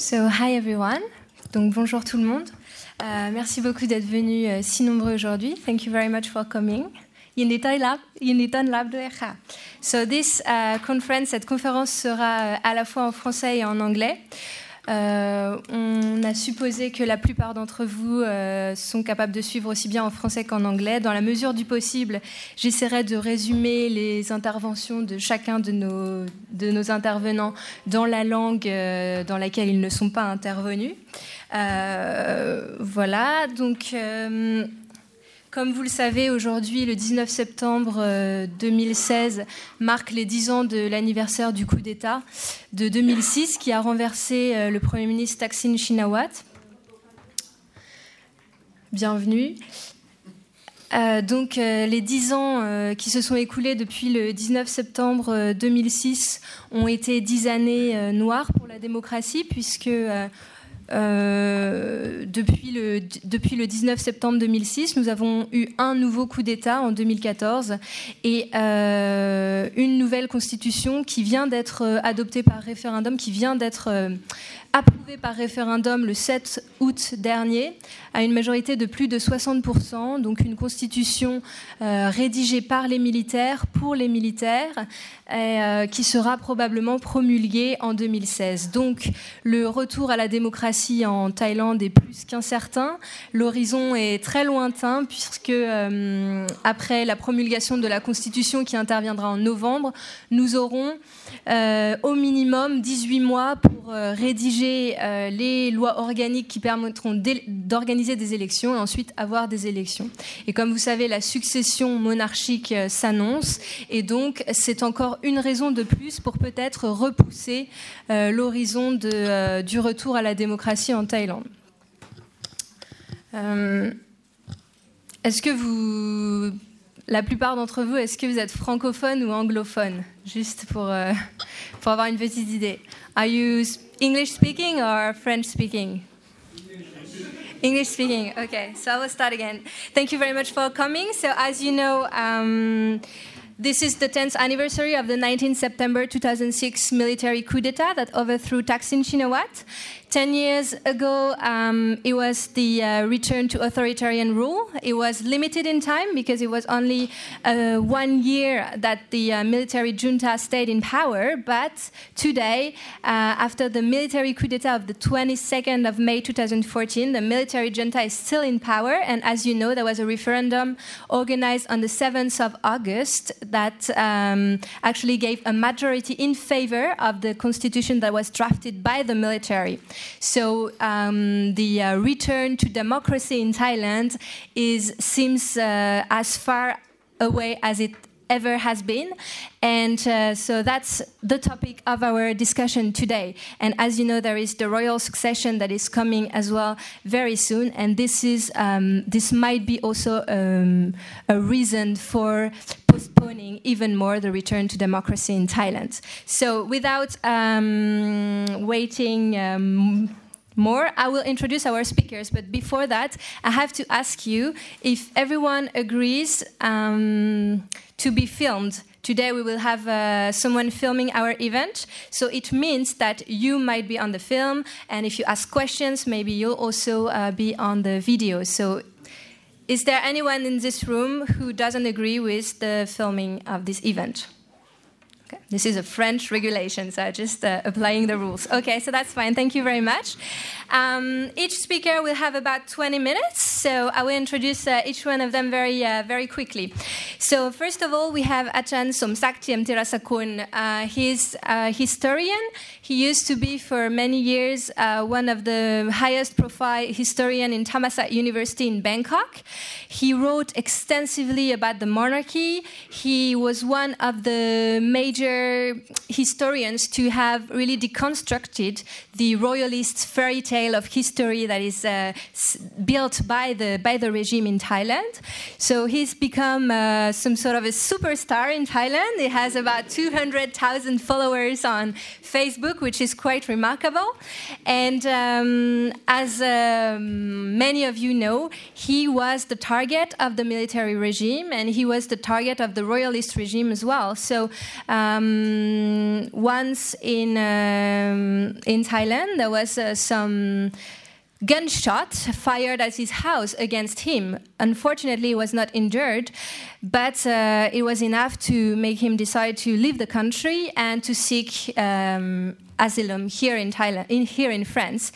So, hi everyone. Donc, bonjour tout le monde. Euh, merci beaucoup d'être venus euh, si nombreux aujourd'hui. Thank you very much for coming. So, this uh, conference, cette conférence sera euh, à la fois en français et en anglais. Euh, on a supposé que la plupart d'entre vous euh, sont capables de suivre aussi bien en français qu'en anglais. Dans la mesure du possible, j'essaierai de résumer les interventions de chacun de nos, intervenants dans la langue euh, dans laquelle ils ne sont pas intervenus. voilà, donc comme vous le savez, aujourd'hui, le 19 septembre 2016 euh, marque les 10 ans de l'anniversaire du coup d'État de 2006 qui a renversé euh, le Premier ministre Thaksin Shinawatra. Bienvenue. Euh, donc les 10 ans qui se sont écoulés depuis le 19 septembre 2006 ont été 10 années noires pour la démocratie puisque euh, depuis, le, depuis le 19 septembre 2006, nous avons eu un nouveau coup d'État en 2014 et euh, une nouvelle constitution qui vient d'être euh, adoptée par référendum, qui vient d'être approuvé par référendum le 7 août dernier à une majorité de plus de 60%, donc une constitution rédigée par les militaires, pour les militaires, euh, qui sera probablement promulguée en 2016. Donc le retour à la démocratie en Thaïlande est plus qu'incertain. L'horizon est très lointain puisque euh, après la promulgation de la constitution qui interviendra en novembre, nous aurons au minimum 18 mois pour rédiger euh, les lois organiques qui permettront d'organiser des élections et ensuite avoir des élections. Et comme vous savez, la succession monarchique euh, s'annonce et donc c'est encore une raison de plus pour peut-être repousser euh, l'horizon du retour à la démocratie en Thaïlande. est-ce que vous, la plupart d'entre vous, est-ce que vous êtes francophone ou anglophone? Juste pour, pour avoir une petite idée. Are you English speaking or French speaking? English speaking. Okay, so let's start again. Thank you very much for coming. So, as you know, um, this is the 10th anniversary of the 19 September 2006 military coup d'etat that overthrew Thaksin Shinawatra. Ten years ago, um, it was the uh, return to authoritarian rule. It was limited in time because it was only uh, one year that the uh, military junta stayed in power. But today, uh, after the military coup d'etat of the 22nd of May 2014, the military junta is still in power. And as you know, there was a referendum organized on the 7th of August that um, actually gave a majority in favor of the constitution that was drafted by the military. So um, the uh, return to democracy in Thailand is seems uh, as far away as it ever has been. And uh, so that's the topic of our discussion today. And as you know, there is the royal succession that is coming as well very soon. And this is um, this might be also um, a reason for postponing even more the return to democracy in Thailand. So without um, waiting um, more, I will introduce our speakers. But before that, I have to ask you if everyone agrees um, to be filmed. Today we will have uh, someone filming our event, so it means that you might be on the film, and if you ask questions, maybe you'll also uh, be on the video. So, is there anyone in this room who doesn't agree with the filming of this event? Okay. This is a French regulation, so just uh, applying the rules. Okay, so that's fine. Thank you very much. Um, each speaker will have about 20 minutes, so I will introduce uh, each one of them very, uh, very quickly. So first of all, we have Achan Somsak Jiemteerasakul. Uh, he's a historian. He used to be for many years uh, one of the highest profile historian in Thammasat University in Bangkok. He wrote extensively about the monarchy. He was one of the major major historians to have really deconstructed the royalist fairy tale of history that is uh, built by the by the regime in Thailand. So he's become uh, some sort of a superstar in Thailand. He has about 200,000 followers on Facebook, which is quite remarkable. And um, as um, many of you know, he was the target of the military regime, and he was the target of the royalist regime as well. So. Um, um, once in um, in Thailand, there was uh, some gunshot fired at his house against him. Unfortunately, he was not injured, but uh, it was enough to make him decide to leave the country and to seek um, asylum here in Thailand, in, here in France.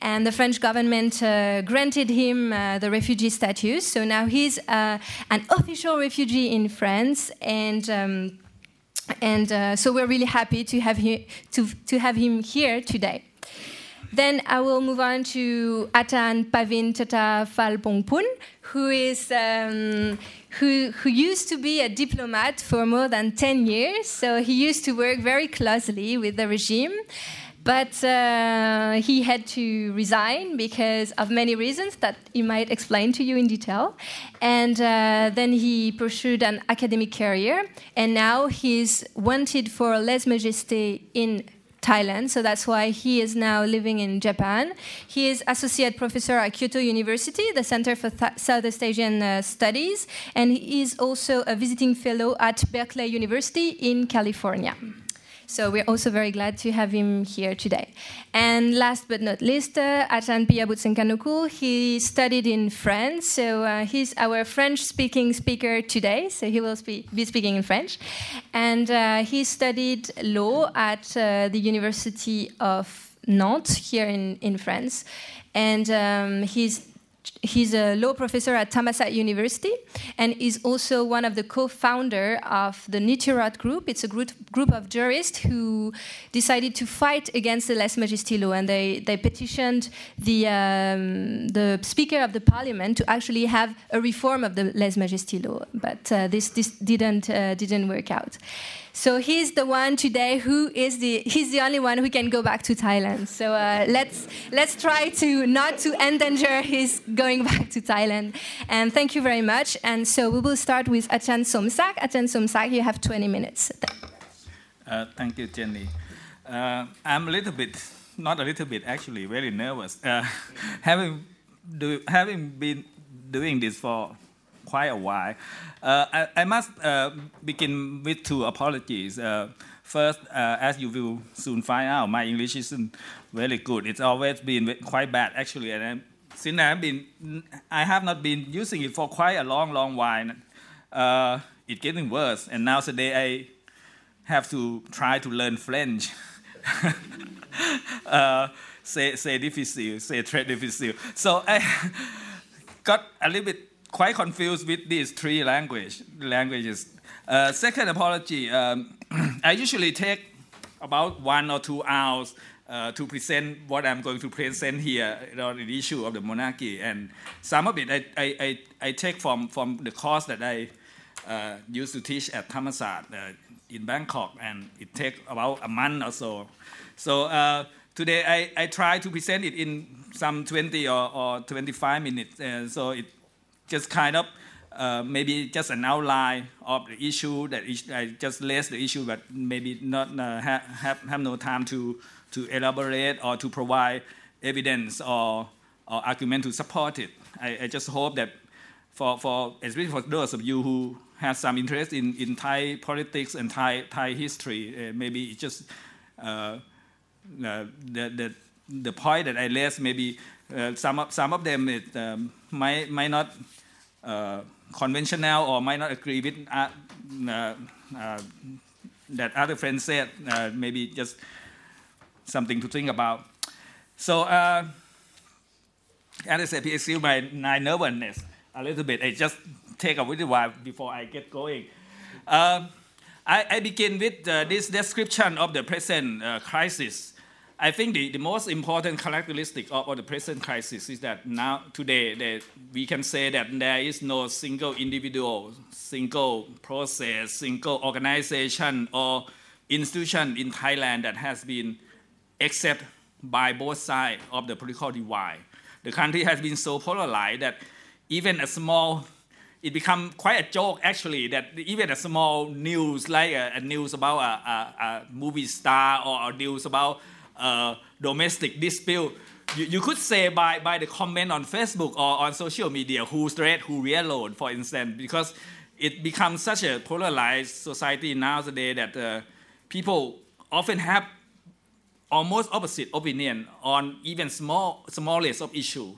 And the French government uh, granted him uh, the refugee status. So now he's uh, an official refugee in France, and. Um, and uh, so we're really happy to have, him, to, to have him here today. Then I will move on to Atan Pavin Chachavalpongpun, who is um, who, who used to be a diplomat for more than 10 years. So he used to work very closely with the regime. But uh, he had to resign because of many reasons that he might explain to you in detail. And uh, then he pursued an academic career. And now he's wanted for lèse majesté in Thailand, so that's why he is now living in Japan. He is associate professor at Kyoto University, the Center for Th Southeast Asian uh, Studies, and he is also a visiting fellow at Berkeley University in California. So we're also very glad to have him here today. And last but not least, uh, Ajahn Piyabutr Saengkanokkul, he studied in France, so uh, he's our French-speaking speaker today, so he will spe be speaking in French. And uh, he studied law at uh, the University of Nantes here in, in France. And um, he's he's a law professor at Thammasat University and is also one of the co-founder of the Nitirat Group. It's a group, group of jurists who decided to fight against the lèse majesté law, and they, they petitioned the, um, the Speaker of the Parliament to actually have a reform of the lèse majesté law, but uh, this, this didn't, uh, didn't work out. So he's the one today who is the he's the only one who can go back to Thailand. So uh, let's let's try to not to endanger his going back to Thailand. And thank you very much. And so we will start with Achan Somsak. Achan Somsak, you have 20 minutes. Uh, thank you, Jenny. Uh, I'm a little bit, not a little bit, actually, very nervous. Uh, having do, having been doing this for quite a while. Uh, I, I, must uh, begin with two apologies. Uh, first, uh, as you will soon find out, my English isn't very good. It's always been quite bad, actually. And I'm, since I've been, I have not been using it for quite a long, long while. Uh, it's getting worse. And now today I have to try to learn French. uh, c'est, c'est difficile, c'est très difficile. So I got a little bit quite confused with these three language, languages. Uh, second apology, um, I usually take about one or two hours uh, to present what I'm going to present here on the issue of the monarchy. And some of it I, I, I, I take from, from the course that I uh, used to teach at Thammasat uh, in Bangkok, and it takes about a month or so. So uh, today I, I try to present it in some 20 or, or 25 minutes, uh, so it just kind of uh, maybe just an outline of the issue that I just list the issue, but maybe not uh, have, have, have no time to, to elaborate or to provide evidence or, or argument to support it. I, I just hope that for, for especially for those of you who have some interest in, in Thai politics and Thai, Thai history, uh, maybe just uh, the, the, the point that I list, maybe uh, some, of, some of them it, um, might, might not uh, conventional or might not agree with uh, uh, uh that other friends said. Uh, maybe just something to think about. So, uh, as I said, excuse my, my nervousness a little bit. I just take a little while before I get going. Um, I, I, begin with this description of the present crisis I think the, the most important characteristic of, of, the present crisis is that now, today, that we can say that there is no single individual, single process, single organization or institution in Thailand that has been accepted by both sides of the political divide. The country has been so polarized that even a small it become quite a joke actually that even a small news like a, a news about a, a, a movie star or a news about uh, domestic dispute. You, you, could say by, by the comment on Facebook or on social media who's red, who yellow, for instance, because it becomes such a polarized society nowadays that uh, people often have almost opposite opinion on even small smallest of issue.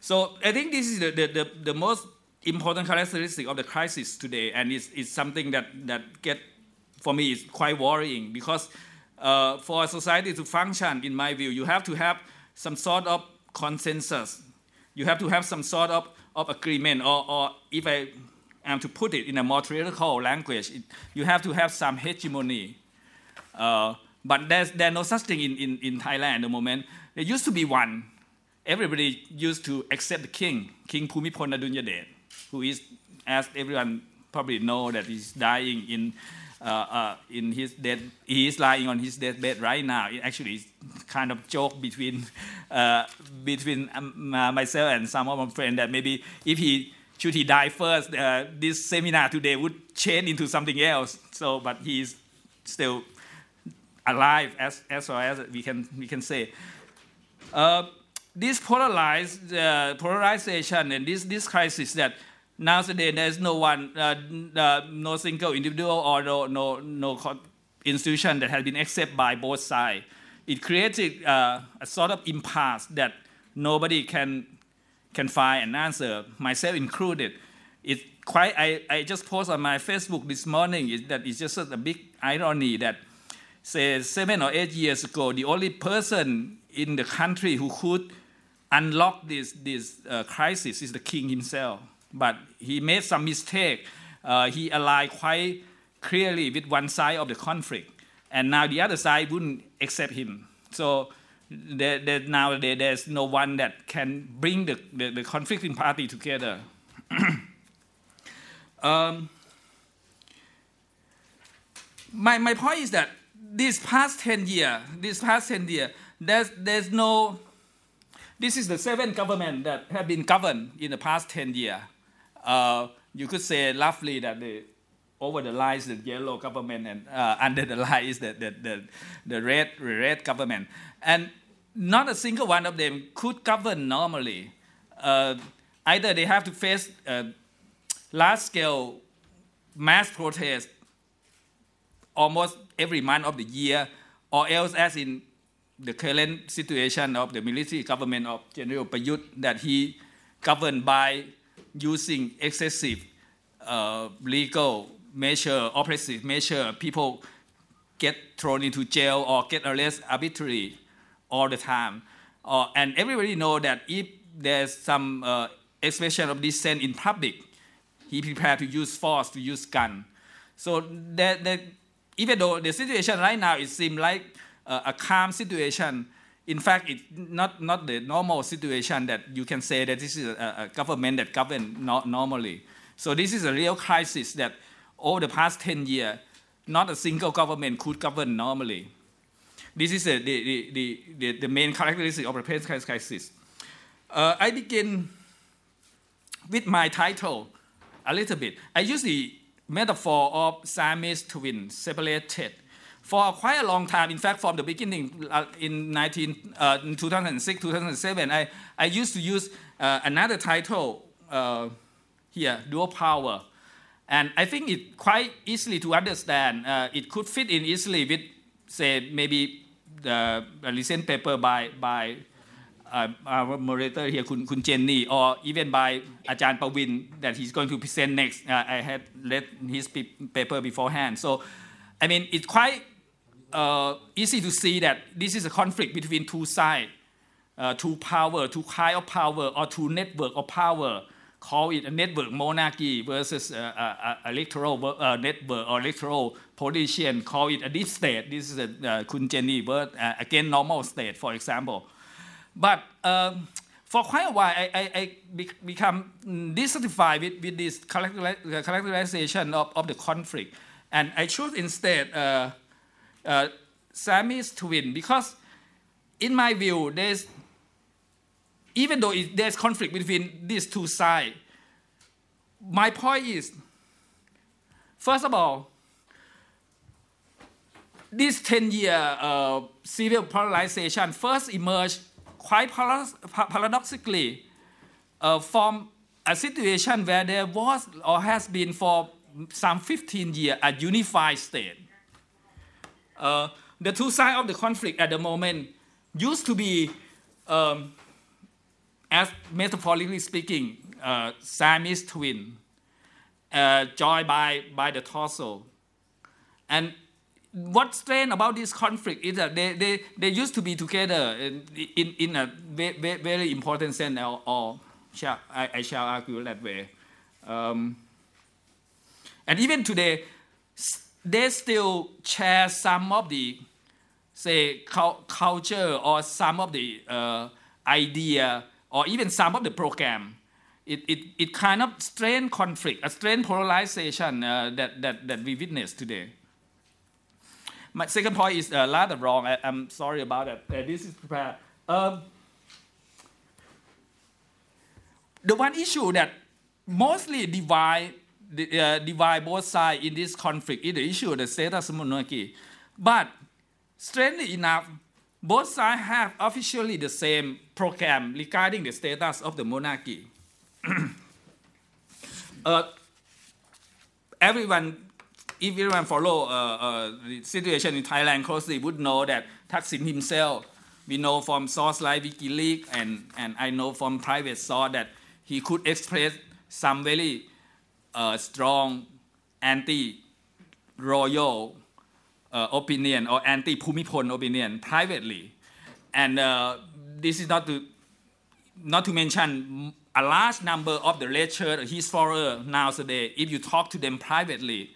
So I think this is the, the, the, the most important characteristic of the crisis today, and it's, it's something that, that get for me is quite worrying because uh, for a society to function, in my view, you have to have some sort of consensus. You have to have some sort of, of agreement, or, or if I am to put it in a more theoretical language, it, you have to have some hegemony. Uh, but there's, there's no such thing in, in, in Thailand at the moment. There used to be one. Everybody used to accept the king, King Bhumibol Adulyadej, who is, as everyone probably know, that he's dying in, in his death. He is lying on his deathbed right now. It actually is kind of joke between, uh, between um, uh, myself and some of my friends that maybe if he should he die first, uh, this seminar today would change into something else. So, but he is still alive as, as far as we can, we can say. Uh, this polarized, uh, polarization and this, this crisis that nowadays there's no one, uh, uh no single individual or no, no, no institution that has been accepted by both sides. It created uh, a sort of impasse that nobody can, can find an answer, myself included. It's quite, I, I just posted on my Facebook this morning is that it's just a big irony that say seven or eight years ago, the only person in the country who could unlock this, this uh, crisis is the king himself. But he made some mistake. Uh, he allied quite clearly with one side of the conflict, and now the other side wouldn't accept him. So there, there, now there, there's no one that can bring the, the, the conflicting party together. um, my, my point is that this past 10 year, this past 10 year, there's, there's no, this is the seventh government that have been governed in the past 10 year. Uh, you could say roughly that the, over the line is the yellow government and uh, under the line is the, the, the, the red, red government. And not a single one of them could govern normally. Uh, either they have to face large scale mass protests almost every month of the year, or else as in the current situation of the military government of General Prayut, that he governed by using excessive uh, legal measure, oppressive measure. People get thrown into jail or get arrested arbitrarily all the time. Uh, and everybody know that if there's some uh, expression of dissent in public, he prepared to use force, to use gun. So that, that even though the situation right now it seems like uh, a calm situation, in fact, it's not, not the normal situation that you can say that this is a, a government that governs not normally. So this is a real crisis that over the past 10 years, not a single government could govern normally. This is the, the, the, the, the main characteristic of the present crisis. Uh, I begin with my title a little bit. I use the metaphor of Siamese twins separated for quite a long time. In fact, from the beginning uh, in 19, uh, 2006, 2007, I, I used to use uh, another title uh, here, dual power. And I think it quite easily to understand. Uh, it could fit in easily with, say, maybe the recent paper by, by uh, our moderator here, Kun, Kun Jenny, or even by Ajahn Pawin that he's going to present next. I had read his paper beforehand. So, I mean, it's quite uh, easy to see that this is a conflict between two sides, uh, two power, two kind of power, or two network of power. Call it a network monarchy versus a, a, a electoral uh, network or electoral politician. Call it a deep state. This is a uh, Kun Jenny word uh, again normal state, for example. But um, for quite a while, I, I, I become dissatisfied with, with this characterization of, of the conflict. And I chose instead uh, uh, Siamese twin because, in my view, there's even though it, there's conflict between these two sides, my point is, first of all, this 10 year uh, civil polarization first emerged quite paradoxically uh, from a situation where there was or has been for some 15 years a unified state. Uh, the two sides of the conflict at the moment used to be, um, as metaphorically speaking, uh, Siamese twin, uh, joined by, by the torso. And what's strange about this conflict is that they, they, they used to be together in, in, in a very, very important sense, or, or shall, I, I, shall argue that way. Um, and even today, they still share some of the, say, culture or some of the uh, idea or even some of the program. It, it, it kind of strain conflict, a strain polarization uh, that, that, that we witness today. My second point is uh, rather wrong. I, am sorry about that. Uh, this is prepared. Um, the one issue that mostly divide, uh, divide both sides in this conflict is the issue of the status of monarchy. But strangely enough, both sides have officially the same program regarding the status of the monarchy. uh, everyone if everyone follow uh, uh, the situation in Thailand closely would know that Thaksin himself, we know from source like WikiLeaks and, and I know from private source that he could express some very uh, strong anti-royal uh, opinion or anti-Bhumibol opinion privately. And uh, this is not to, not to mention a large number of the lecturer, his followers nowadays, if you talk to them privately,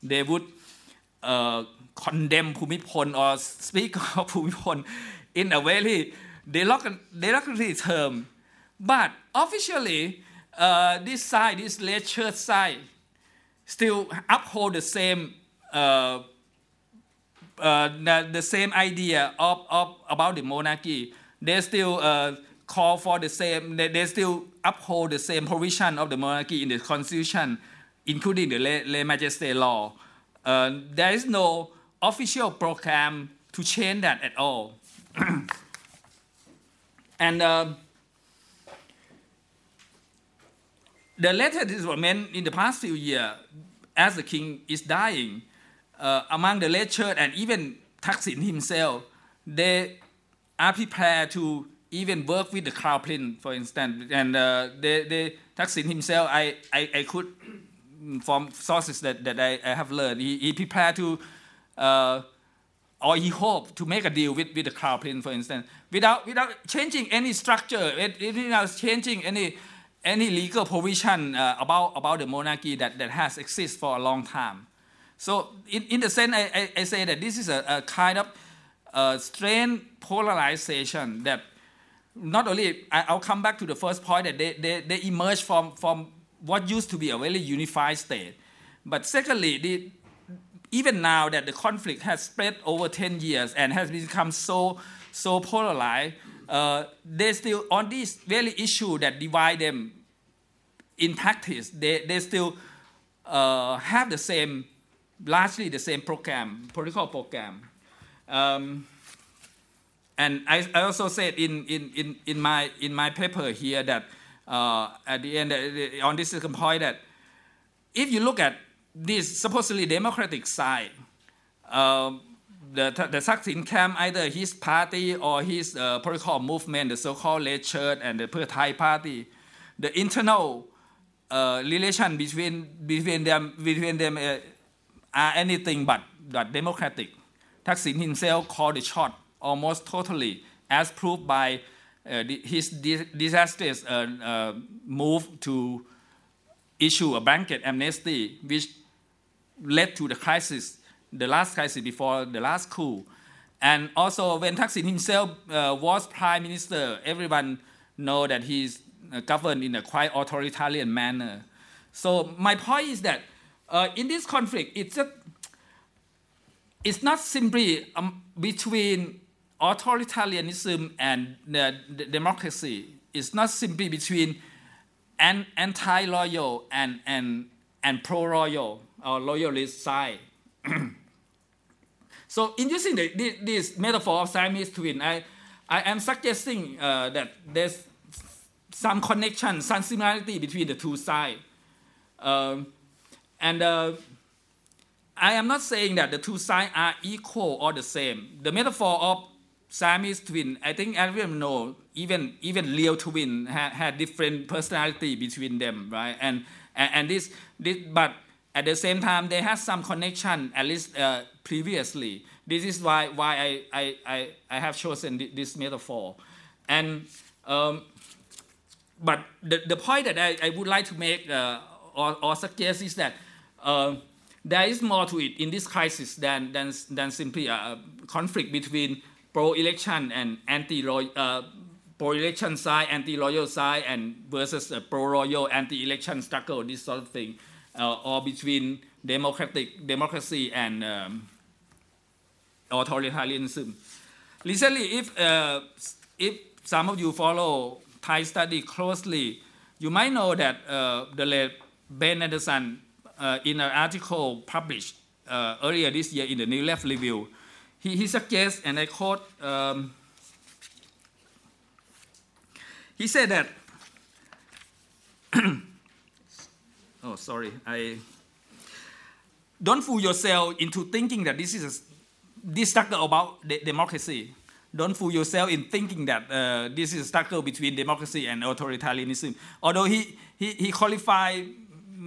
they would uh, condemn Bhumibol or speak of Bhumibol in a very derogatory term. But officially, uh, this side, this Red Shirt side, still uphold the same uh, uh, the, same idea of, of about the monarchy. They still uh, call for the same. They, they still uphold the same provision of the monarchy in the constitution including the majesty law. Uh, there is no official program to change that at all. and uh, the latest development in the past few years, as the king is dying, uh, among the Red Shirt and even Thaksin himself, they are prepared to even work with the crown prince, for instance. And uh, they, they, Thaksin himself, I, I, I could from sources that, that I, I have learned, he, he prepared to, uh, or he hoped to make a deal with, with the crown prince, for instance, without, without changing any structure, without changing any, any legal provision uh, about, about the monarchy that, that has existed for a long time. So, in, in the sense, I, I, I say that this is a, a kind of uh, strange polarization that not only, I, will come back to the first point that they, they, they emerge from, from what used to be a very unified state. But secondly, the, even now that the conflict has spread over 10 years and has become so, so polarized, uh, they still, on this very issue that divide them in practice, they, they still uh, have the same, largely the same program, political program. Um, and I, I also said in, in, in, in, my, in my paper here that uh, at the end uh, on this second point that if you look at this supposedly democratic side, uh, the, the Thaksin camp, either his party or his uh, political movement, the so-called Red Shirt and the Pheu Thai party, the internal uh, relation between, between them, between them uh, are anything but, but democratic. Thaksin himself called the shot almost totally, as proved by uh, his disastrous uh, uh, move to issue a blanket amnesty, which led to the crisis, the last crisis before the last coup. And also, when Thaksin himself uh, was prime minister, everyone know that he's uh, governed in a quite authoritarian manner. So my point is that uh, in this conflict, it's it's not simply um, between authoritarianism and democracy It's not simply between an anti-loyal and, and, and pro-royal or loyalist side. so in using the, this, this, metaphor of Siamese twin, I, I am suggesting uh, that there's some connection, some similarity between the two sides. Um, and uh, I am not saying that the two sides are equal or the same. The metaphor of Siamese twin, I think everyone know, even even real twin had, had different personality between them, right? And and, and this, this, but at the same time, they have some connection, at least uh, previously. This is why why I I, I, I have chosen this metaphor, and um, but the, the point that I, I would like to make uh, or, or suggest is that. Uh, there is more to it in this crisis than, than, than simply a conflict between pro-election and anti-royal, uh, pro-election side, anti-royal side, and versus a pro-royal, anti-election struggle, this sort of thing, uh, or between democratic democracy and um, authoritarianism. Recently, if uh, if some of you follow Thai study closely, you might know that uh, the late Ben Anderson uh, in an article published uh, earlier this year in the New Left Review, he, he suggests, and I quote, um, he said that, oh, sorry, I, don't fool yourself into thinking that this is a, this struggle about de- democracy. Don't fool yourself in thinking that uh, this is a struggle between democracy and authoritarianism. Although he, he, he qualified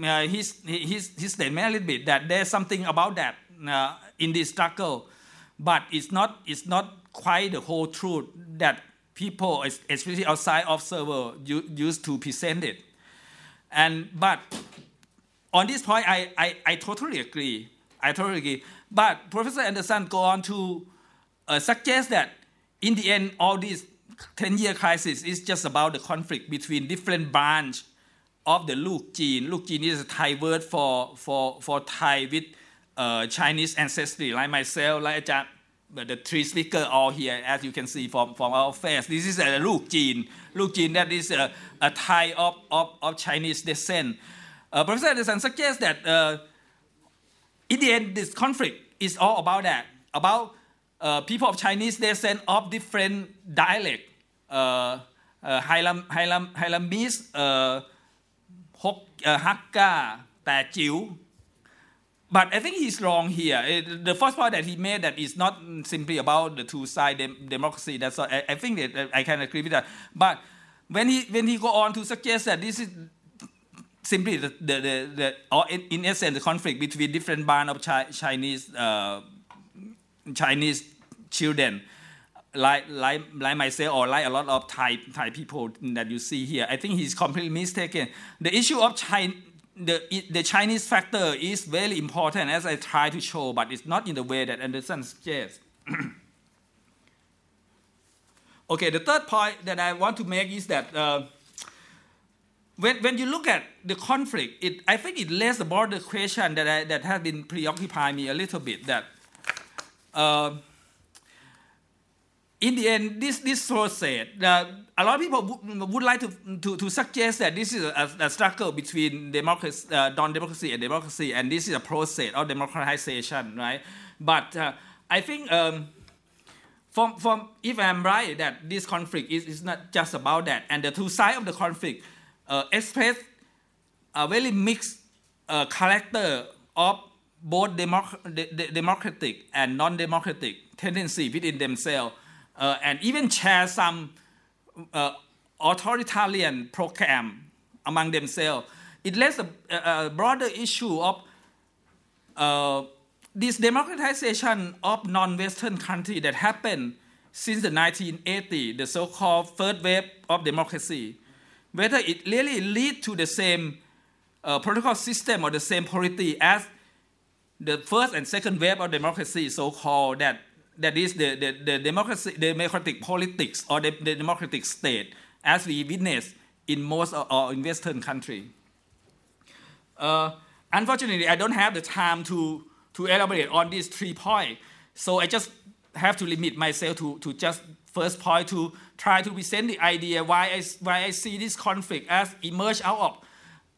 uh, his, his, his statement a little bit that there's something about that uh, in this struggle, but it's not, it's not quite the whole truth that people, especially outside observer, used to present it. And but on this point, I, I, I totally agree. I totally agree. But Professor Anderson go on to uh, suggest that in the end, all this 10-year crisis is just about the conflict between different branch of the Luk jin. Luk jin is a Thai word for, for, for Thai with uh, Chinese ancestry, like myself, like Ajahn, the three speakers all here, as you can see from, from our face. This is a Luk jin. Luk jin that is a, a Thai of, of, of Chinese descent uh, Professor Anderson suggests that uh, in the end this conflict is all about that about uh, people of Chinese descent of different dialect uh, uh, Hainan, Hainanese uh, Hakka, Jiu. But I think he's wrong here. The first point that he made that is not simply about the two-side democracy. That's all. I, I think that I can agree with that. But when he when he go on to suggest that this is simply the, the, the, the or in, in essence the conflict between different band of Chi, Chinese uh, Chinese children like, like, like myself or like a lot of Thai, Thai people that you see here, I think he's completely mistaken. The issue of China, the, the Chinese factor is very important, as I try to show, but it's not in the way that Anderson suggests. okay, the third point that I want to make is that uh, when, when you look at the conflict, it, I think it lays the broader question that, I, that has been preoccupying me a little bit that uh, in the end, this, this source said that a lot of people would, would like to, to, to, suggest that this is a, a struggle between democracy, uh, non-democracy and democracy, and this is a process of democratization, right? But uh, I think um, from, from, if I'm right, that this conflict is, is not just about that, and the two sides of the conflict uh, express a very mixed uh, character of both democ- de- democratic and non-democratic tendency within themselves uh, and even share some uh, authoritarian program among themselves. It raises a, a, broader issue of uh, this democratization of non-Western country that happened since the 1980s, the so-called third wave of democracy, whether it really lead to the same uh, political system or the same polity as the first and second wave of democracy, so-called that that is the, the, the democracy, democratic politics or the, the, democratic state as we witness in most or in Western country. Uh, unfortunately, I don't have the time to, to elaborate on these three points, so I just have to limit myself to, to just first point to try to present the idea why I, why I see this conflict as emerge out of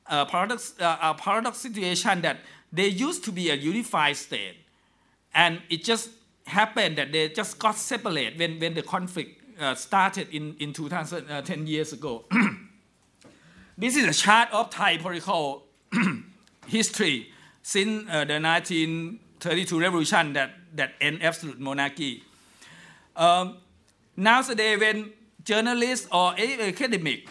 a paradox, uh, a paradox situation that they used to be a unified state, and it just happened that they just got separated when, when the conflict uh, started in, in 2010 uh, years ago. this is a chart of Thai political history since uh, the 1932 revolution that, that absolute monarchy. Um, nowadays, when journalists or academic,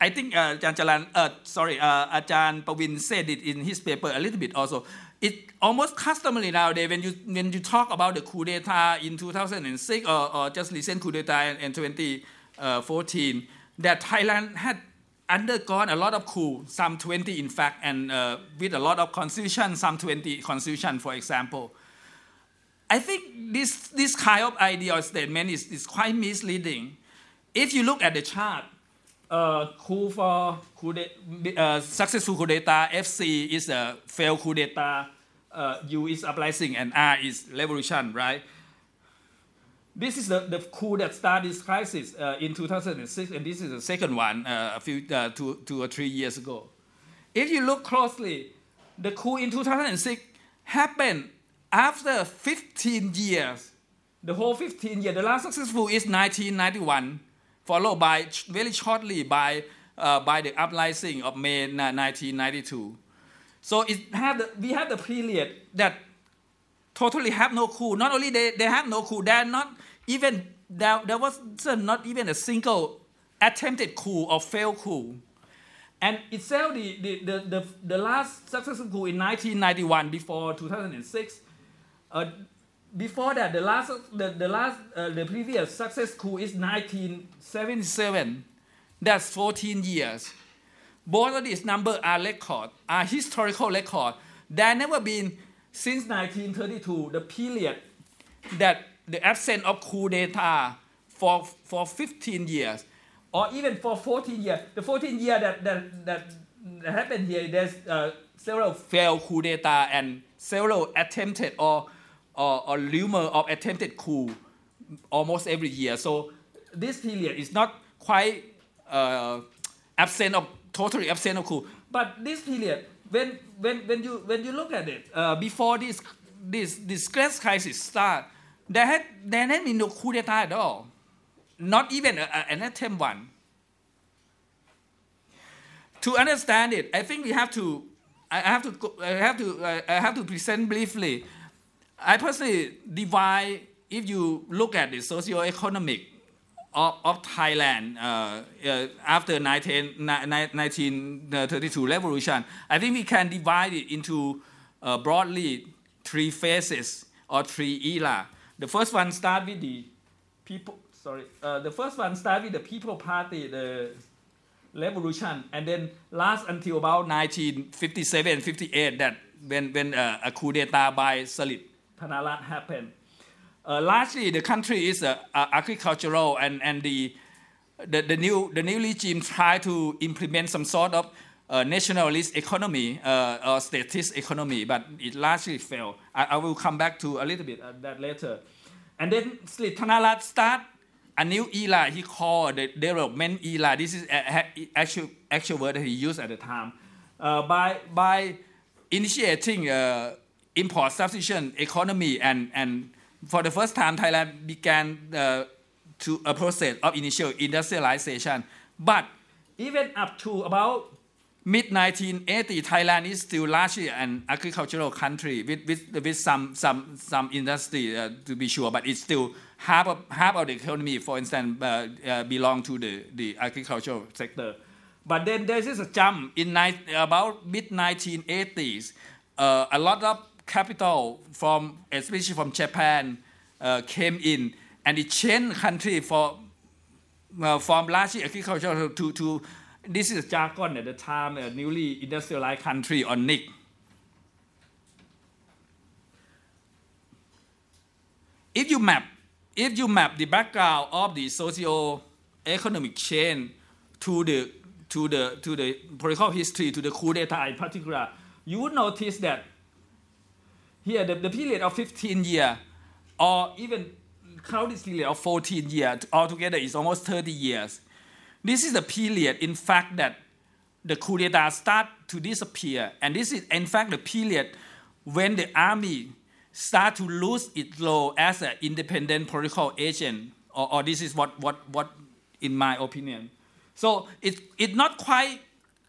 I think uh, Jalan, uh, sorry, uh, Ajahn Pawin said it in his paper a little bit also. It almost customary nowadays when you when you talk about the coup d'état in 2006 or, or just recent coup d'état in, in 2014, that Thailand had undergone a lot of coup, some 20 in fact, and uh, with a lot of constitution, some 20 constitution, for example. I think this, this kind of idea or statement is, is quite misleading. If you look at the chart, uh, coup for coup de, uh, successful coup d'etat, FC is a failed coup d'etat, uh, U is uprising, and R is revolution, right? This is the, the coup that started this crisis uh, in 2006, and this is the second one uh, a few uh, two, two or three years ago. If you look closely, the coup in 2006 happened after 15 years. The whole 15 years. The last successful is 1991, followed by very shortly by uh, by the uprising of May 1992. So it had the, we have the period that totally have no coup. Not only they, they have no coup, they are not even there, there was not even a single attempted coup or failed coup. And itself, the, the, the, the, the last successful coup in 1991 before 2006, uh, before that, the last, the, the last, uh, the previous success coup is 1977. That's 14 years. Both of these numbers are record, are historical record. There never been since 1932 the period that the absence of coup d'etat for, for 15 years or even for 14 years. The 14 years that, that, that happened here, there's uh, several failed coup d'etat and several attempted or, or, or rumor of attempted coup almost every year. So this period is not quite uh, absent of totally absent of coup. But this period, when, when, when, you, when you look at it, uh, before this, this, this gas crisis start, there had, there had been no coup d'etat at all. Not even a, a, an attempt one. To understand it, I think we have to, I have to, I have to, I have to present briefly. I personally divide, if you look at the socio-economic of, of Thailand uh, uh, after 19, 1932 revolution, I think we can divide it into uh, broadly three phases or three era. The first one start with the people. Sorry, uh, the first one start with the People Party, the revolution, and then last until about 1957, 58. That when when uh, a coup d'état by Sarit Thanarat happened. Uh, largely, the country is uh, agricultural, and and the, the the new the new regime tried to implement some sort of uh, nationalist economy uh, or statist economy, but it largely failed. I, I, will come back to a little bit of that later. And then Sri start a new era he called the development era. This is actual, actual word that he used at the time. Uh, by, by initiating uh, import substitution economy and, and for the first time Thailand began uh, to a process of initial industrialization. But even up to about mid 1980, Thailand is still largely an agricultural country with, with, with some, some, some industry uh, to be sure, but it's still half of, half of the economy, for instance, uh, uh, belong to the, the agricultural sector. But then there's this a jump in ni- about mid 1980s. Uh, a lot of capital from, especially from Japan, uh, came in, and it changed country for, from largely agricultural to, to this is jargon at the time, a newly industrialized country on NIC. If you map, if you map the background of the socio-economic chain to the to the to the political history, to the coup d'état in particular, you would notice that here the, the period of 15 years, or even count period of 14 years altogether is almost 30 years this is the period, in fact, that the coup start to disappear. And this is, in fact, the period when the army start to lose its role as an independent political agent. Or, or this is what, what, what, in my opinion. So it, it's not quite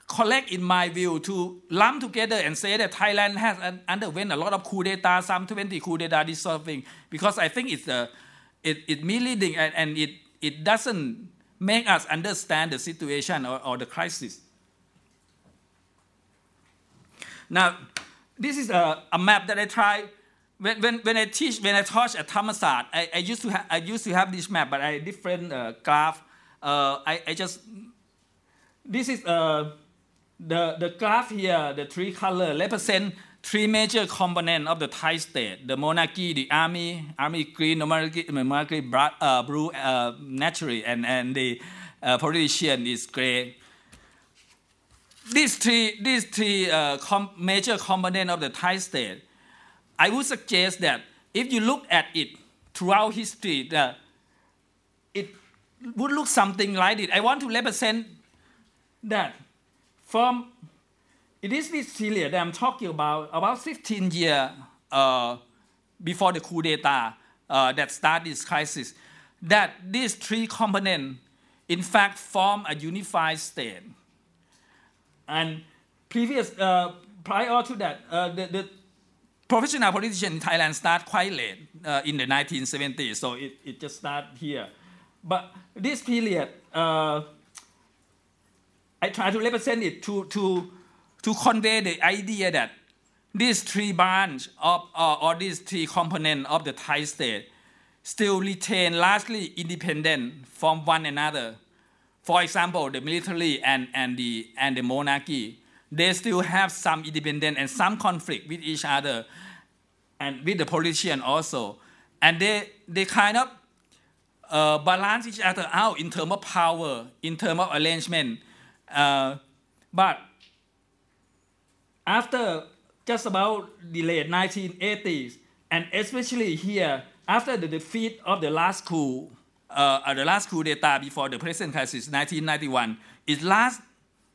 collect, in my view, to lump together and say that Thailand has un- underwent a lot of coup d'etat, some 20 coup d'etat, of because I think it's uh, it, it misleading and, and it, it doesn't make us understand the situation or, or the crisis. Now, this is a, a map that I try when, when, when I teach, when I taught at Thammasat, I, I, used to ha- I used to have this map, but I different uh, graph. Uh, I, I just, this is uh, the, the graph here, the three color represent three major components of the Thai state, the monarchy, the army, army green, monarchy, monarchy uh, blue uh, naturally, and, and the uh, politician is gray. These three, these three uh, com- major components of the Thai state, I would suggest that if you look at it throughout history, that it would look something like it. I want to represent that from it is this period that I'm talking about, about 15 years uh, before the coup d'etat uh, that started this crisis, that these three components, in fact, form a unified state. And previous, uh, prior to that, uh, the, the professional politician in Thailand start quite late uh, in the 1970s, so it, it just started here. But this period, uh, I try to represent it to, to, to convey the idea that these three branches of, uh, or these three components of the Thai state still retain largely independent from one another. For example, the military and, and, the, and the monarchy, they still have some independence and some conflict with each other and with the politician also. And they, they kind of uh, balance each other out in terms of power, in terms of arrangement. Uh, but after just about the late 1980s, and especially here, after the defeat of the last coup, uh, the last coup d'etat before the present crisis, 1991, it lasts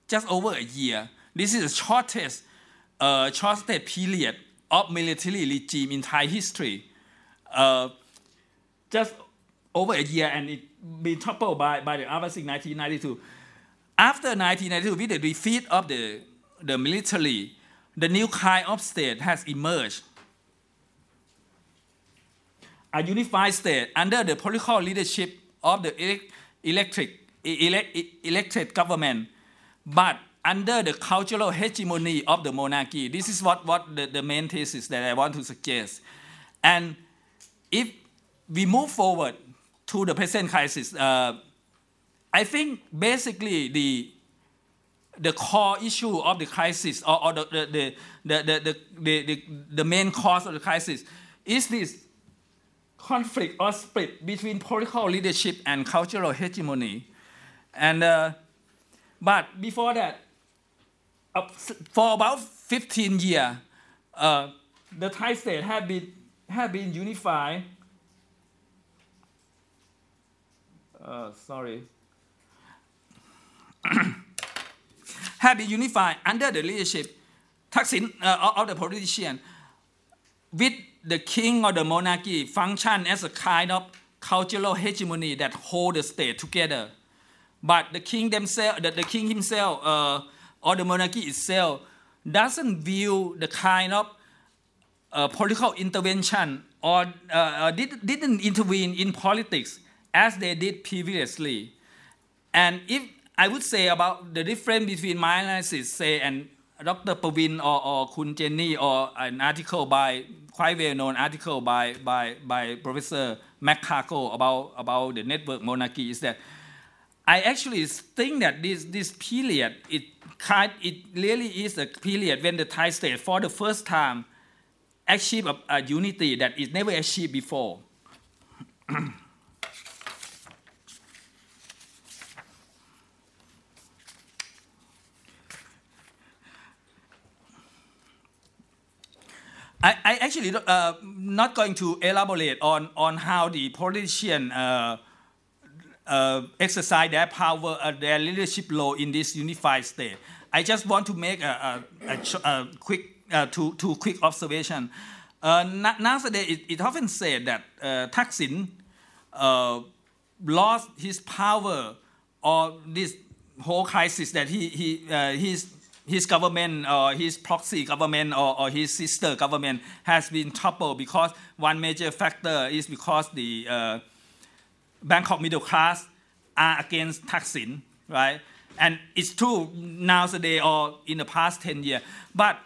just over a year. This is the shortest, uh, shortest period of military regime in Thai history. Uh, just over a year, and it been toppled by, by the Avasik 1992. After 1992, with the defeat of the, the military, the new kind of state has emerged. A unified state under the political leadership of the elect, electric, elect, elected government, but under the cultural hegemony of the monarchy. This is what, what the, the main thesis that I want to suggest. And if we move forward to the present crisis, uh, I think basically the the core issue of the crisis or, or the, the, the, the, the, the, the, main cause of the crisis is this conflict or split between political leadership and cultural hegemony. And, uh, but before that, uh, for about 15 years, uh, the Thai state had been, had been unified. Uh, sorry. have been unified under the leadership Thaksin, uh, of the politician with the king or the monarchy function as a kind of cultural hegemony that hold the state together. But the king themselves, the, the king himself uh, or the monarchy itself doesn't view the kind of uh, political intervention or uh, did, didn't intervene in politics as they did previously. And if I would say about the difference between my analysis, say, and Dr. Pavin or, or Kun Jenny or an article by, quite well-known article by, by, by Professor McCargo about, about the network monarchy is that I actually think that this, this period, it, it really is a period when the Thai state, for the first time, achieved a, a unity that is never achieved before. I, I actually uh, not going to elaborate on, on how the politician uh, uh, exercise their power, uh, their leadership role in this unified state. I just want to make a, a, a, a quick, uh, two, two quick observation. Uh, nowadays, it, it often said that uh, Thaksin lost his power or this whole crisis that he, he, uh, his, his government or his proxy government or, or his sister government has been toppled because one major factor is because the uh, Bangkok middle class are against Thaksin, right? And it's true now nowadays or in the past 10 years. But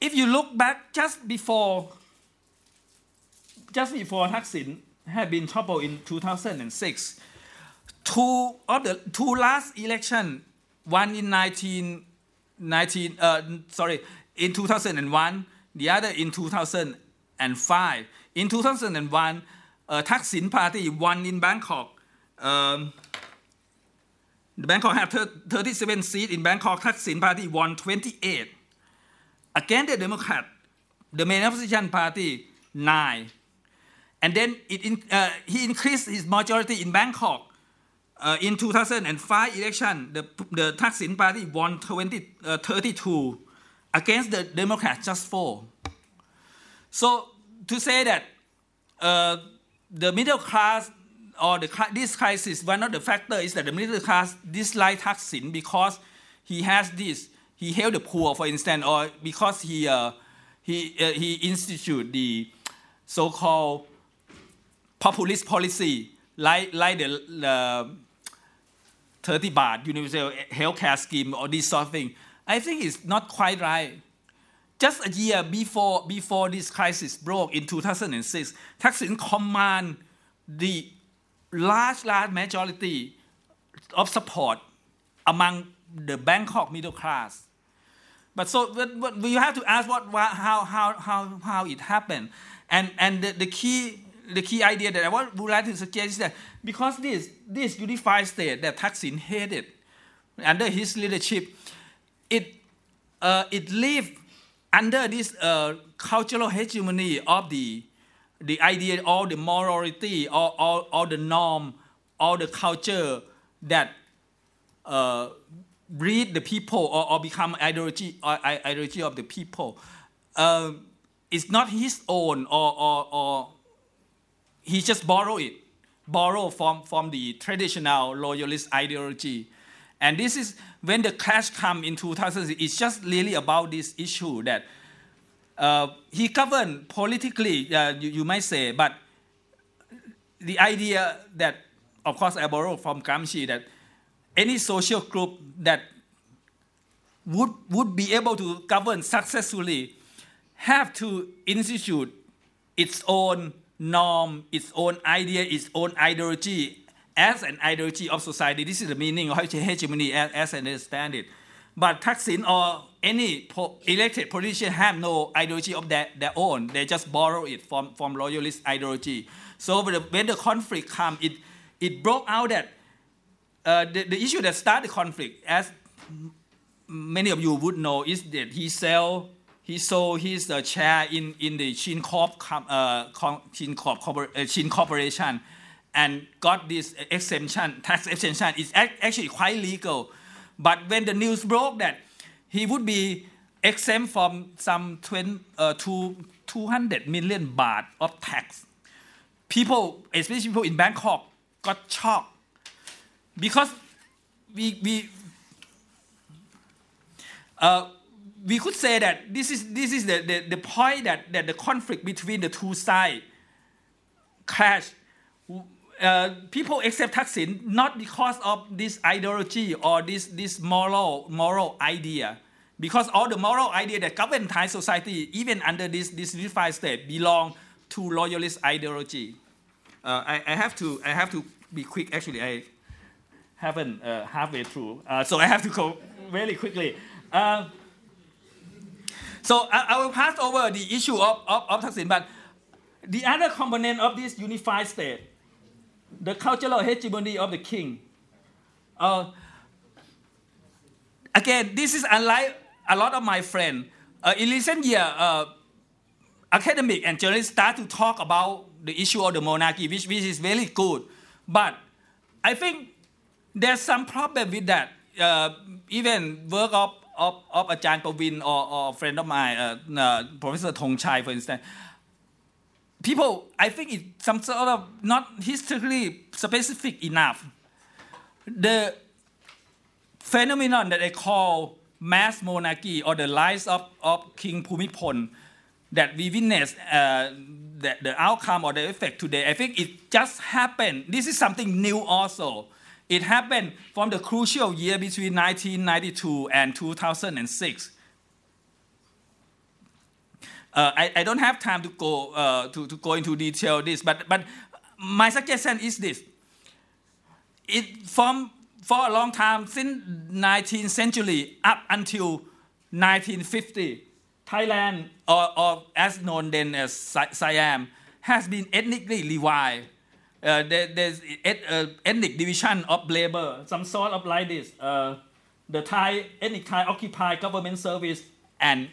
if you look back just before, just before Thaksin had been toppled in 2006, two of the two last election, one in 19, 19 uh, sorry, in 2001, the other in 2005. In 2001, uh, Thaksin party won in Bangkok. Um, the Bangkok had 37 seats in Bangkok. Thaksin party won 28. Against the Democrat, the main opposition party, nine. And then it uh, he increased his majority in Bangkok. Uh, in 2005 election, the, the Thaksin party won 20, uh, 32 against the Democrats, just four. So to say that uh, the middle class or the, this crisis, one of the factors is that the middle class dislike Thaksin because he has this, he helped the poor, for instance, or because he, uh, he, uh, he instituted the so-called populist policy, like, like the, the 30 baht universal healthcare scheme or this sort of thing. I think it's not quite right. Just a year before, before this crisis broke in 2006, Thaksin command the large, large majority of support among the Bangkok middle class. But so but, but you have to ask what, how, how, how, how it happened. And, and the, the, key, the key idea that I would like to suggest is that because this, this unified state that Thaksin headed under his leadership, it, uh, it lived under this uh, cultural hegemony of the, the idea, all the morality, all, the norm, all the culture that uh, breed the people or, or become ideology, or, ideology of the people. Uh, it's not his own or, or, or he just borrow it, borrow from, from the traditional loyalist ideology. And this is when the clash come in 2000, it's just really about this issue that uh, he governed politically, uh, you, you, might say, but the idea that, of course, I borrow from Gramsci that any social group that would, would be able to govern successfully have to institute its own norm, its own idea, its own ideology as an ideology of society. This is the meaning of hegemony as, as I understand it. But Thaksin or any elected politician have no ideology of their, their own. They just borrow it from, from loyalist ideology. So when the, when the conflict come, it, it broke out that uh, the, the issue that started the conflict, as many of you would know, is that he sell he sold his uh, share in, in the Shin Corp, uh, Shin, Corp, uh, Corporation and got this exemption, tax exemption. It's actually quite legal. But when the news broke that he would be exempt from some 20, uh, two, 200 million baht of tax, people, especially people in Bangkok, got shocked because we, we, uh, we could say that this is, this is the, the, the point that, that the conflict between the two sides clash uh, people accept Thaksin not because of this ideology or this, this moral, moral idea. Because all the moral idea that govern Thai society, even under this, this unified state, belong to loyalist ideology. Uh, I, I, have to, I have to be quick. Actually, I haven't uh, halfway through, uh, so I have to go very quickly. So I, I, will pass over the issue of, of, of Thaksin, but the other component of this unified state the cultural hegemony of the king. Uh, again, this is unlike a lot of my friends. Uh, in recent years, uh, academic and journalists start to talk about the issue of the monarchy, which, which is very good. But I think there's some problem with that. Uh, even work of, of, of Ajahn or, or a friend of mine, uh, uh, Professor Thong Chai, for instance, people, I think it's some sort of not historically specific enough. The phenomenon that I call mass monarchy or the rise of, of King Bhumibol that we witness uh, the, the outcome or the effect today, I think it just happened. This is something new also. It happened from the crucial year between 1992 and 2006. Uh, I, I, don't have time to go, uh, to, to go into detail this, but, but my suggestion is this. It, from, for a long time, since 19th century up until 1950, Thailand, or, or as known then as Siam, has been ethnically divided. Uh, there, there's et, uh, ethnic division of labor, some sort of like this. Uh, the Thai ethnic Thai occupy government service and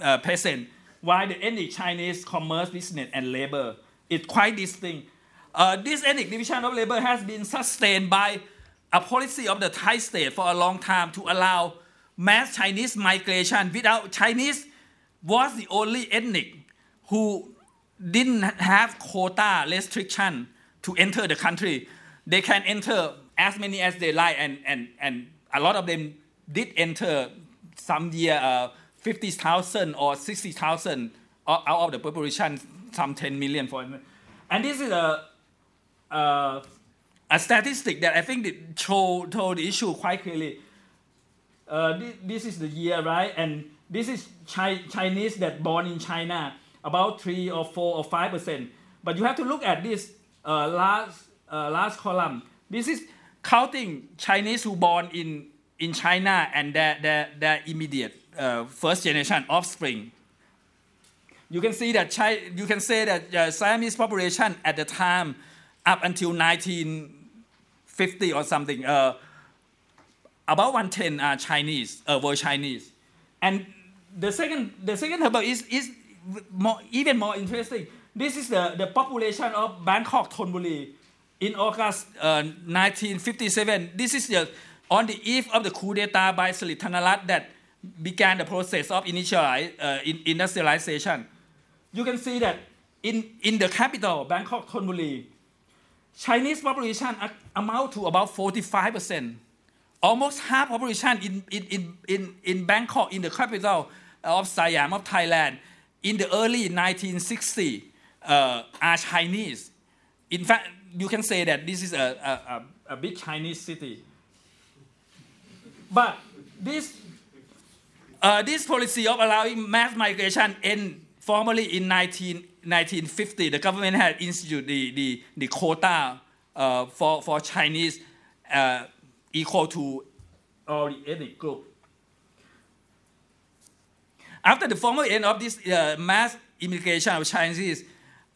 uh, peasant, while the ethnic Chinese commerce, business, and labor. It's quite distinct. Uh, this ethnic division of labor has been sustained by a policy of the Thai state for a long time to allow mass Chinese migration without Chinese was the only ethnic who didn't have quota restriction to enter the country. They can enter as many as they like, and, and, and a lot of them did enter some year uh, 50,000 or 60,000 out of the population, some 10 million for And this is a, a, a statistic that I think it show, told the issue quite clearly. Uh, this, this, is the year, right? And this is Chi- Chinese that born in China, about three or four or five percent. But you have to look at this uh, last uh, last column. This is counting Chinese who born in in China and their their, their immediate uh, first generation offspring. You can see that you can say that uh, Siamese population at the time up until 1950 or something, uh, about 110 are Chinese, uh, were Chinese. And the second, the second table is, is more, even more interesting. This is the, the population of Bangkok, Thonburi in August uh, 1957. This is the, on the eve of the coup d'etat by Sarit Thanarat that began the process of initialize, uh, industrialization. You can see that in, in the capital, Bangkok, Thonburi, Chinese population amount to about 45 percent almost half population in, in, in, in, in Bangkok, in the capital of Siam of Thailand, in the early 1960s uh, are Chinese. In fact, you can say that this is a, a, a big Chinese city. But this, uh, this policy of allowing mass migration in formally in 19, 1950. The government had instituted the, the, the quota uh, for, for Chinese uh, equal to all the ethnic group. After the formal end of this uh, mass immigration of Chinese,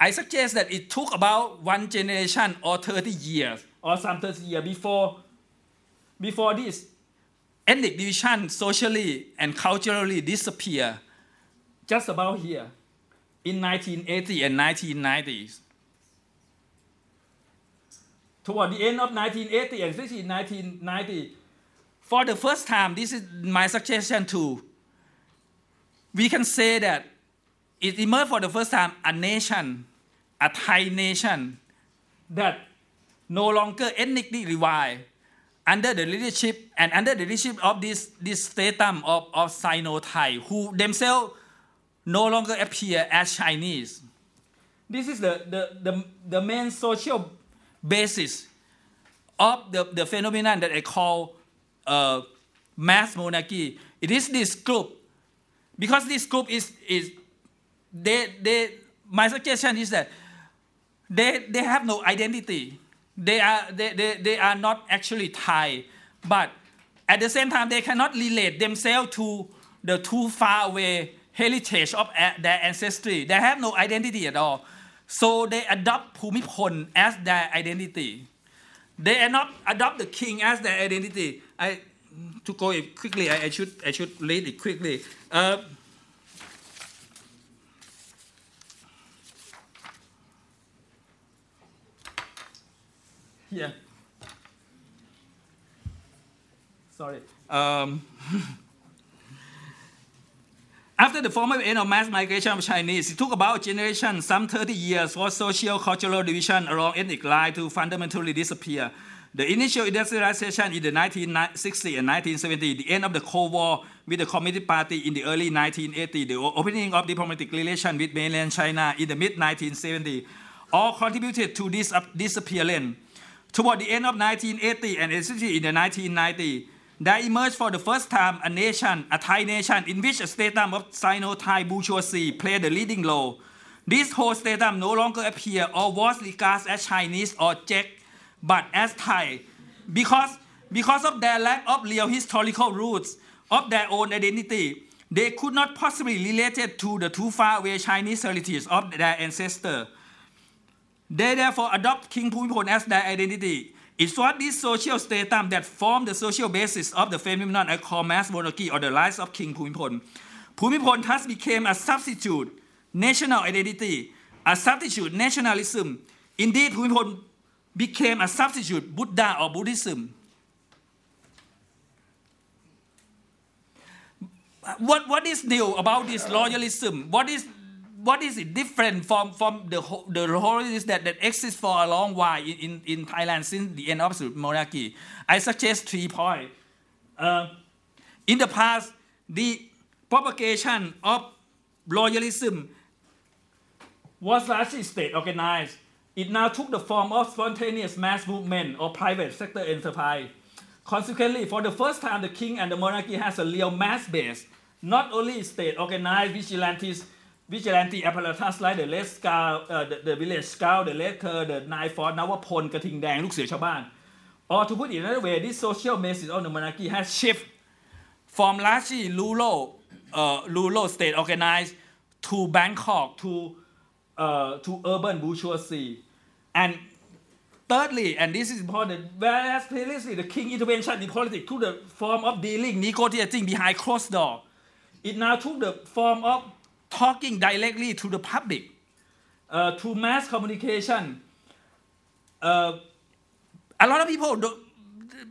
I suggest that it took about one generation or 30 years or some 30 years before, before this ethnic division socially and culturally disappear just about here in 1980 and 1990s toward the end of 1980 and especially 1990, for the first time, this is my suggestion too. We can say that it emerged for the first time a nation, a Thai nation, that no longer ethnically divided under the leadership and under the leadership of this, this stratum of, of Sino-Thai, who themselves no longer appear as Chinese. This is the, the, the, the main social basis of the, the phenomenon that I call uh, mass monarchy. It is this group, because this group is, is they, they, my suggestion is that they, they have no identity. They are, they, they, they are not actually Thai, but at the same time, they cannot relate themselves to the too far away heritage of their ancestry. They have no identity at all. So they adopt Bhumibol as their identity. They not adopt the king as their identity. I, to go quickly, I, I should, I should read it quickly. Uh, yeah. Sorry. Um, After the formal end of mass migration of Chinese, it took about a generation, some 30 years, for social cultural division along ethnic line to fundamentally disappear. The initial industrialization in the 1960 and 1970, the end of the Cold War with the Communist Party in the early 1980, the opening of diplomatic relations with mainland China in the mid 1970, all contributed to this disappearance. Toward the end of 1980 and especially in the 1990, there emerged for the first time a nation, a Thai nation, in which a statum of Sino-Thai bourgeoisie played a leading role. This whole statum no longer appeared or was regarded as Chinese or Jek but as Thai, because, because of their lack of real historical roots of their own identity, they could not possibly relate it to the too far away Chinese heritage of their ancestor. They therefore adopt King Bhumibol as their identity. It's what this social statum that formed the social basis of the phenomenon I call mass monarchy or the rise of King Bhumibol. Bhumibol thus became a substitute national identity, a substitute nationalism. Indeed, Bhumibol became a substitute Buddha or Buddhism. What, what is new about this loyalism? What is, what is it different from, from the, the loyalism that, that exists for a long while in, in, in Thailand since the end of absolute monarchy? I suggest three points. Uh, in the past, the propagation of loyalism was largely state organized it now took the form of spontaneous mass movement or private sector enterprise. Consequently, for the first time, the king and the monarchy has a real mass base, not only state organized vigilantes, vigilante apparatus like the Red Scout, uh, the, the Village Scout, the Red Gaur, the Nine Force, Nawapol, กระทิงแดง ลูกเสือชาวบ้าน Or to put it another way, this social message of the monarchy has shifted from largely Lulo, uh, rural state organized to Bangkok, to, uh, to urban bourgeoisie. And thirdly, and this is important, whereas previously the king intervention in politics took the form of dealing, negotiating behind closed door, it now took the form of talking directly to the public, uh, through mass communication. Uh, a lot of people, do,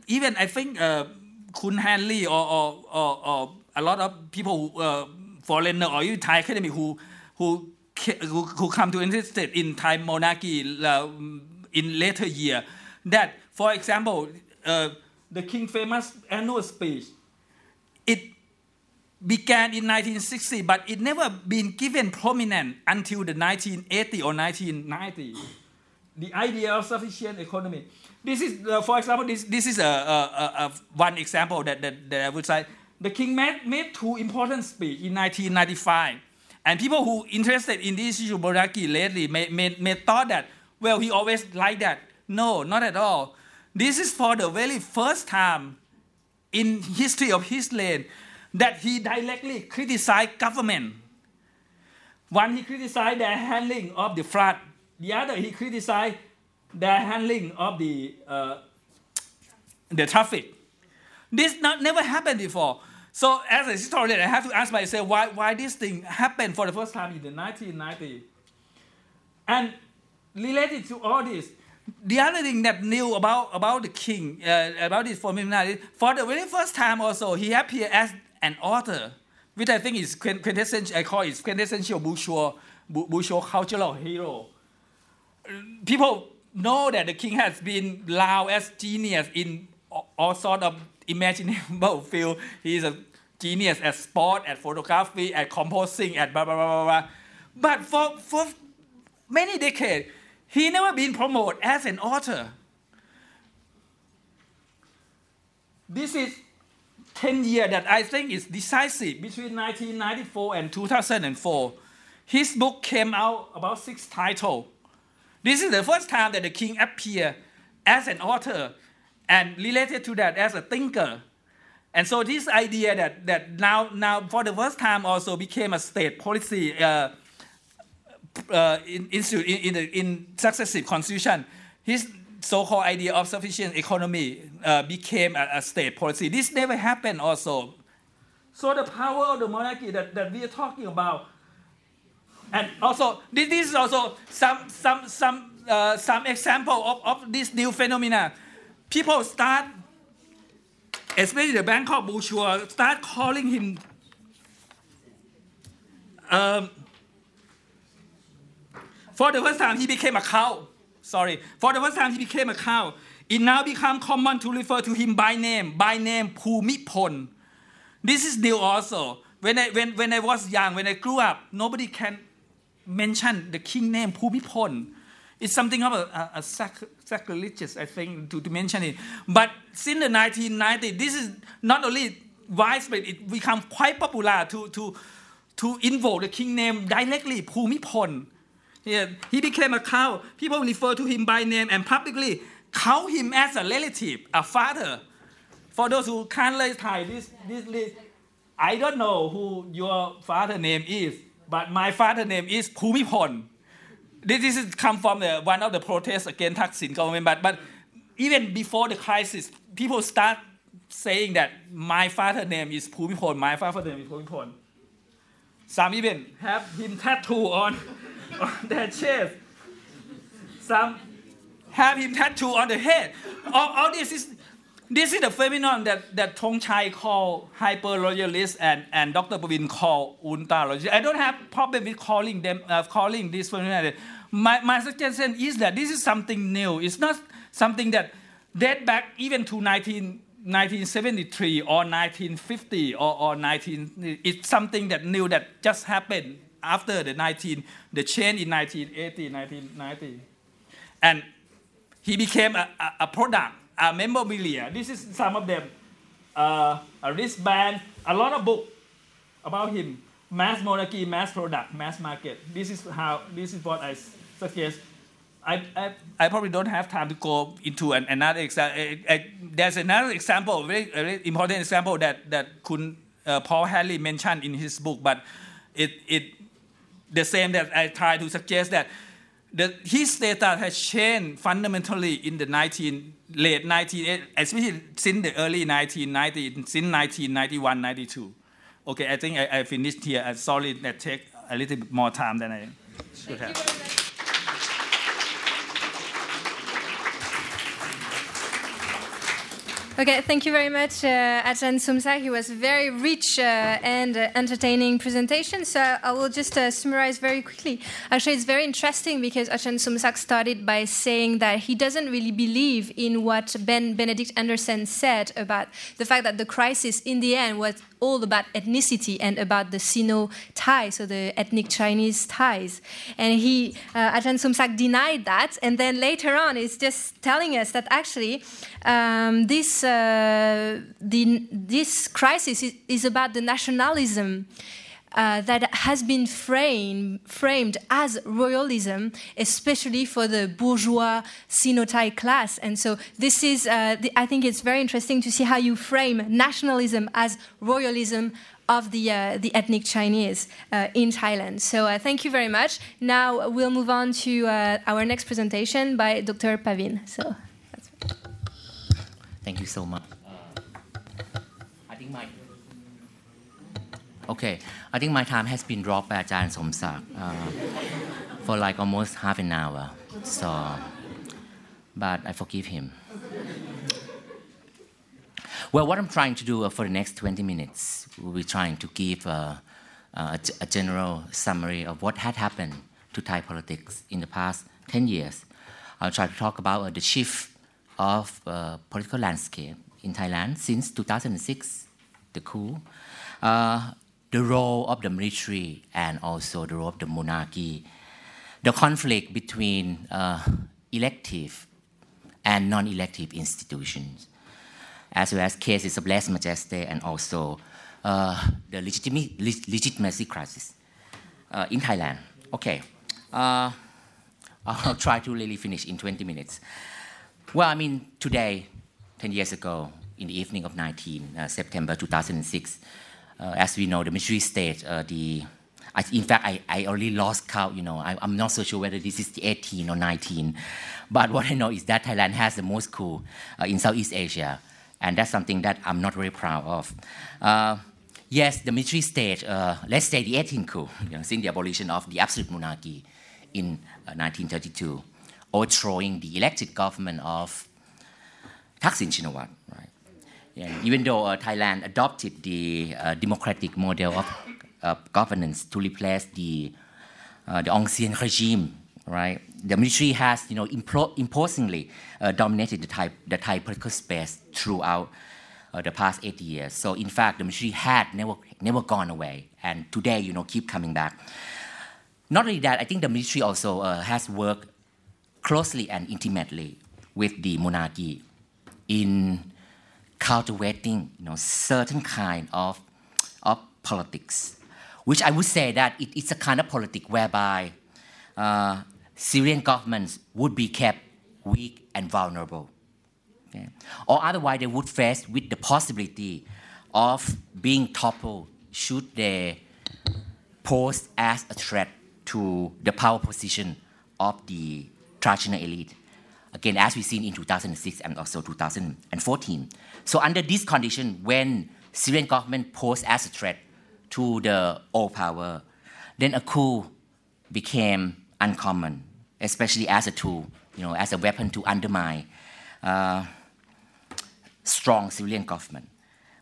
even I think uh, Kun Handley or, or, or, or, a lot of people, uh, foreigner or even Thai academy who, who who, who come to interested in Thai monarchy uh, in later year. That, for example, uh, the King famous annual speech, began in 1960, but it never been given prominent until the 1980 or 1990. The idea of sufficient economy. This is, uh, for example, this, this is a, a, a, one example that, that, that I would say. The king made, made two important speeches in 1995 and people who interested in this issue monarchy lately may, may, may thought that, well, he always like that. No, not at all. This is for the very first time in history of his land that he directly criticized government. One, he criticized their handling of the flood. The other, he criticized their handling of the, uh, the traffic. This not, never happened before. So as a historian, I have to ask myself why, why this thing happened for the first time in the 1990s. And related to all this, the other thing that new about, about the king, uh, about this phenomenon, for the very first time also, he appeared as an author, which I think is quintessential, I call it quintessential bourgeois, bourgeois cultural hero. People know that the king has been loud as genius in all sort of imaginable field. He's a genius at sport, at photography, at composing, at blah, blah, blah, blah, blah. But for, for many decades, he never been promoted as an author. This is 10 years that I think is decisive between 1994 and 2004. His book came out about six titles. This is the first time that the king appeared as an author and related to that as a thinker. And so this idea that, that now, now for the first time also became a state policy uh, uh, in, in, in, in successive constitution, his so-called idea of sufficient economy uh, became a, a, state policy. This never happened also. So the power of the monarchy that, that we are talking about, and also this, this is also some, some, some, uh, some example of, of this new phenomena people start, especially the Bangkok bourgeois, start calling him um, for the first time he became a cow. Sorry, for the first time he became a cow. it now become common to refer to him by name, by name Pumipon. This is new also. When I, when, when I was young, when I grew up, nobody can mention the king name Pumipon. It's something of a, a, a sac- sacrilegious, I think, to, to mention it. But since the 1990s, this is not only widespread, it become quite popular to, to, to invoke the king name directly, Pumipon. Yeah, he became a cow. People refer to him by name and publicly count him as a relative, a father. For those who can't learn Thai, this, this list, I don't know who your father name is, but my father name is Pumipon. This is come from the, one of the protests against Thaksin government, but, but even before the crisis, people start saying that my father name is Pumipon, my father name is Pumipon. Some even have him tattoo on, on their chest. Some have him tattoo on the head. All, all this is this is the phenomenon that, that Thong Chai called hyper loyalist and, and Dr. Pavin called ultra loyalist. I don't have problem with calling them uh, calling this phenomenon. My, my suggestion is that this is something new. It's not something that date back even to 19, 1973 or 1950 or, or 19. It's something that new that just happened after the 19 the change in 1980 1990, and he became a, a, a product uh, memorabilia. This is some of them. Uh, a wristband, a lot of book about him. Mass monarchy, mass product, mass market. This is how. This is what I suggest. I, I, I probably don't have time to go into an, another example. There's another example, very, very important example that that Kun uh, Paul Handley mentioned in his book, but it it the same that I try to suggest that the, his status has changed fundamentally in the 19 late 19, eh, especially since the early 1990, since 1991, 92. Okay, I think I, I finished here. I'm sorry that take a little bit more time than I should have. Okay, thank you very much, uh, Ajahn Somsak. It was very rich uh, and uh, entertaining presentation. So I will just uh, summarize very quickly. Actually, it's very interesting because Ajahn Somsak started by saying that he doesn't really believe in what Ben Benedict Anderson said about the fact that the crisis in the end was all about ethnicity and about the Sino Thais, so the ethnic Chinese Thais. And he, uh, Ajahn Somsak denied that. And then later on, he's just telling us that actually um, this, uh, the, this crisis is, is about the nationalism uh, that has been frame, framed as royalism, especially for the bourgeois Sino-Thai class. And so this is, uh, the, I think it's very interesting to see how you frame nationalism as royalism of the, uh, the ethnic Chinese uh, in Thailand. So uh, thank you very much. Now we'll move on to uh, our next presentation by Dr. Pavin. So, Thank you so much. I think my Okay, I think my time has been dropped by Ajahn Somsak uh, for like almost half an hour. So, but I forgive him. Well, what I'm trying to do uh, for the next 20 minutes, we'll be trying to give uh, a, a general summary of what had happened to Thai politics in the past 10 years. I'll try to talk about uh, the shift of uh, political landscape in Thailand since 2006, the coup, uh, the role of the military and also the role of the monarchy, the conflict between uh, elective and non-elective institutions, as well as cases of lèse majesty and also uh, the legitimacy crisis uh, in Thailand. Okay, uh, I'll try to really finish in 20 minutes. Well, I mean, today, 10 years ago, in the evening of 19 uh, September 2006, uh, as we know, the military state, uh, the I, in fact, I, I already lost count. You know, I, am not so sure whether this is the 18 or 19. But what I know is that Thailand has the most coup uh, in Southeast Asia, and that's something that I'm not very proud of. Uh, yes, the military state, uh, let's say the 18 coup, you know, since the abolition of the absolute monarchy in 1932 overthrowing the elected government of Thaksin Shinawatra. Right? Even though uh, Thailand adopted the uh, democratic model of uh, governance to replace the uh, the ancien regime right? The military has, you know, imposingly uh, dominated the Thai, the Thai political space throughout uh, the past 80 years. So in fact, the military had never, never gone away, and today, you know, keep coming back. Not only that, I think the military also has worked closely and intimately with the monarchy in cultivating, you know, certain kind of, of politics, which I would say that it, it's a kind of politics whereby uh, civilian governments would be kept weak and vulnerable. Okay? Or otherwise, they would face with the possibility of being toppled should they pose as a threat to the power position of the traditional elite. Again, as we've seen in 2006 and also 2014. So under this condition, when civilian government posed as a threat to the old power, then a coup became uncommon, especially as a tool, you know, as a weapon to undermine uh, strong civilian government.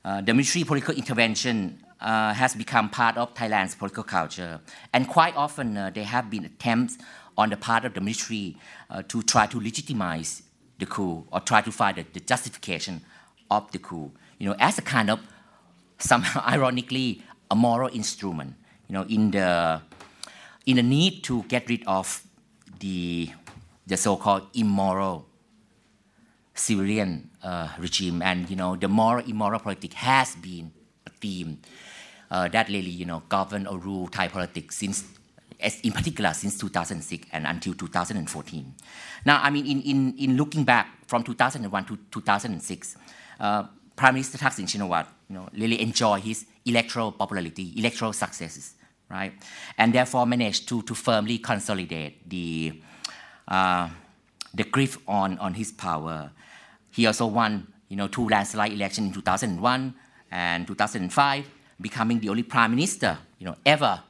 Uh, the military political intervention uh, has become part of Thailand's political culture, and quite often uh, there have been attempts on the part of the military uh, to try to legitimize the coup or try to find the, the justification of the coup, you know, as a kind of somehow ironically a moral instrument, you know, in the in the need to get rid of the the so-called immoral civilian uh, regime, and you know, the moral immoral politics has been a theme uh, that really, you know, govern or rule Thai politics since, in particular, since 2006 and until 2014. Now, I mean, in, in, in looking back from 2001 to 2006, uh, Prime Minister Thaksin Shinawat, you know, really enjoyed his electoral popularity, electoral successes, right? And therefore managed to, to firmly consolidate the, uh, the grip on, on his power. He also won, you know, two landslide elections in 2001 and 2005, becoming the only prime minister, you know, ever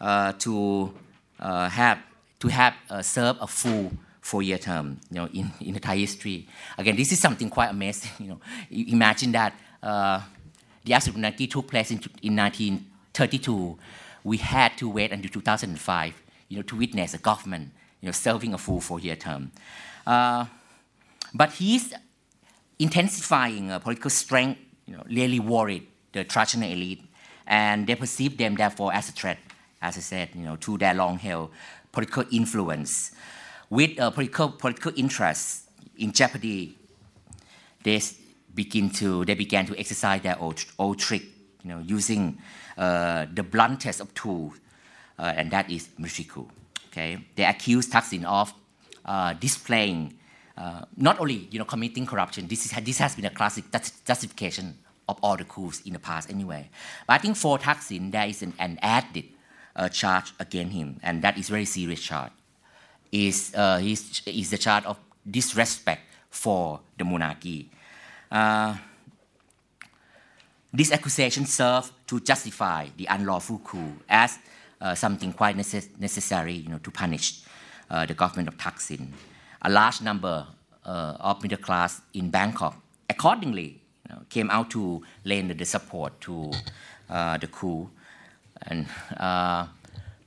to uh, have to have uh, served a full four-year term, you know, in, in Thai history. Again, this is something quite amazing. You know, imagine that uh, the absolute monarchy took place in, in 1932. We had to wait until 2005, you know, to witness a government, you know, serving a full four-year term. Uh, but his intensifying uh, political strength, you know, really worried the traditional elite, and they perceive them therefore as a threat, as I said, you know, to their long-held political influence. With uh, political political interests in jeopardy, they begin to they began to exercise their old, old trick, you know, using uh, the bluntest of tools, uh, and that is military coup. Okay, they accused Thaksin of uh, displaying. Uh, not only you know committing corruption, this, is, this has been a classic justification of all the coups in the past anyway. But I think for Thaksin, there is an, an added uh, charge against him, and that is very serious charge. Is uh, is, is the charge of disrespect for the monarchy. Uh, this accusation serves to justify the unlawful coup as uh, something quite necess- necessary, you know, to punish uh, the government of Thaksin. A large number uh, of middle class in Bangkok, accordingly, you know, came out to lend the support to uh, the coup, and uh,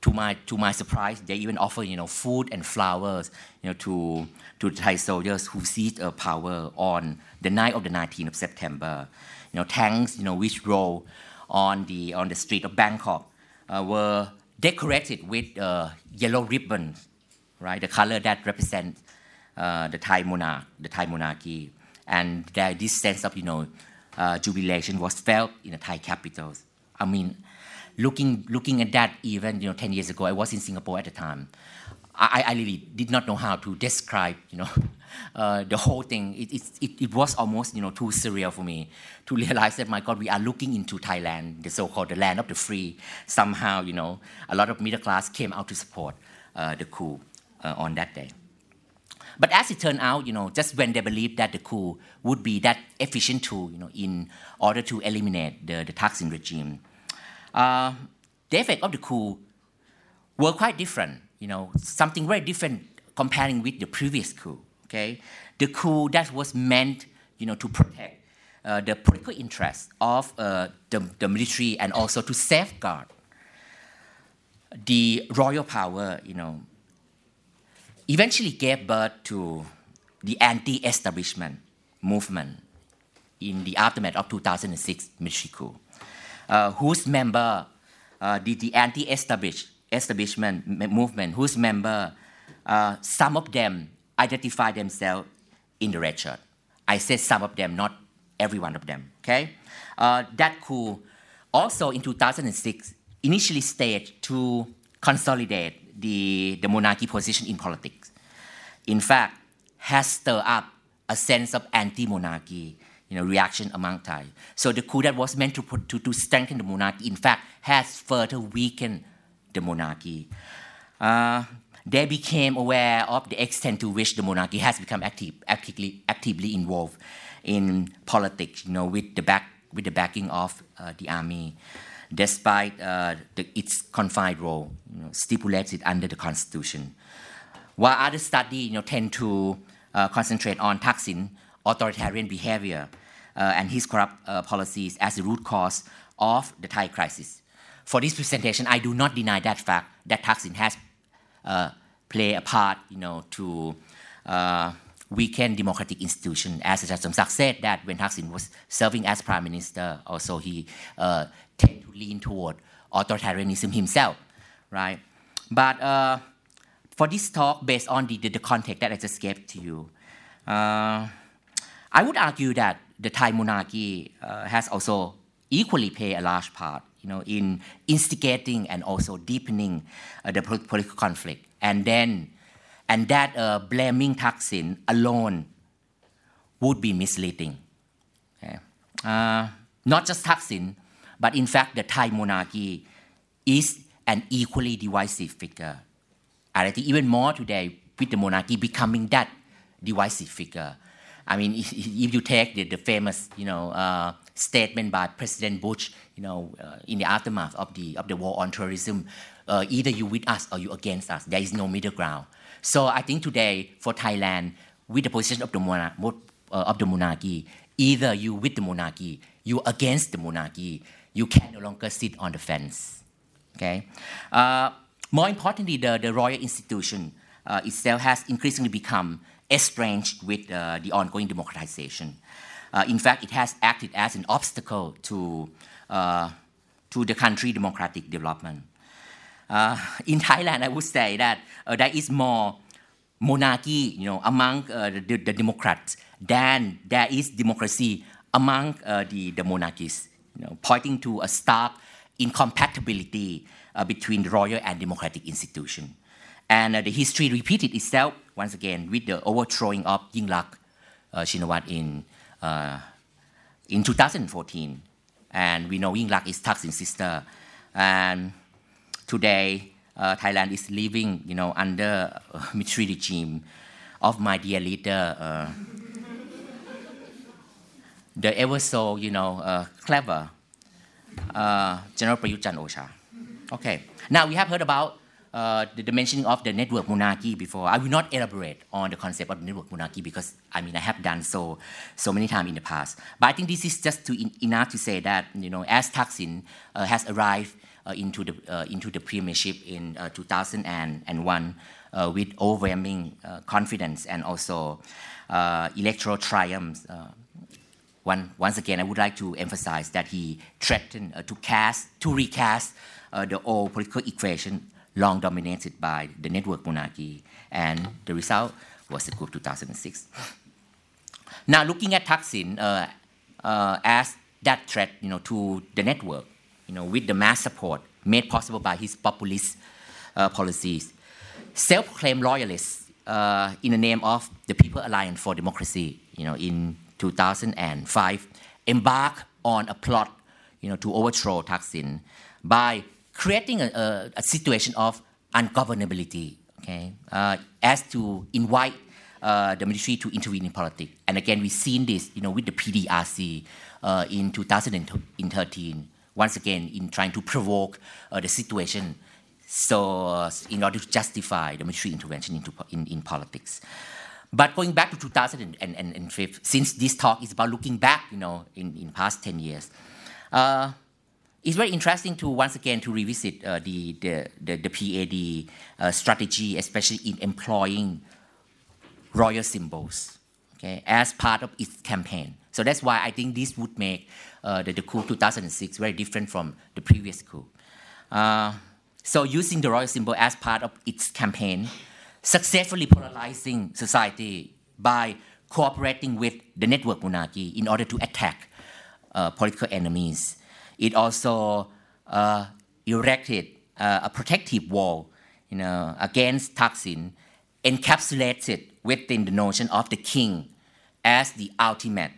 to my to my surprise, they even offer you know food and flowers, you know, to to Thai soldiers who seized uh, power on the night of the 19th of September. You know, tanks, you know, which roll on the on the street of Bangkok uh, were decorated with uh, yellow ribbons, right? The color that represents uh, the Thai monarch, the Thai monarchy, and there, this sense of you know uh, jubilation was felt in the Thai capitals. I mean, looking looking at that event, you know 10 years ago, I was in Singapore at the time. I, I really did not know how to describe you know uh, the whole thing. It, it, it, was almost you know too surreal for me to realize that my God, we are looking into Thailand, the so-called the land of the free. Somehow you know a lot of middle class came out to support uh, the coup uh, on that day. But as it turned out, you know, just when they believed that the coup would be that efficient tool, you know, in order to eliminate the, the Thaksin regime, uh, the effect of the coup were quite different. You know, something very different comparing with the previous coup. Okay, the coup that was meant, you know, to protect uh, the political interests of uh, the, the military and also to safeguard the royal power, you know, eventually gave birth to the anti-establishment movement in the aftermath of 2006 military coup, whose member, uh, the, the anti-establishment movement, whose member, uh, some of them identify themselves in the red shirt. I said some of them, not every one of them. Okay, uh, that coup also in 2006 initially staged to consolidate the, the monarchy position in politics. In fact, has stirred up a sense of anti-monarchy you know, reaction among Thai. So the coup that was meant to, to, to strengthen the monarchy, in fact, has further weakened the monarchy. Uh, they became aware of the extent to which the monarchy has become active, actively, actively involved in politics, you know, with the, back, with the backing of uh, the army, despite uh, the, its confined role you know, stipulated under the constitution. While other studies you know, tend to uh, concentrate on Thaksin authoritarian behavior uh, and his corrupt uh, policies as the root cause of the Thai crisis. For this presentation, I do not deny that fact that Thaksin has uh, played a part, you know, to uh, weaken democratic institutions. As Ajahn Somsak said that when Thaksin was serving as prime minister, also he uh, tended to lean toward authoritarianism himself, right? But uh, for this talk, based on the, the, the, context that I just gave to you, uh, I would argue that the Thai monarchy uh, has also equally played a large part you know, in instigating and also deepening uh, the political conflict. And then, and that uh, blaming Thaksin alone would be misleading. Okay? Uh, not just Thaksin, but in fact, the Thai monarchy is an equally divisive figure. And I think even more today, with the monarchy becoming that divisive figure. I mean, if, you take the, the, famous, you know, uh, statement by President Bush, you know, uh, in the aftermath of the of the war on terrorism, uh, either you with us or you against us. There is no middle ground. So I think today for Thailand, with the position of the monarch, uh, of the monarchy, either you with the monarchy, you against the monarchy. You can no longer sit on the fence. Okay. Uh, more importantly, the, the royal institution uh, itself has increasingly become estranged with uh, the ongoing democratization. Uh, in fact, it has acted as an obstacle to, uh, to the country democratic development. Uh, in Thailand, I would say that uh, there is more monarchy, you know, among uh, the, the, Democrats than there is democracy among the, the monarchies, you know, pointing to a stark incompatibility between the royal and democratic institution. And the history repeated itself once again with the overthrowing of Yingluck uh, Shinawat in, uh, in 2014. And we know Yingluck is Thaksin's sister. And today, uh, Thailand is living, you know, under a military regime of my dear leader, uh, the ever so, you know, uh, clever uh, General Prayut Chan Ocha. Okay, now we have heard about uh, the, the, mentioning of the network monarchy before. I will not elaborate on the concept of network monarchy because I mean I have done so so many times in the past. But I think this is just to in, enough to say that you know as Thaksin uh, has arrived uh, into the uh, into the premiership in uh, 2001 uh, with overwhelming confidence and also electoral triumphs. one, once again, I would like to emphasize that he threatened to cast, to recast the old political equation long dominated by the network monarchy, and the result was the coup of 2006. Now, looking at Thaksin uh, uh, as that threat, you know, to the network, you know, with the mass support made possible by his populist uh, policies, self-proclaimed loyalists uh, in the name of the People Alliance for Democracy, you know, in 2005, embarked on a plot, you know, to overthrow Thaksin by creating a, a, a situation of ungovernability, okay, uh, as to invite uh, the military to intervene in politics. And again, we've seen this, you know, with the PDRC uh, in 2013, once again, in trying to provoke uh, the situation so uh, in order to justify the military intervention into, in, in politics. But going back to 2005, since this talk is about looking back, you know, in, in past 10 years, uh, it's very interesting to once again to revisit uh, the, the, the, the, PAD uh, strategy, especially in employing royal symbols okay, as part of its campaign. So that's why I think this would make uh, the, the coup 2006 very different from the previous coup. Uh, so using the royal symbol as part of its campaign, successfully polarizing society by cooperating with the network monarchy in order to attack uh, political enemies. It also uh, erected uh, a protective wall you know, against Thaksin, encapsulated within the notion of the king as the ultimate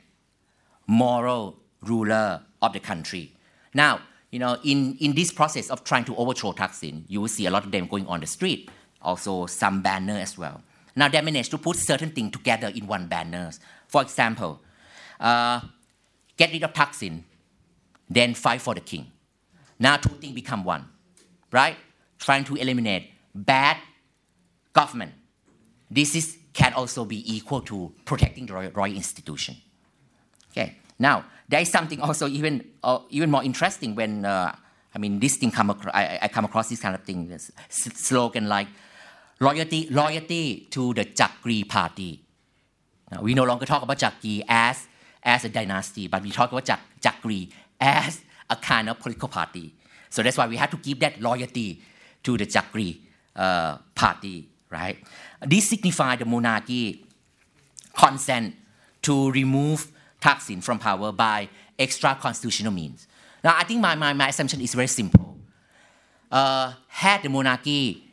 moral ruler of the country. Now, you know, in, in this process of trying to overthrow Thaksin, you will see a lot of them going on the street, also some banner as well. Now they managed to put certain things together in one banner. For example, uh, get rid of Thaksin, then fight for the king. Now two things become one, right? Trying to eliminate bad government. This is, can also be equal to protecting the royal, royal institution. Okay. Now there is something also even uh, even more interesting when uh, I mean this thing come across, I, I, come across this kind of thing this slogan like loyalty loyalty to the Chakri party. Now, we no longer talk about Chakri as as a dynasty, but we talk about Jak, Chakri as a kind of political party. So that's why we have to give that loyalty to the Chakri uh, party, right? This signifies the monarchy consent to remove Thaksin from power by extra constitutional means. Now, I think my, my, my assumption is very simple. Uh, had the monarchy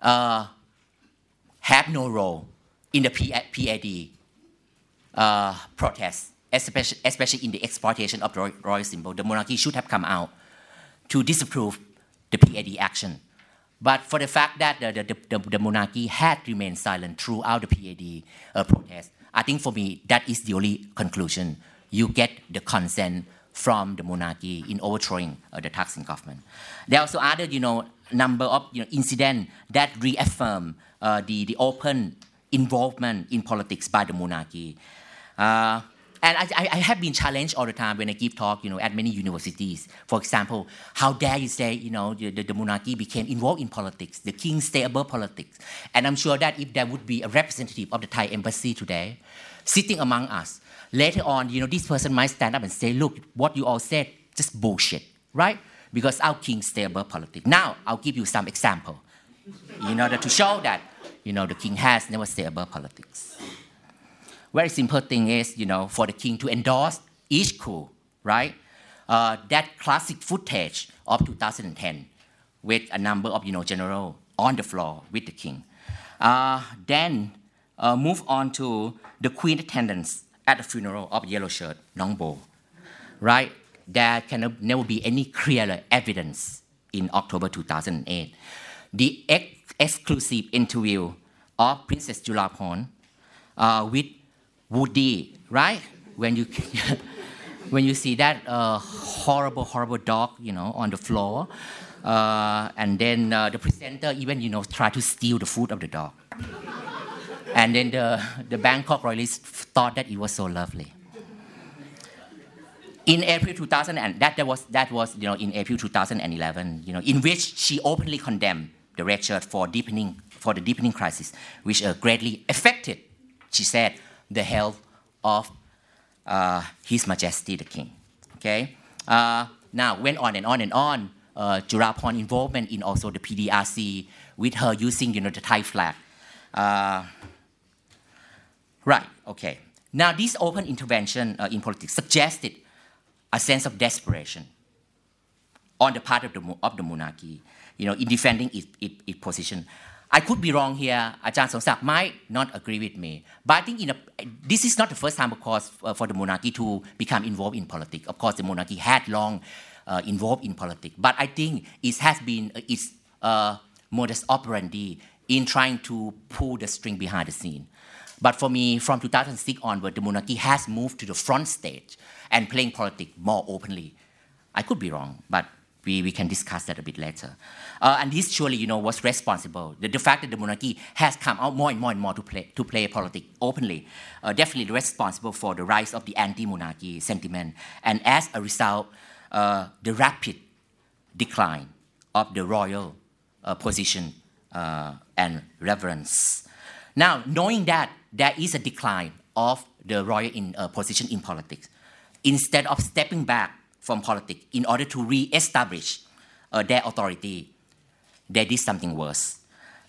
uh, had no role in the PAD uh, protests, especially, especially in the exploitation of the royal symbol, the monarchy should have come out to disapprove the PAD action. But for the fact that the, the, the, the monarchy had remained silent throughout the PAD uh, protest, I think for me, that is the only conclusion. You get the consent from the monarchy in overthrowing uh, the Thaksin government. There are also other, you know, number of you know, incidents that reaffirm uh, the, the open involvement in politics by the monarchy. Uh, and I, I, have been challenged all the time when I give talk, you know, at many universities. For example, how dare you say, you know, the, the monarchy became involved in politics, the king stay above politics. And I'm sure that if there would be a representative of the Thai embassy today, sitting among us, later on, you know, this person might stand up and say, look, what you all said, just bullshit, right? Because our king stay above politics. Now, I'll give you some example in order to show that, you know, the king has never stayed above politics very simple thing is, you know, for the king to endorse each coup, right? Uh, that classic footage of 2010 with a number of, you know, general on the floor with the king. Uh, then uh, move on to the queen attendance at the funeral of Yellow Shirt, Nongbo, right? There can never be any clearer evidence in October 2008. The ex- exclusive interview of Princess Julapon uh, with Woody, right? When you when you see that uh, horrible, horrible dog, you know, on the floor, uh, and then uh, the presenter even, you know, try to steal the food of the dog, and then the the Bangkok royalists thought that it was so lovely. In April 2000, and that, that was that was you know in April 2011, you know, in which she openly condemned the red shirt for deepening for the deepening crisis, which uh, greatly affected, she said, the health of uh, His Majesty the King. Okay. Uh, now went on and on and on. Uh, Julapon involvement in also the PDRC with her using you know the Thai flag. Uh, right. Okay. Now this open intervention uh, in politics suggested a sense of desperation on the part of the of the monarchy, you know, in defending its, its, its position. I could be wrong here. Ajahn Somsak might not agree with me. But I think a, this is not the first time, of course, uh, for the monarchy to become involved in politics. Of course, the monarchy had long uh, involved in politics. But I think it has been uh, its uh, modus operandi in trying to pull the string behind the scene. But for me, from 2006 onward, the monarchy has moved to the front stage and playing politics more openly. I could be wrong, but we, we can discuss that a bit later. Uh, and this surely, you know, was responsible. The, the, fact that the monarchy has come out more and more and more to play, to play politics openly, uh, definitely responsible for the rise of the anti-monarchy sentiment. And as a result, uh, the rapid decline of the royal uh, position uh, and reverence. Now, knowing that there is a decline of the royal in, uh, position in politics, instead of stepping back from politics in order to re-establish uh, their authority, they did something worse.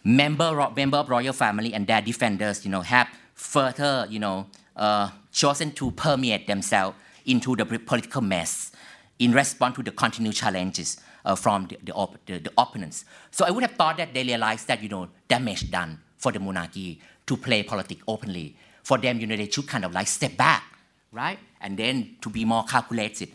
Member, member of royal family and their defenders, you know, have further, you know, uh, chosen to permeate themselves into the political mess in response to the continued challenges uh, from the, the, op- the, the, opponents. So I would have thought that they realized that, you know, damage done for the monarchy to play politics openly. For them, you know, they should kind of like step back, right? And then to be more calculated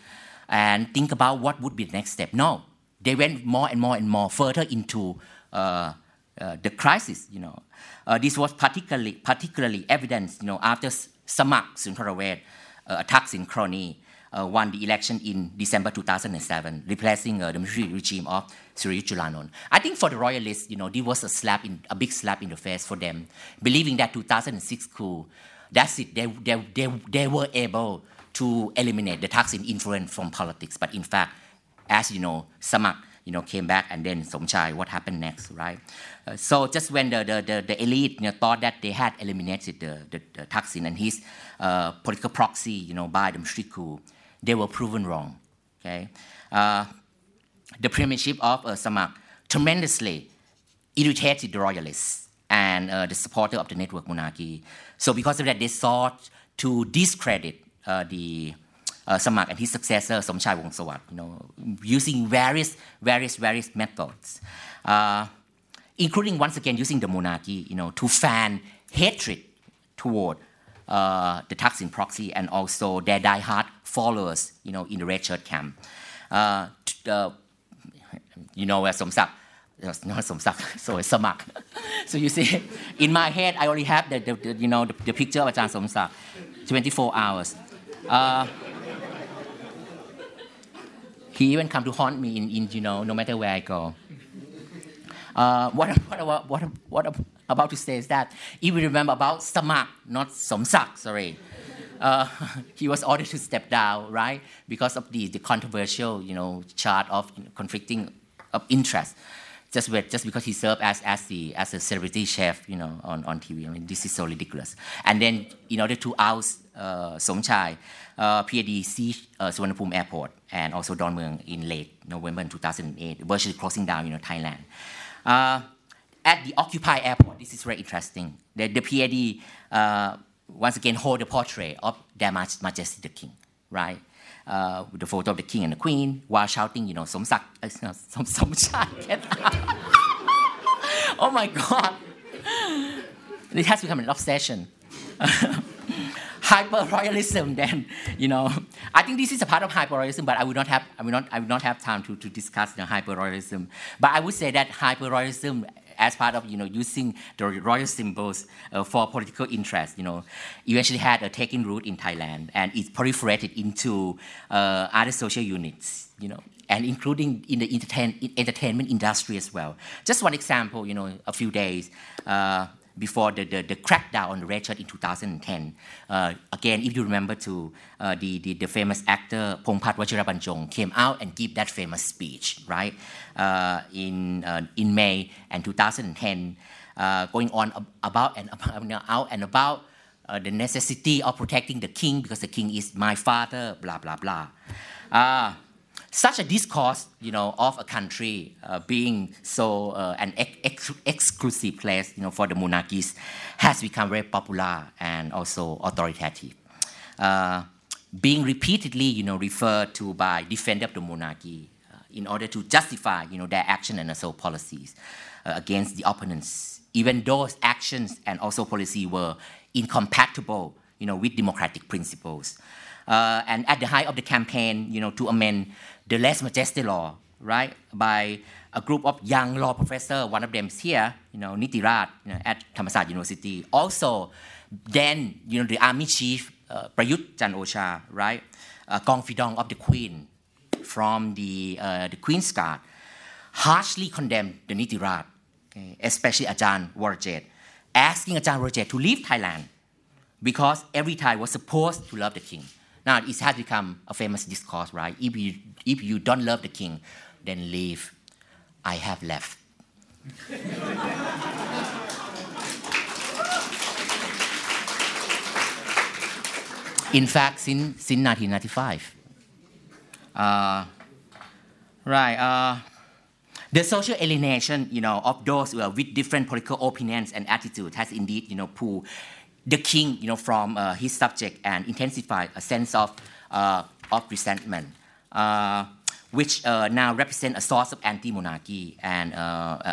and think about what would be the next step. No, they went more and more and more further into uh, uh, the crisis, you know. Uh, this was particularly, particularly evident, you know, after Samak Suntharaved uh, attacks in Crony uh, won the election in December 2007, replacing uh, the military regime of Surayud Chulanont. I think for the royalists, you know, this was a slap in a big slap in the face for them, believing that 2006 coup, that's it. They, they, they, they were able to eliminate the Thaksin influence from politics, but in fact, as you know, Samak you know, came back and then Somchai, what happened next, right? Uh, so just when the, the, the, the elite you know, thought that they had eliminated the, the, the Thaksin and his uh, political proxy, you know, by the Mshriku, they were proven wrong, okay? Uh, the premiership of uh, Samak tremendously irritated the royalists and uh, the supporter of the network monarchy. So because of that, they sought to discredit the uh, Samak and his successor Somchai Wongsawat, you know, using various, various, various methods, uh, including once again using the monarchy, you know, to fan hatred toward uh, the Thaksin proxy and also their die-hard followers, you know, in the red shirt camp. Uh, uh, you know where Somsak not Somsak, so Samak. so you see, in my head, I only have the, the, the you know the, the, picture of Ajahn Somsak, 24 hours. Uh, he even come to haunt me in, in you know, no matter where I go. Uh, what, what, what, what, I'm about to say is that if we remember about Samak, not Somsak, sorry, uh, he was ordered to step down, right, because of the, the controversial, you know, chart of conflicting of interest. Just, with, just because he served as, as, the, as a celebrity chef, you know, on, on TV. I mean, this is so ridiculous. And then, in order to oust Somchai, PAD Suvarnabhumi Airport and also Don Mueang in late November 2008, virtually closing down, you know, Thailand. Uh, at the Occupy airport, this is very interesting. The, the PAD uh, once again hold the portrait of Their Majesty the King, right? Uh, with the photo of the king and the queen while shouting, you know, Somsak, uh, Som, Somchai. oh my God. It has become an obsession. hyper royalism then you know. I think this is a part of hyper royalism but i would not have i would not i would not have time to, to discuss the hyper royalism but i would say that hyper royalism as part of you know using the royal symbols uh, for political interest you know. Eventually had a taking root in thailand and it proliferated into uh, other social units you know and including in the entertain, entertainment industry as well. Just one example you know a few days uh, before the, the, the, crackdown on the red shirt in 2010. Uh, again, if you remember to uh, the, the, the, famous actor Pongpat Vajirabanjong came out and gave that famous speech, right, uh, in, uh, in May and 2010, uh, going on about and about, out and about uh, the necessity of protecting the king because the king is my father, blah, blah, blah such a discourse, you know, of a country uh, being so uh, an ex- exclusive place, you know, for the monarchies, has become very popular and also authoritative. Uh, being repeatedly, you know, referred to by defenders of the monarchy uh, in order to justify, you know, their action and also policies uh, against the opponents, even those actions and also policy were incompatible, you know, with democratic principles. Uh, and at the height of the campaign, you know, to amend the lèse majesté law, right, by a group of young law professors. One of them is here, you know, Nitirat you know, at Thammasat University. Also, then, you know, the army chief, uh, Prayut Chan Ocha, right, uh, confidant of the queen from the, uh, the Queen's Guard, harshly condemned the Nitirat, okay, especially Ajahn Warajet, asking Ajahn Warajet to leave Thailand because every Thai was supposed to love the king. Now it has become a famous discourse, right? If you, if you don't love the king, then leave. I have left. In fact, since, since 1995. Uh, right. Uh, the social alienation, you know, of those with different political opinions and attitudes has indeed, you know, pulled the king, you know, from uh, his subject and intensified a sense of, uh, of resentment, uh, which uh, now represent a source of anti-monarchy and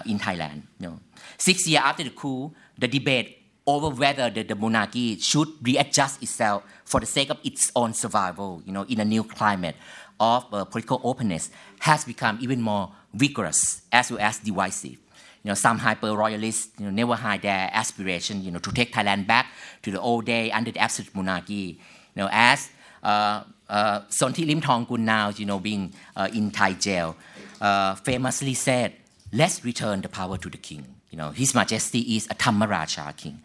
in Thailand. You know. Six years after the coup, the debate over whether the, the, monarchy should readjust itself for the sake of its own survival, you know, in a new climate of uh, political openness has become even more vigorous as well as divisive. You know, some hyper-royalists you know, never hide their aspiration, you know, to take Thailand back to the old day under the absolute monarchy. You know, as uh, uh, Sonthi Limthongkul now, you know, being uh, in Thai jail, uh, famously said, "Let's return the power to the king." You know, His Majesty is a Dhammaraja king.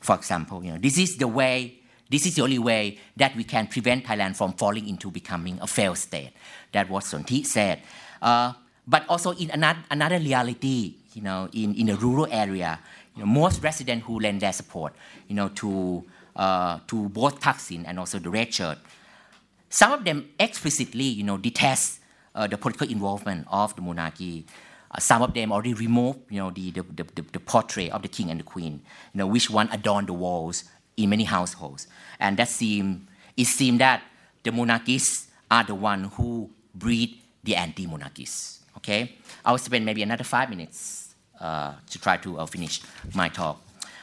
For example, you know, this is the way, this is the only way that we can prevent Thailand from falling into becoming a failed state. That was Sonthi said. Uh, but also in another, another reality, you know, in, in a rural area, you know, most residents who lend their support, you know, to, uh, to both Thaksin and also the Red Shirt, some of them explicitly, you know, detest uh, the political involvement of the monarchy. Uh, some of them already removed, you know, the, the, the, the, portrait of the king and the queen, you know, which one adorned the walls in many households. And that seemed, it seemed that the monarchists are the one who breed the anti-monarchists. Okay, I'll spend maybe another five minutes uh, to try to uh, finish my talk.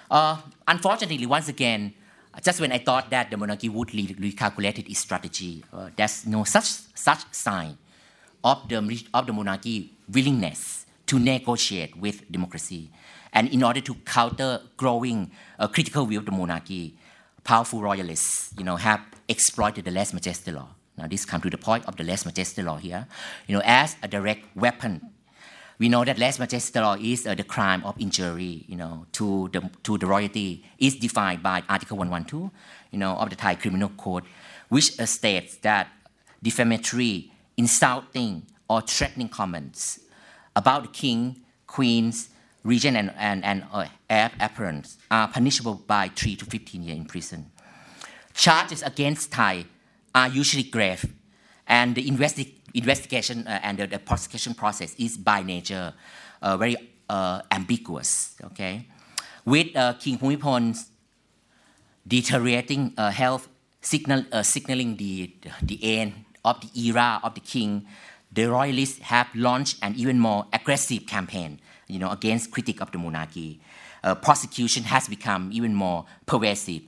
Uh, unfortunately, once again, just when I thought that the monarchy would recalculate its strategy, uh, there's no such such sign of the of the monarchy willingness to negotiate with democracy. And in order to counter growing uh, critical view of the monarchy, powerful royalists, you know, have exploited the lèse majesté law. Now, this comes to the point of the lèse majesté law here, you know, as a direct weapon. We know that lèse majesté law is uh, the crime of injury, you know, to the to the royalty is defined by Article 112, you know, of the Thai Criminal Code, which uh, states that defamatory, insulting, or threatening comments about the king, queens, regent, and, and, and uh, apparent are punishable by 3 to 15 years in prison. Charges against Thai are usually grave, and the investi- investigation uh, and the, the, prosecution process is by nature uh, very uh, ambiguous. Okay, with uh, King Bhumipon's deteriorating uh, health signal, signaling the, the end of the era of the king, the royalists have launched an even more aggressive campaign you know, against critics of the monarchy. Uh, prosecution has become even more pervasive.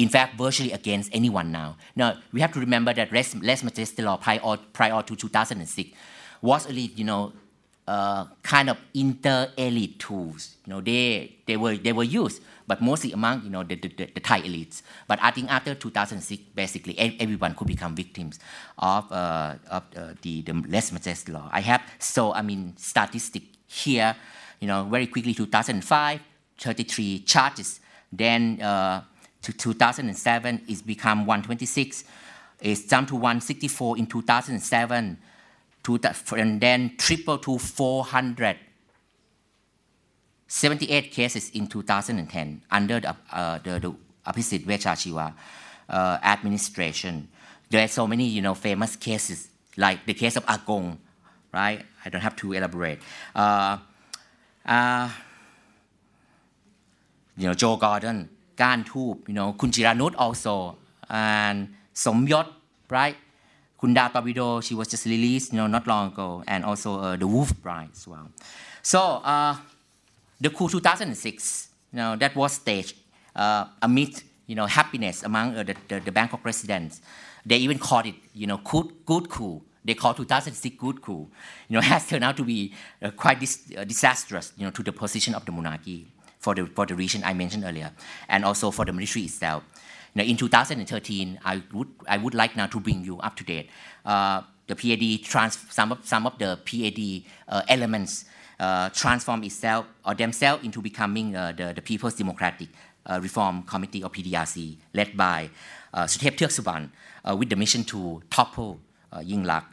In fact, virtually against anyone now. Now, we have to remember that lèse majesté law prior, prior to 2006 was only, you know, uh, kind of inter-elite tools. You know, they, they, were, they were used but mostly among you know the, the, the, Thai elites. But I think after 2006, basically everyone could become victims of, uh, of uh, the, the lèse majesté law. I have so I mean statistic here, you know, very quickly 2005, 33 charges. Then uh, to 2007, it's become 126. It's jumped to 164 in 2007, to, and then triple to 400 78 cases in 2010 under the, uh, the, the uh, administration. There are so many, you know, famous cases, like the case of Agong, right? I don't have to elaborate. Uh, uh, you know, Joe Gordon, Gan Toop, you know, Kun Jiranut also, and Somyot, right? Kunda she was just released, you know, not long ago, and also uh, the Wolf Bride as well. So, uh, the coup 2006, you know, that was staged uh, amid you know, happiness among uh, the, the, the, Bangkok residents. They even called it, you know, good, good coup. They called 2006 good coup. You know, has turned out to be uh, quite dis- uh, disastrous, you know, to the position of the monarchy for the, for the region I mentioned earlier, and also for the military itself. Now, in 2013, I would, I would like now to bring you up to date. Uh, the PAD, trans- some, of, some of the PAD uh, elements uh, transform itself or themselves into becoming uh, the, the People's Democratic uh, Reform Committee or PDRC, led by uh, Suban. uh, with the mission to topple uh, Yingluck.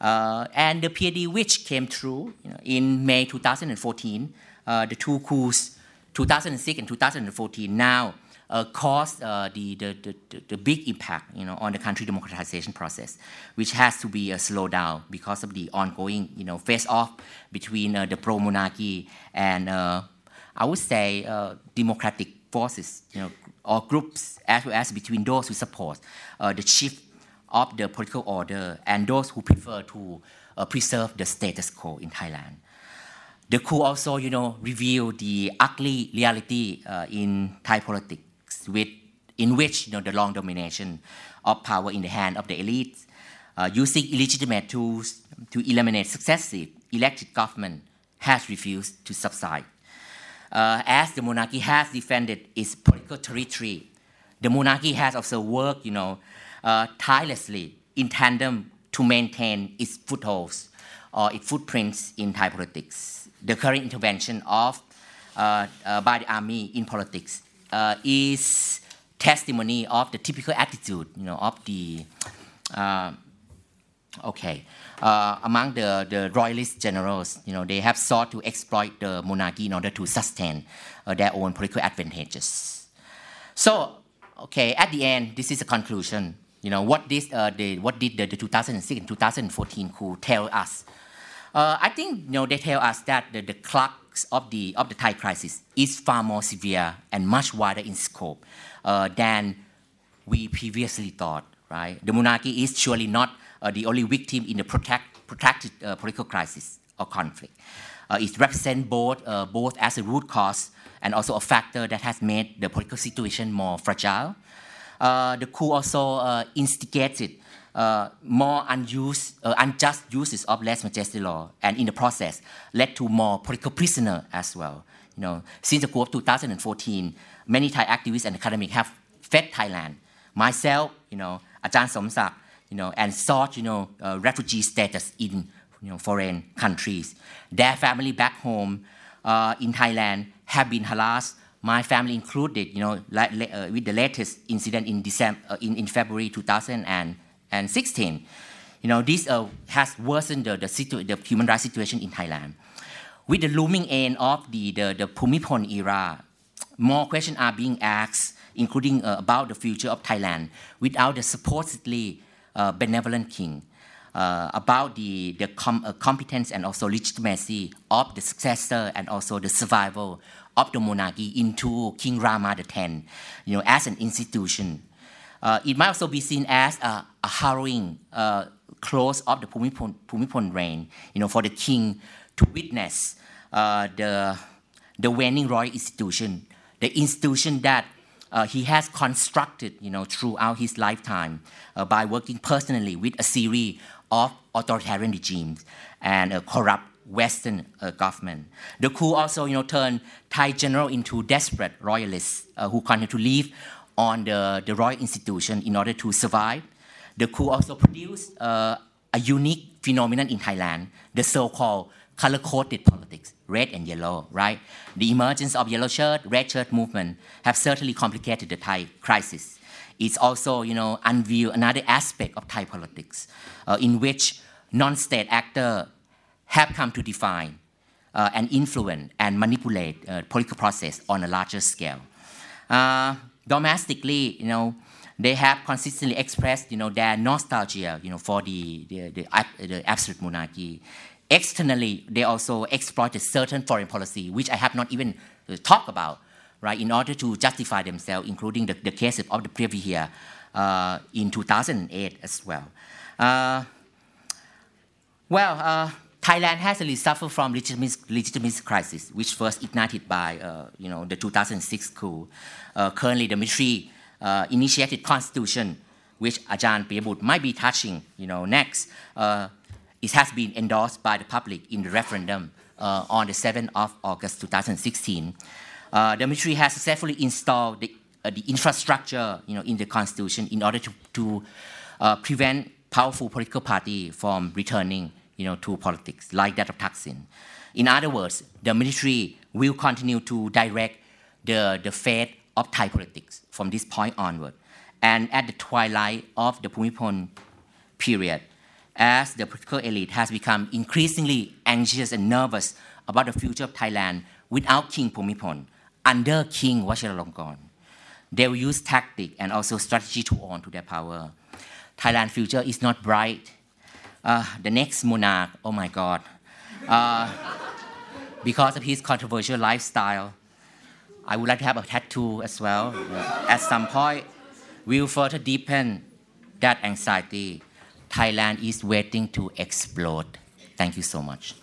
And the PAD which came through you know, in May 2014, uh, the two coups, 2006 and 2014, now uh, caused uh, the, the, the, the, big impact you know, on the country democratization process, which has to be uh, slowed down because of the ongoing you know, face-off between uh, the pro-monarchy and, uh, I would say, democratic forces you know, or groups, as well as between those who support the shift of the political order and those who prefer to preserve the status quo in Thailand. The coup also, you know, revealed the ugly reality in Thai politics with, in which you know, the long domination of power in the hand of the elites, uh, using illegitimate tools to eliminate successive elected government has refused to subside. Uh, as the monarchy has defended its political territory, the monarchy has also worked, you know, uh, tirelessly in tandem to maintain its footholds or its footprints in Thai politics. The current intervention of uh, uh, by the army in politics uh, is testimony of the typical attitude, you know, of the uh, okay uh, among the, the royalist generals. You know, they have sought to exploit the monarchy in order to sustain uh, their own political advantages. So, okay, at the end, this is a conclusion. You know, what this the, what did the, the 2006 and 2014 coup tell us? Uh, I think you know they tell us that the, the clock of the, of the Thai crisis is far more severe and much wider in scope uh, than we previously thought, right? The monarchy is surely not uh, the only victim in the protect, protracted uh, political crisis or conflict. Uh, it represents both, uh, both as a root cause and also a factor that has made the political situation more fragile. The coup also instigated uh, more unused, uh, unjust uses of lèse majesté law, and in the process led to more political prisoner as well. You know, since the coup of 2014, many Thai activists and academics have fled Thailand. Myself, you know, Ajahn Somsak, you know, and sought, you know, uh, refugee status in, you know, foreign countries. Their family back home uh, in Thailand have been harassed my family included, you know, uh, with the latest incident in December, uh, in, in February 2000 and and 16. You know, this uh, has worsened the, the, situ- the, human rights situation in Thailand. With the looming end of the, the, the Bhumibol era, more questions are being asked, including uh, about the future of Thailand, without the supposedly uh, benevolent king. Uh, about the, the com- uh, competence and also legitimacy of the successor and also the survival of the monarchy into King Rama X, you know, as an institution uh, it might also be seen as a, a harrowing uh, close of the Bhumibol, Bhumibol reign, you know, for the king to witness uh, the, the waning royal institution, the institution that uh, he has constructed, you know, throughout his lifetime uh, by working personally with a series of authoritarian regimes and a corrupt Western uh, government. The coup also, you know, turned Thai general into desperate royalists uh, who continue to live on the, the royal institution in order to survive. The coup also produced uh, a unique phenomenon in Thailand, the so-called color-coded politics, red and yellow, right? The emergence of yellow shirt, red shirt movement have certainly complicated the Thai crisis. It's also, you know, unveiled another aspect of Thai politics, uh, in which non-state actors have come to define uh, and influence and manipulate uh, political process on a larger scale. Uh, domestically, you know, they have consistently expressed, you know, their nostalgia, you know, for the, the, the, the absolute monarchy. Externally, they also exploited certain foreign policy, which I have not even uh, talked about, right, in order to justify themselves, including the, the case of the previous year uh, in 2008 as well. Uh, well, uh, Thailand has really suffered from legitimacy, crisis, which first ignited by uh, you know the 2006 coup. Uh, currently, the military uh, initiated constitution, which Ajahn Piyabutr might be touching you know next. Uh, it has been endorsed by the public in the referendum uh, on the 7th of August 2016. Uh, the military has successfully installed the, the infrastructure you know in the constitution in order to, to prevent powerful political party from returning you know, to politics, like that of Thaksin. In other words, the military will continue to direct the, the fate of Thai politics from this point onward. And at the twilight of the Bhumipol period, as the political elite has become increasingly anxious and nervous about the future of Thailand without King Bhumipol, under King Vajiralongkorn, they will use tactic and also strategy to on to their power. Thailand's future is not bright. Uh, the next monarch, oh my God, uh, because of his controversial lifestyle, I would like to have a tattoo as well. At some point, we will further deepen that anxiety. Thailand is waiting to explode. Thank you so much.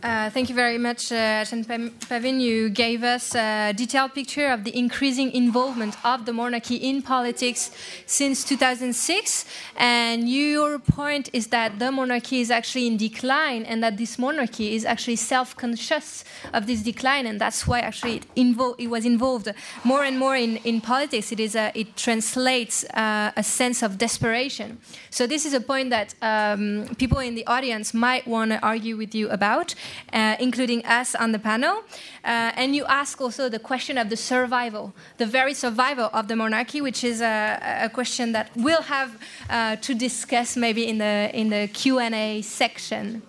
Uh, thank you very much, uh, Chen Pavin. You gave us a detailed picture of the increasing involvement of the monarchy in politics since 2006. And your point is that the monarchy is actually in decline and that this monarchy is actually self conscious of this decline. And that's why actually it, it was involved more and more in, in politics. It, is a, it translates uh, a sense of desperation. So, this is a point that um, people in the audience might want to argue with you about uh, including us on the panel. Uh, and you ask also the question of the survival, the very survival of the monarchy, which is a, a question that we'll have uh, to discuss maybe in the in the Q and A section.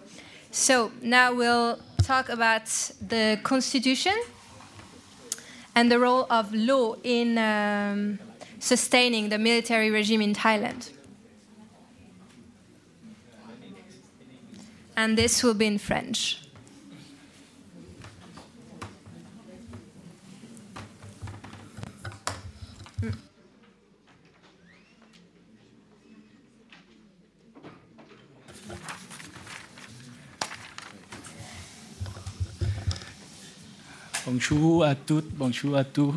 So now we'll talk about the constitution and the role of law in um, sustaining the military regime in Thailand. And this will be in French. Bonjour à toutes, bonjour à tous.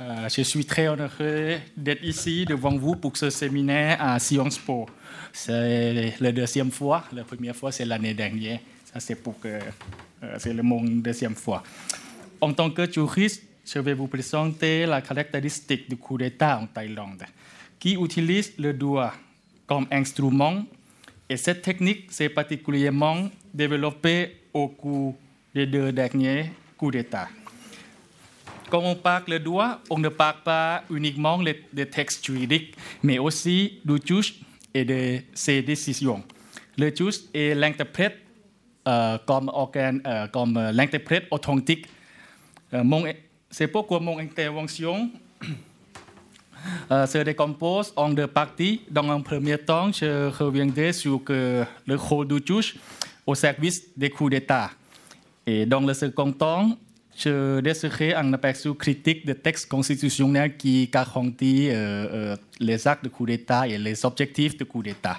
Euh, je suis très honoré d'être ici devant vous pour ce séminaire à Sciences Po. C'est la deuxième fois. La première fois, c'est l'année dernière. C'est pour que euh, c'est le mon deuxième fois. En tant que juriste, je vais vous présenter la caractéristique du coup d'État en Thaïlande, qui utilise le doigt comme instrument. Et cette technique s'est particulièrement développée au cours des deux derniers coups d'État. Quand on parle le doigt, on ne parle pas uniquement des textes juridiques, mais aussi du juge et de ses décisions. Le juge est l'interprète euh, comme, euh, comme euh, l'interprète authentique. c'est pourquoi mon intervention se décompose en deux parties. Dans un premier temps, je reviendrai sur le rôle du juge au service des coups d'État. Et dans le second temps, je laisserai un aperçu critique des textes constitutionnels qui garantissent euh, euh, les actes de coup d'État et les objectifs de coup d'État.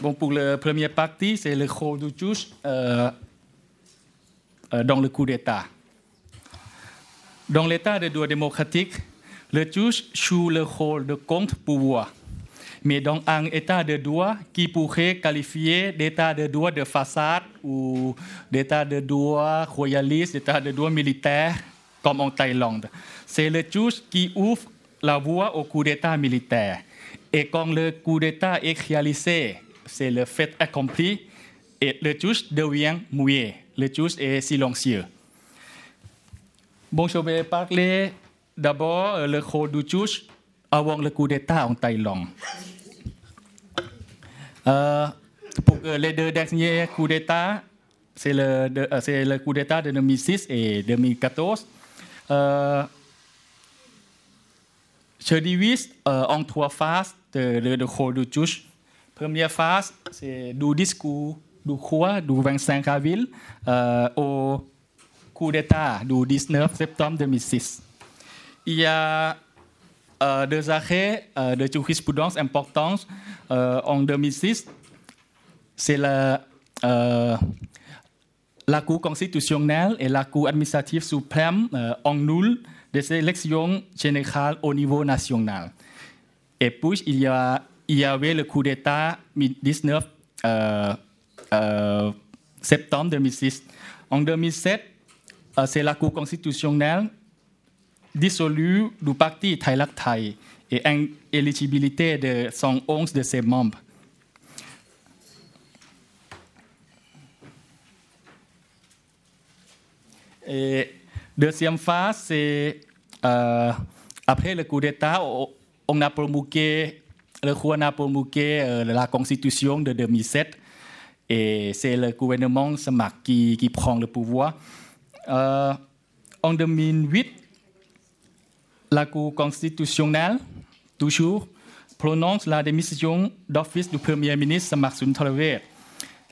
Bon, pour la première partie, c'est le rôle du juge dans le coup d'État. Dans l'État de droit démocratique, le juge joue le rôle de contre-pouvoir mais dans un état de droit qui pourrait qualifier d'état de droit de façade ou d'état de droit royaliste, d'état de droit militaire, comme en Thaïlande. C'est le juge qui ouvre la voie au coup d'État militaire. Et quand le coup d'État est réalisé, c'est le fait accompli, et le juge devient mouillé. Le juge est silencieux. Bon, je vais parler d'abord le rôle du juge le coup d'État en Thaïlande. Pour les deux derniers coups d'État, c'est le, coup d'État de 2006 et 2014. Euh, je divise en trois phases de, de, de. Première phase, c'est du discours du roi du 25 avril au coup d'État du 19 septembre 2006. Il y a deux arrêts euh, de jurisprudence importants euh, en 2006. C'est la, euh, Cour constitutionnelle et la Cour administrative suprême euh, annulent des élections générales au niveau national. Et puis, il y, a, il y avait le coup d'État 19 septembre 2006. En 2007, c'est la Cour constitutionnelle dissolu du parti Thai Lac Thai et inéligibilité de 111 de ses membres. Et deuxième phase, c'est euh, après le coup d'État, on a promulgué, le Juan a promulgué euh, la constitution de 2007 et c'est le gouvernement qui, qui prend le pouvoir. Euh, en 2008, la Cour constitutionnelle, toujours, prononce la démission d'office du Premier ministre Samak Suntharavet.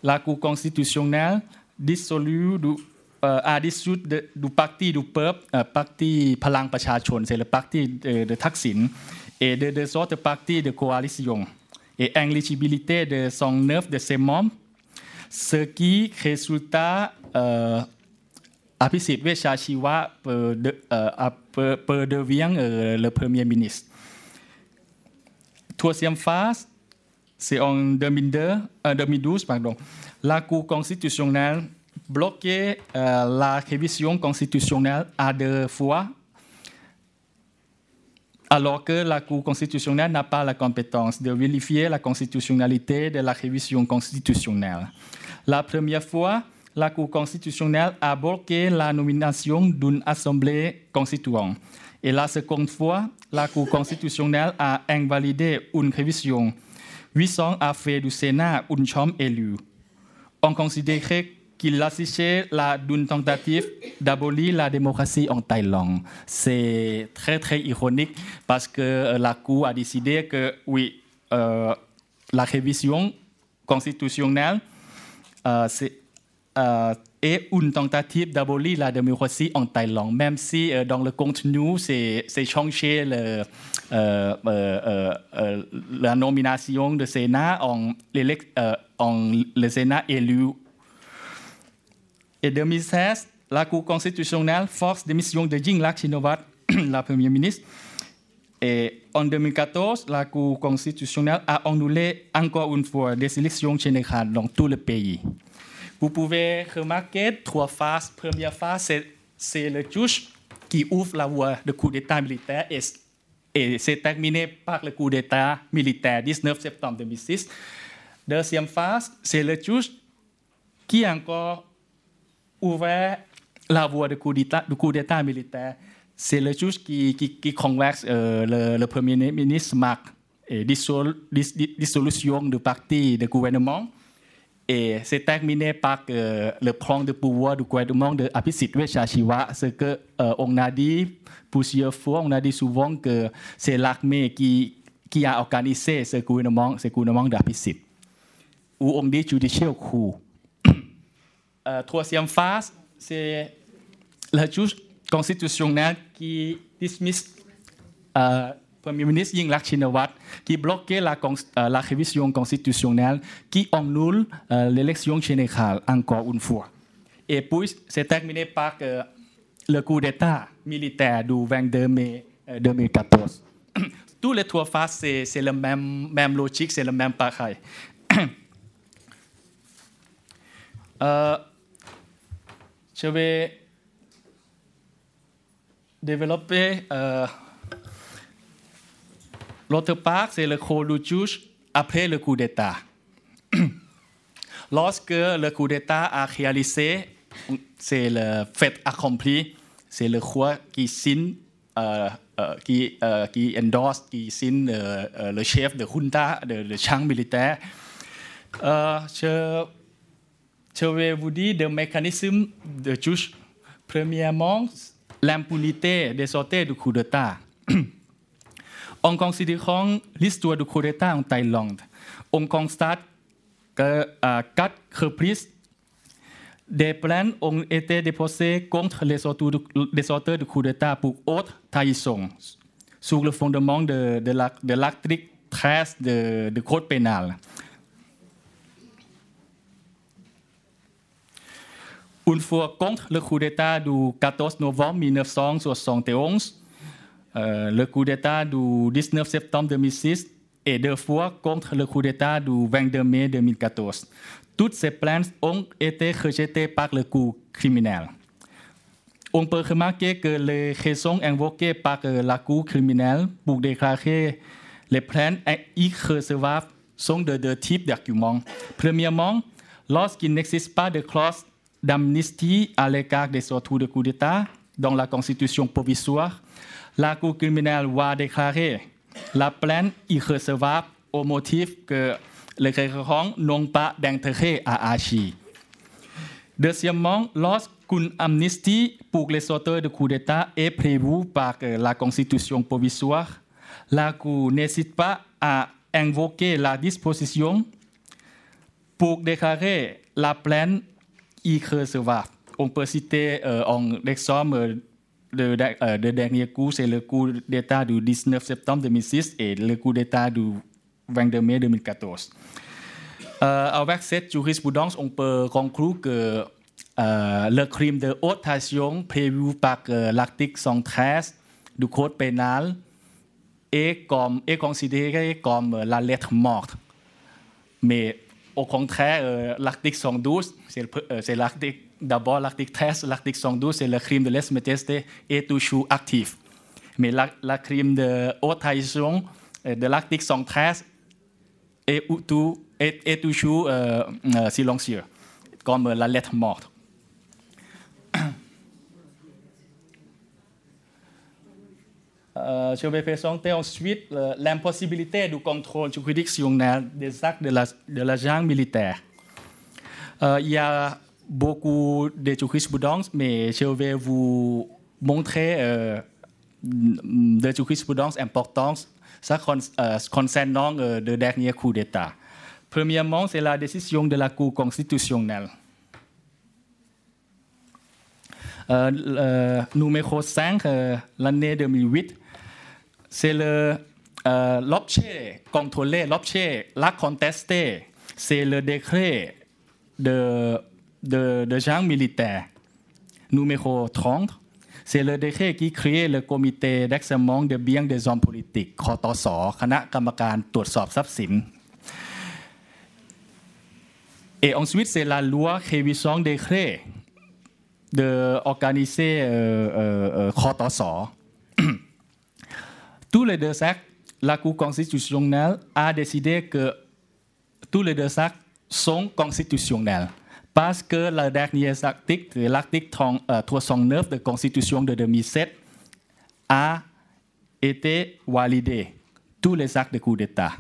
La Cour constitutionnelle dissolue du, euh, a dissous du parti du peuple, euh, parti Palang Pachachon, c'est le parti de, de Thaksin, et de deux autres partis de coalition. Et l'éligibilité de son neuf de ses membres, ce qui résulta euh, อภิสิทธิ์เวชชาชีวะเปอร์เดเปอร์เดเวียงเออเลเพอร์เมียมินิสทัวเซียมฟาส eh, eh, c'est en 2012 euh, la Cour constitutionnelle bloquait eh, la révision constitutionnelle à deux fois, alors que la Cour constitutionnelle n'a pas la compétence de vérifier la constitutionnalité de la révision constitutionnelle. La première fois, la Cour constitutionnelle a bloqué la nomination d'une assemblée constituante. Et la seconde fois, la Cour constitutionnelle a invalidé une révision visant à faire du Sénat une chambre élue. On considérait qu'il assistait d'une tentative d'abolir la démocratie en Thaïlande. C'est très très ironique parce que la Cour a décidé que oui, euh, la révision constitutionnelle euh, euh, est une tentative d'abolir la démocratie en Thaïlande, même si euh, dans le contenu, c'est changé le, euh, euh, la nomination de Sénat en, le Sénat élu. En 2016, la Cour constitutionnelle force démission de Yingluck Shinawat, la première ministre. Et en 2014, la Cour constitutionnelle a annulé encore une fois des élections générales dans tout le pays. Vous pouvez remarquer trois phases. Première phase, c'est le juge qui ouvre la voie de coup d'État militaire et, et c'est terminé par le coup d'État militaire 19 septembre 2006. Deuxième phase, c'est le juge qui encore ouvert la voie de coup d'État militaire. C'est le juge qui, qui, qui euh, le, le, Premier ministre Marc et dissol, dis, dissolution du parti de gouvernement. Et c'est terminé par euh, le plan de pouvoir du gouvernement de Abhisit Vechachiva, ce que euh, a dit plusieurs fois, on a dit souvent que c'est l'armée qui, qui a organisé ce gouvernement, ce gouvernement ou on dit judicial coup. Euh, troisième phase, c'est le juge constitutionnel qui dismiss euh, Premier ministre Yingluck Shinawat qui bloquait la, euh, la, révision constitutionnelle qui annule euh, l'élection générale encore une fois. Et puis, c'est terminé par euh, le coup d'État militaire du 22 mai 2014. Tous les trois phases, c'est la même, même logique, c'est le même pareil. je vais développer L'autre part, c'est le juge après le coup d'État. Lorsque le coup d'État a réalisé, c'est le fait accompli, c'est le roi qui signe, euh, euh, qui, euh, qui qui signe euh, le chef de junta, de, de champ militaire. je, vais vous dire le mécanisme de juge. Premièrement, l'impunité des auteurs du coup d'État. En considérant l'histoire du coup d'État en Thaïlande, on constate que à quatre reprises, des plaintes ont été déposées contre les auteurs, du coup d'État pour autres trahisons, sur le fondement de, l'article 13 de, de Code pénal. Une fois contre le coup d'État du 14 novembre 1971, euh, le coup d'État du 19 septembre 2006 et deux fois contre le coup d'État du 22 mai 2014. Toutes ces plaintes ont été rejetées par le cours criminel. On peut remarquer que les raisons invoquées par euh, la Cour criminelle pour déclarer les plaintes irrecevables sont de deux types d'arguments. Premièrement, lorsqu'il n'existe pas de clause d'amnistie à l'égard des auteurs de coup d'État dans la constitution provisoire, la Cour criminelle va déclarer la plainte irrecevable au motif que les requérants n'ont pas d'intérêt à agir. Deuxièmement, lorsqu'une amnistie pour les auteurs de coup d'État est prévue par la Constitution provisoire, la Cour n'hésite pas à invoquer la disposition pour déclarer la plainte irrecevable. On peut citer euh, exemple le, euh, le, dernier coup, c'est le coup d'État du 19 septembre 2006 et le coup d'État du 22 mai 2014. Euh, avec cette jurisprudence, on peut conclure que euh, le crime de haute prévu par euh, l'article 113 du Code pénal est, comme, est considéré comme la lettre morte. Mais au contraire, l'article 112, c'est l'article d'abord l'article 13, l'article 112, c'est le crime de lèse majesté est toujours actif. Mais le crime de haute trahison de l'article 113 est, toujours euh, euh, silencieux, comme la lettre morte. Euh, je vais présenter ensuite euh, l'impossibilité du contrôle juridictionnel des actes de l'agent de militaire. Euh, il y a beaucoup de jurisprudences, mais je vais vous montrer euh, des jurisprudences importantes ça euh, concernant le dernier coup d'État. Premièrement, c'est la décision de la Cour constitutionnelle. Euh, euh, numéro 5, l'année 2008, c'est l'objet contrôlé, l'objet la contesté, c'est le décret de, de, de gens militaires. Numéro 30, c'est le décret qui crée le comité d'examen de biens des hommes politiques คอตสคณะกรรมการตรวจสอบทรัพย์สิน Et ensuite, c'est la loi révisant décret d'organiser de euh, euh, euh, tous les deux actes, la Cour constitutionnelle a décidé que tous les deux actes sont constitutionnels parce que le dernier article, l'article 309 de la Constitution de 2007, a été validé, tous les actes de coup d'État.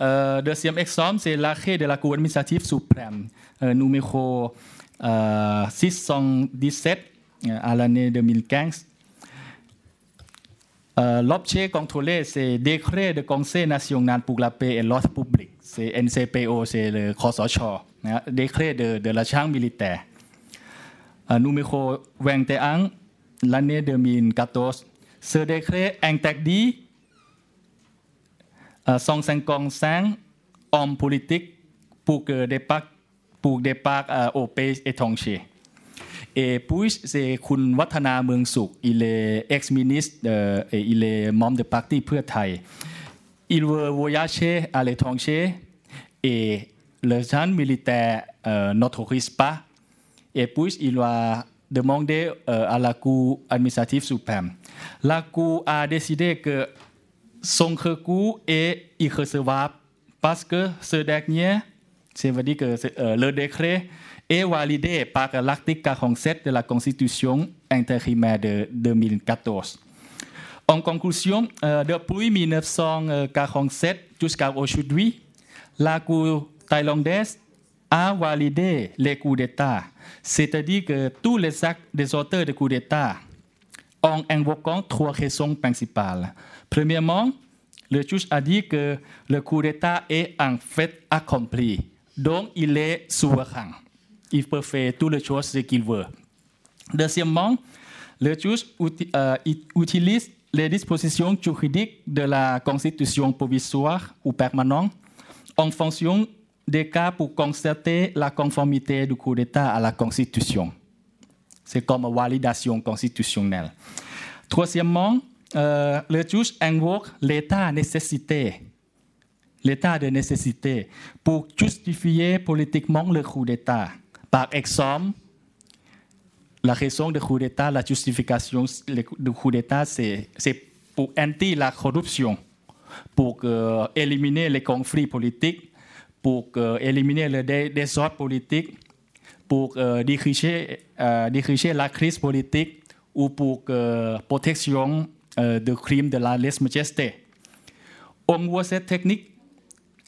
Euh, deuxième exemple, c'est l'arrêt de la Cour administrative suprême, euh, numéro euh, 617 euh, à l'année 2015. Euh, l'objet contrôlé, c'est décret de Conseil national pour la paix et l'ordre public. C'est NCPO, c'est le นะเดเครเดอเดลาช่างมิลิแตนูเมโคแวงเตอังลานเนเดมินกาโตสเซเดเครแองแตกดีซองแซงกองแซงออม politik ปูเกเดปักปูเดปักโอเปสเอทองเชเอปุชเซคุณวัฒนาเมืองสุขอิเลเอ็กซ์มินิสเออิเลมอมเดปักตี้เพื่อไทยอิลเวอร์โวยาเชอาเลทองเชเอ le jeune militaire euh, n'autorise pas et puis il va demander euh, à la Cour administrative suprême. La Cour a décidé que son recours est irrecevable parce que ce dernier, c'est veut dire que euh, le décret est validé par l'article 47 de la Constitution intérimaire de 2014. En conclusion, euh, depuis 1947 jusqu'à aujourd'hui, la Cour thaïlandaise a validé les coups d'État, c'est-à-dire que tous les actes des auteurs de coups d'État ont invoqué trois raisons principales. Premièrement, le juge a dit que le coup d'État est en fait accompli, donc il est souverain. Il peut faire toutes les choses qu'il veut. Deuxièmement, le juge euh, utilise les dispositions juridiques de la Constitution provisoire ou permanente en fonction des cas pour constater la conformité du coup d'État à la Constitution. C'est comme validation constitutionnelle. Troisièmement, euh, le juge invoque l'état nécessité, l'état de nécessité pour justifier politiquement le coup d'État. Par exemple, la raison du coup d'État, la justification du coup d'État, c'est pour anti la corruption, pour euh, éliminer les conflits politiques pour éliminer le désordre politique, pour euh, euh, diriger la crise politique ou pour euh, protection euh, de crimes de la lèse-majesté. On voit cette technique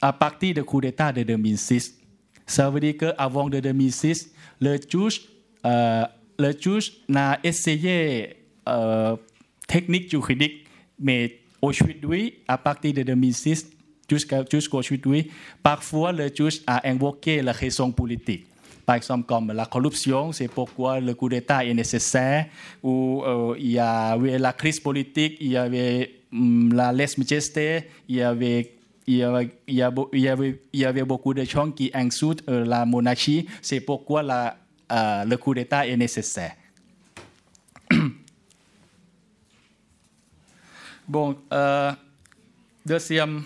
à partir du coup d'État de 2006. Ça veut dire qu'avant de 2006, le juge, euh, le juge n'a essayé euh, technique juridique, mais aujourd'hui, à partir de 2006 jusqu'à- jusqu'aujourd'hui, parfois le juge a invoqué la raison politique. Par exemple, comme la corruption, c'est pourquoi le coup d'État est nécessaire, ou euh, il y avait la crise politique, il y avait hum, la lèse-majesté, il y avait il y, avait, il, y avait- il y avait beaucoup de gens qui insultent euh, la monarchie. C'est pourquoi euh, le coup d'État est nécessaire. bon, euh, deuxième.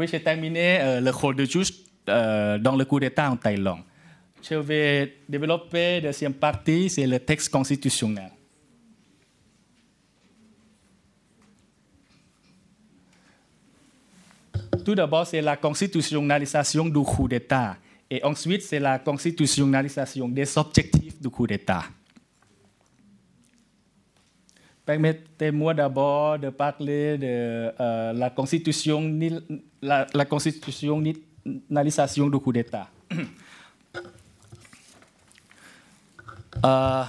Oui, j'ai terminé euh, le rôle de juge euh, dans le coup d'État en Thaïlande. Je vais développer deuxième partie, c'est le texte constitutionnel. Tout d'abord, c'est la constitutionnalisation du coup d'État. Et ensuite, c'est la constitutionnalisation des objectifs du coup d'État. Permettez-moi d'abord de parler de euh, la, constitution, la, la constitutionnalisation du coup d'État. Euh,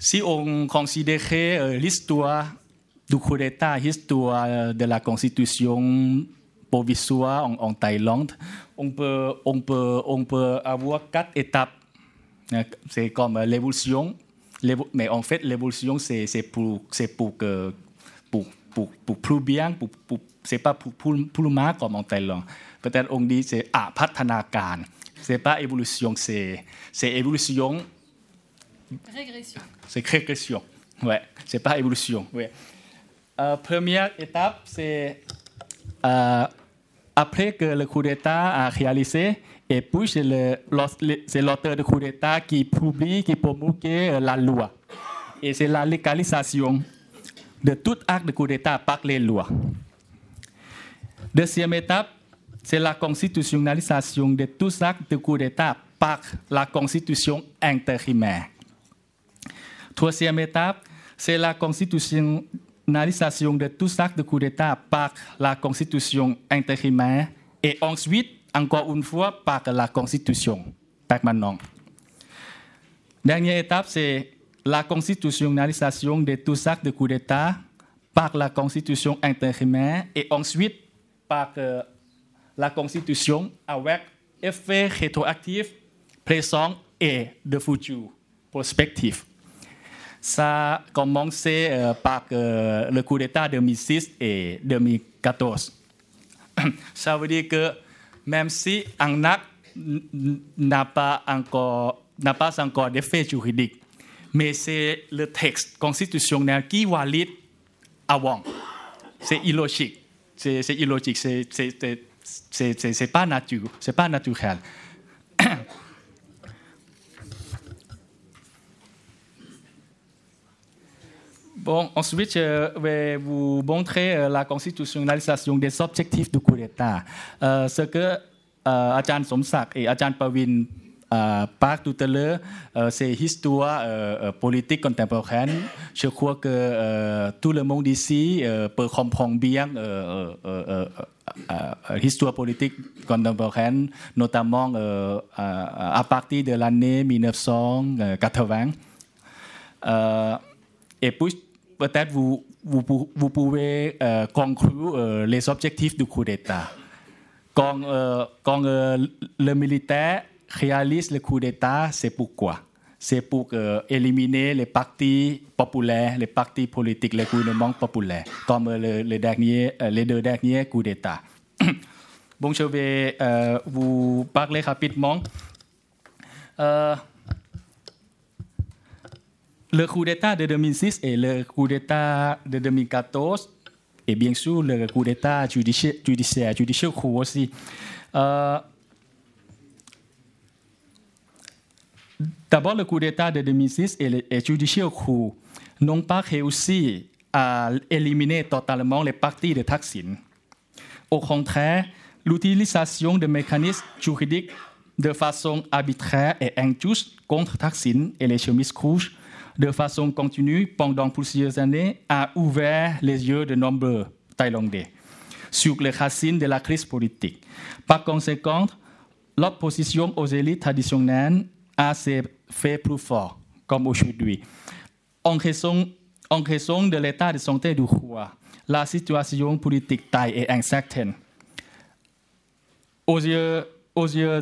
si on considérait euh, l'histoire du coup d'État, l'histoire de la constitution provisoire en, Thaïlande, on peut, on, peut, on peut avoir quatre étapes. C'est comme l'évolution, l'évo- mais en fait l'évolution c'est c'est pour, c'est pour, que, pour, pour, pour plus bien, pour, pour, c'est pas pour, pour, pour mal comme en Thaïlande. Peut-être on dit c'est ah, พัฒนาการ C'est pas évolution, c'est c'est évolution Régression. c'est régression. Ouais, c'est pas évolution. Ouais. Euh, première étape, c'est euh, après que le coup d'État a réalisé, et puis c'est l'auteur du coup d'État qui publie, qui promulgue euh, la loi. Et c'est la légalisation de tout acte de coup d'État par les lois. Deuxième étape, c'est la constitutionnalisation de tous actes de coup d'État par la constitution intérimaire. Troisième étape, c'est la constitutionnalisation de tous actes de coup d'État par la constitution intérimaire et ensuite, encore une fois, par la constitution permanente. Dernière étape, c'est la constitutionnalisation de tous actes de coup d'État par la constitution intérimaire et ensuite par euh, la constitution avec effet rétroactif présent et de futur prospectif. Ça a commencé euh, par euh, le coup d'État 2006 et 2014. Ça veut dire que même si un acte n'a pas encore n'a pas encore d'effet juridique, mais c'est le texte constitutionnel qui valide avant. C'est illogique. C'est illogique. C'est pas naturel. C'est pas naturel. Bon, ensuite, je vais vous montrer euh, la constitutionnalisation des objectifs du coup d'État. Euh, ce que euh, Somsak et Ajahn Pavin euh, parlent tout à l'heure, euh, c'est histoire euh, euh, politique contemporaine. Je crois que euh, tout le monde ici euh, peut comprendre bien euh, euh, euh, euh, euh, l'histoire politique contemporaine, notamment euh, euh, à partir de l'année 1980. Euh, et puis, peut-être vous, vous, pou- vous pouvez euh, conclure euh, les objectifs du coup d'État. Quand, euh, le militaire réalise le coup d'État, c'est pourquoi C'est pour éliminer les partis populaires, les partis politiques, les gouvernements populaires, comme le, le dernier, les deux derniers coups d'État. bon, je vais vous parler rapidement. Le coup d'État de 2006 et le coup d'État de 2014, et bien sûr le coup d'État judiciaire, judiciaire, judiciaire coup aussi. Euh, D'abord, le coup d'État de 2006 et le judiciaire coup n'ont pas réussi à éliminer totalement les partis de Thaksin. Au contraire, l'utilisation de mécanismes juridiques de façon arbitraire et injuste contre Thaksin et les chemises rouges, de façon continue pendant plusieurs années, a ouvert les yeux de nombreux Thaïlandais sur les racines de la crise politique. Par conséquent, l'opposition aux élites traditionnelles a ses fait plus fort, comme aujourd'hui. En raison, de l'état de santé du roi, la situation politique thaï est incertaine. Aux yeux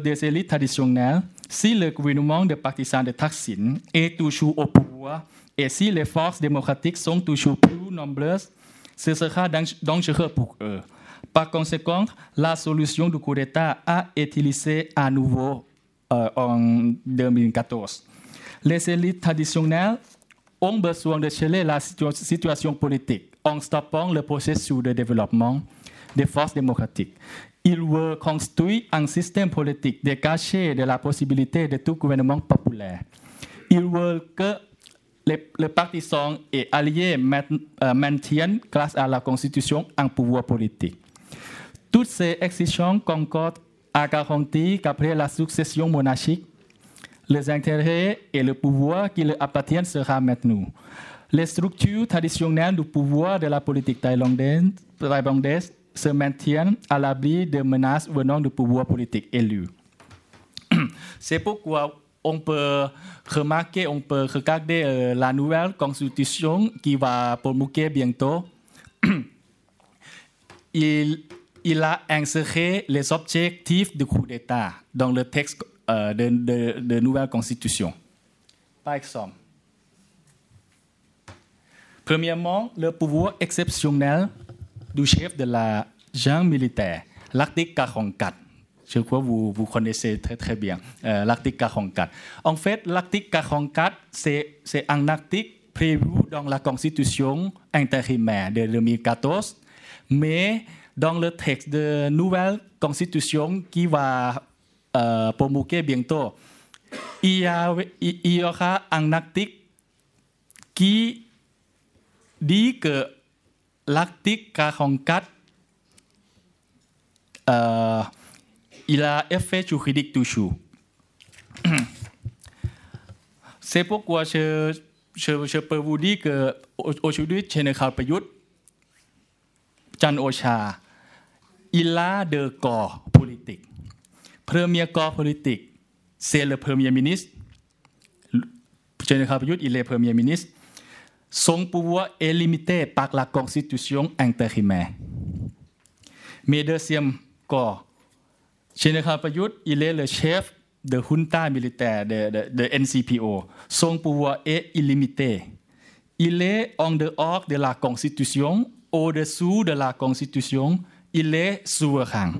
des élites traditionnelles, si le gouvernement de partisans de Thaksin est toujours au pouvoir et si les forces démocratiques sont toujours plus nombreuses, ce sera dangereux pour eux. Par conséquent, la solution du coup d'État a été utilisée à nouveau euh, en 2014. Les élites traditionnelles ont besoin de changer la situation politique en stoppant le processus de développement des forces démocratiques. Ils veulent construire un système politique décaché de la possibilité de tout gouvernement populaire. Ils veulent que les, partisans et alliés euh, maintiennent, grâce à la Constitution, un pouvoir politique. Toutes ces exigences concordent à garantir qu'après la succession monarchique, les intérêts et le pouvoir qui leur appartiennent sera maintenu. Les structures traditionnelles du pouvoir de la politique thaïlandaise se maintiennent à l'abri de menaces venant du pouvoir politique élu. C'est pourquoi on peut remarquer, on peut regarder euh, la nouvelle constitution qui va promulguer bientôt. il, il, a inséré les objectifs du coup d'État dans le texte euh, de, de, de nouvelle constitution. Par exemple, premièrement, le pouvoir exceptionnel du chef de la junte militaire, l'article 44. Je crois que vous, vous connaissez très très bien euh, l'article 44. En fait, l'article 44, c'est, un article prévu dans la Constitution intérimaire de 2014, mais dans le texte de nouvelle Constitution qui va euh, promulguer bientôt, il y, a, il y aura un article qui dit que ลักติกกาของกัดอิลาเอฟเฟชูคิดิกตูชูเซปกัวเชอเชอเชอเปอร์วูดี้เกอโอชูดิชเชเนคาประยุทธ์ จันโอชาอิลาเดอกอ politic เพอร์เมียกอ politic เซเลเพอร์เมียมินิสเจเนคาประยุทธ์อิเลเพอร์เมียมินิส Son pouvoir est limité par la Constitution intérimaire. Mais deuxième corps, Général Payut, il est le chef de junta militaire de, NCPO. Son pouvoir est illimité. Il est en dehors de la Constitution, au-dessous de la Constitution, il est souverain.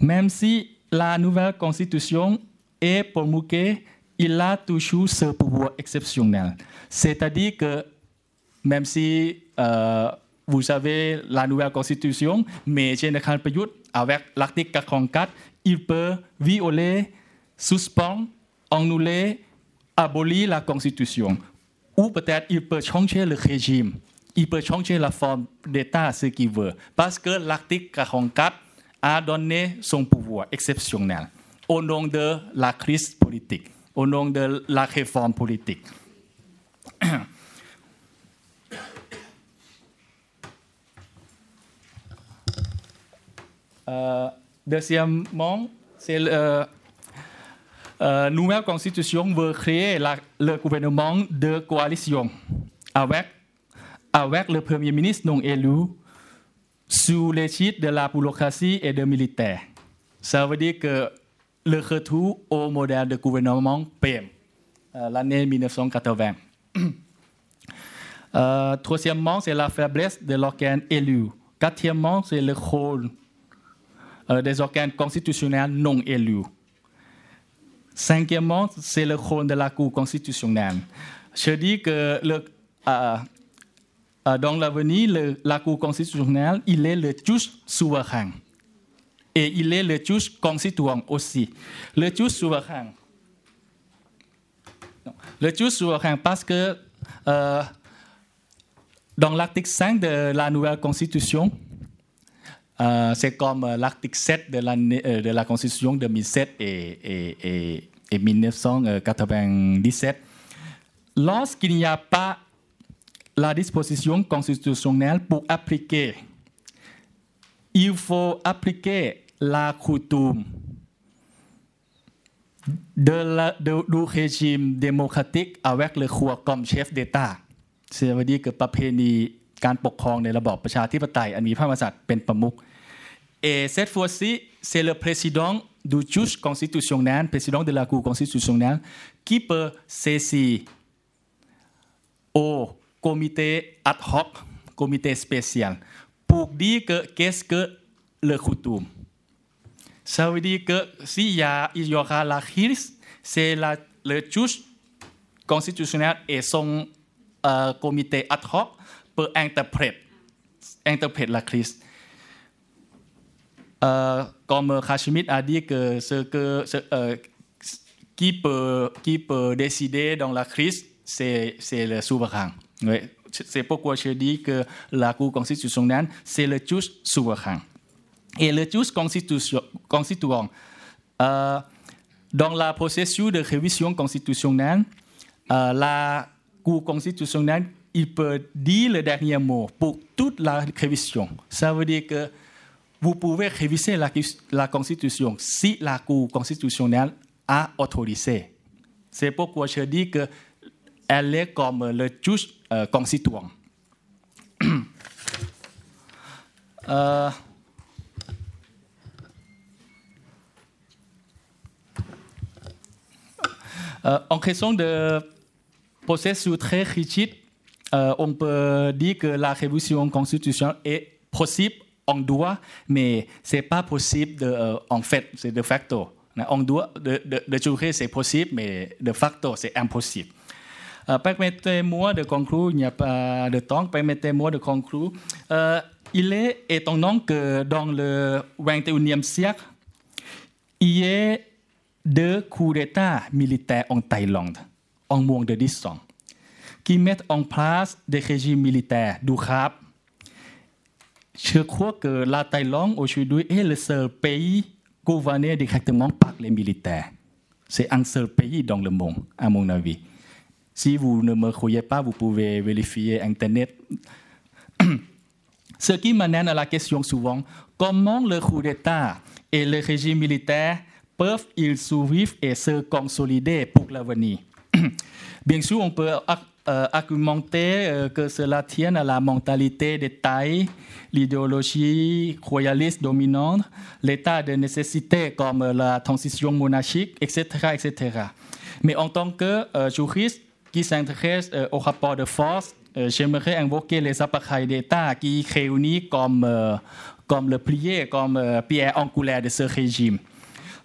Même si la nouvelle Constitution est promulguée, il a toujours ce pouvoir exceptionnel. C'est-à-dire que même si euh, vous avez la nouvelle Constitution, mais avec l'article 44, il peut violer, suspendre, annuler, abolir la Constitution. Ou peut-être il peut changer le régime. Il peut changer la forme d'État, ce qu'il veut. Parce que l'article 44 a donné son pouvoir exceptionnel au nom de la crise politique, au nom de la réforme politique. deuxièmement, c'est la euh, nouvelle constitution veut créer le gouvernement de coalition avec, avec le premier ministre non élu sous l'égide de la bureaucratie et des militaires. Ça veut dire que le retour au modèle de gouvernement PM, euh, l'année 1980. Euh, troisièmement, c'est la faiblesse de l'organe élu. Quatrièmement, c'est le rôle euh, des organes constitutionnels non élus. Cinquièmement, c'est le rôle de la Cour constitutionnelle. Je dis que euh, euh, dans l'avenir, la Cour constitutionnelle, il est le juge souverain. Et il est le juge constituant aussi. Le juge souverain. Le juge souverain parce que dans l'article 5 de la nouvelle constitution, euh, c'est comme euh, l'article 7 euh, de, la Constitution 2007 et, 1997. Lorsqu'il n'y a pas la disposition constitutionnelle pour appliquer, il faut appliquer la coutume de la, de, du régime démocratique avec le roi comme chef d'État. Ça veut dire que Papéni การปกครองในระบอบประชาธิปไตย อันมีพระมหากษัตริย์เป็นประมุข Et cette fois-ci, c'est le président du juge constitutionnel, président de la Cour constitutionnelle, qui peut saisir au comité ad hoc, comité spécial, pour dire que qu'est-ce que le coutume. Ça veut dire que s'il y, a, il y aura la crise, c'est la- le juge constitutionnel et son euh, comité ad hoc la crise. Euh, comme Hashimit a dit que ce que ce, euh, qui peut décider dans la crise, c'est c'est le souverain. C'est pourquoi je dis que la Cour constitutionnelle, c'est le juge souverain. Et le juge constituant, euh, dans la processus de révision constitutionnelle, euh, la Cour constitutionnelle, il peut dire le dernier mot pour toute la révision. Ça veut dire que vous pouvez réviser la, Constitution si la Cour constitutionnelle a autorisé. C'est pourquoi je dis que elle est comme le juge euh, constituant. Euh, euh, en question de processus très rigide, euh, on peut dire que la révision constitutionnelle est possible en droit, mais c'est pas possible de, euh, en fait, c'est de facto. En droit, de, de, c'est possible, mais de facto, c'est impossible. Euh, permettez-moi de conclure, il n'y a pas de temps, permettez-moi de conclure. Il est étonnant que dans le 21e siècle, il y ait deux coups d'État militaires en Thaïlande en moins de 10 ans, qui mettent en place des régimes militaires durables. Je crois que la Thaïlande aujourd'hui est le seul pays gouverné directement par les militaires. C'est un seul pays dans le monde, à mon avis. Si vous ne me croyez pas, vous pouvez vérifier Internet. Ce qui m'amène à la question souvent, comment le coup d'État et le régime militaire peuvent-ils survivre et se consolider pour l'avenir? Bien sûr, on peut euh, argumenter euh, que cela tienne à la mentalité des Thaïs, l'idéologie royaliste dominante, l'état de nécessité comme la transition monarchique, etc. etc. Mais en tant que euh, juriste qui s'intéresse au rapport de force, j'aimerais invoquer les appareils d'État qui réunissent comme, comme le plié, comme pierre angulaire de ce régime.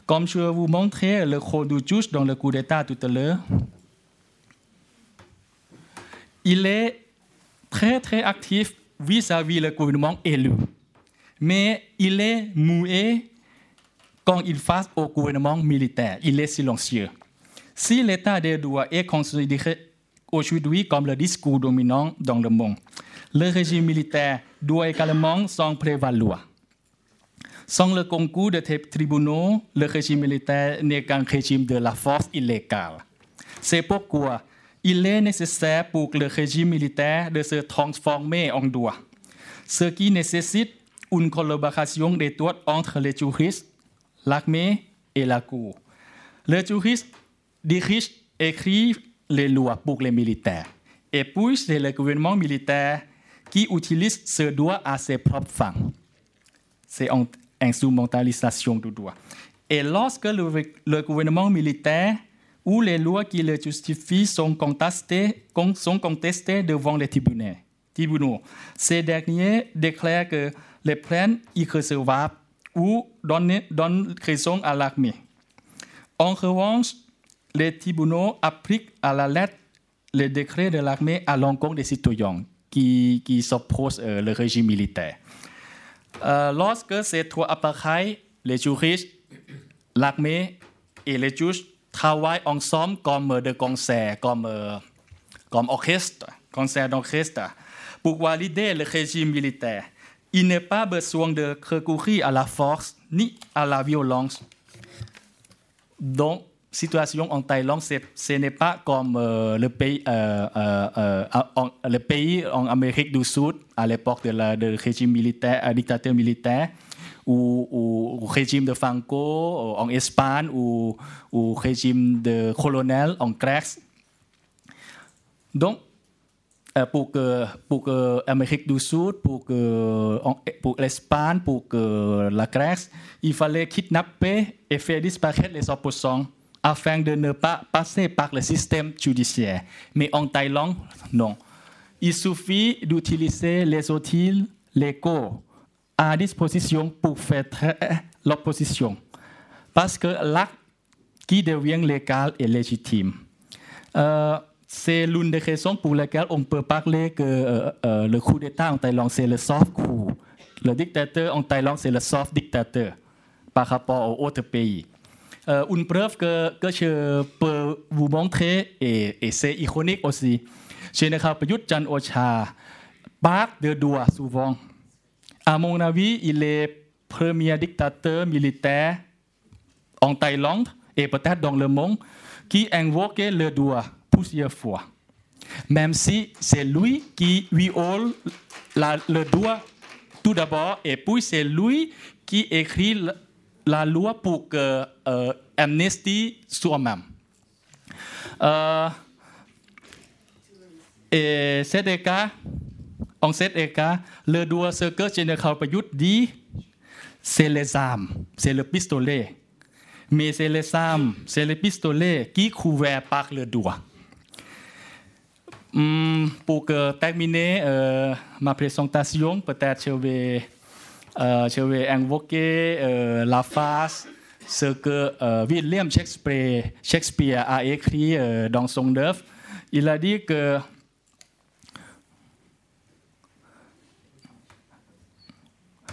Comme je vous montrer le rôle du juge dans le coup d'État tout à l'heure, il est très très actif vis-à-vis le gouvernement élu. Mais il est muet quand il face au gouvernement militaire. Il est silencieux. Si l'état des droits est considéré aujourd'hui comme le discours dominant dans le monde, le régime militaire doit également s'en prévaloir. Sans le concours des tribunaux, le régime militaire n'est qu'un régime de la force illégale. C'est pourquoi il est nécessaire pour le régime militaire de se transformer en droit, ce qui nécessite une collaboration étroite entre les juristes, l'armée et la cour. Les juristes dirigent, écrivent les lois pour les militaires, et puis c'est le gouvernement militaire qui utilise ce droit à ses propres fins. C'est une instrumentalisation du droit. Et lorsque le gouvernement militaire où les lois qui le justifient sont contestées, devant les tribunaux. Ces derniers déclarent que les plaintes irrecevables ou donnent, raison à l'armée. En revanche, les tribunaux appliquent à la lettre les décrets de l'armée à l'encontre des citoyens qui, qui s'opposent au régime militaire. Euh, lorsque ces trois appareils, les juristes, l'armée et les juges, travaillent ensemble comme de concert, comme, euh, comme orchestre, d'orchestre, pour valider le régime militaire. il n'est pas besoin de recourir à la force ni à la violence. Donc, situation en Thaïlande, ce n'est pas comme euh, le, pays, euh, en, le pays en Amérique du Sud à l'époque la de régime militaire, dictateur militaire, ou, ou, régime de Franco en Espagne, ou, ou régime de colonel en Grèce. Donc, pour que, pour que l'Amérique du Sud, pour, pour l'Espagne, pour la Grèce, il fallait kidnapper et faire disparaître les opposants afin de ne pas passer par le système judiciaire. Mais en Thaïlande, non. Il suffit d'utiliser les outils légaux à disposition pour faire l'opposition. Parce que l'acte qui devient légal et légitime. Euh, c'est l'une des raisons pour lesquelles on peut parler que euh, euh, le coup d'État en Thaïlande, c'est le soft coup. Le dictateur en Thaïlande, c'est le soft dictateur par rapport aux autres pays. Euh, une preuve que, je peux vous montrer, et, et c'est ironique aussi, Général Prayut Chan Ocha parle de doigts souvent. À mon avis, il est premier dictateur militaire en Thaïlande et peut-être dans le monde qui invoquait le doigt plusieurs fois. Même si c'est lui qui viole la, le doigt tout d'abord, et puis c'est lui qui écrit la loi pour que euh, amnistie soit même. Euh, et cet cas, องเซตเอกาเลดัวเซอร์เกอร์เจเนคาประยุทธ์ดีเซเลซามเซเลปิสโตเลเมเซเลซามเซเลปิสโตเลกีคูแวปากเลดัวปูเกอร์แตกมิเนเอ่อมาเพรสองตาซิยงเปแต่เชเวเออเชเวแองโวเกเอ่อลาฟาสเซอร์เกอร์วิลเลียมเชคสเปร์เชคสเปียร์อาร์เอครีเออดองซงเดฟอิลาดีเกอร์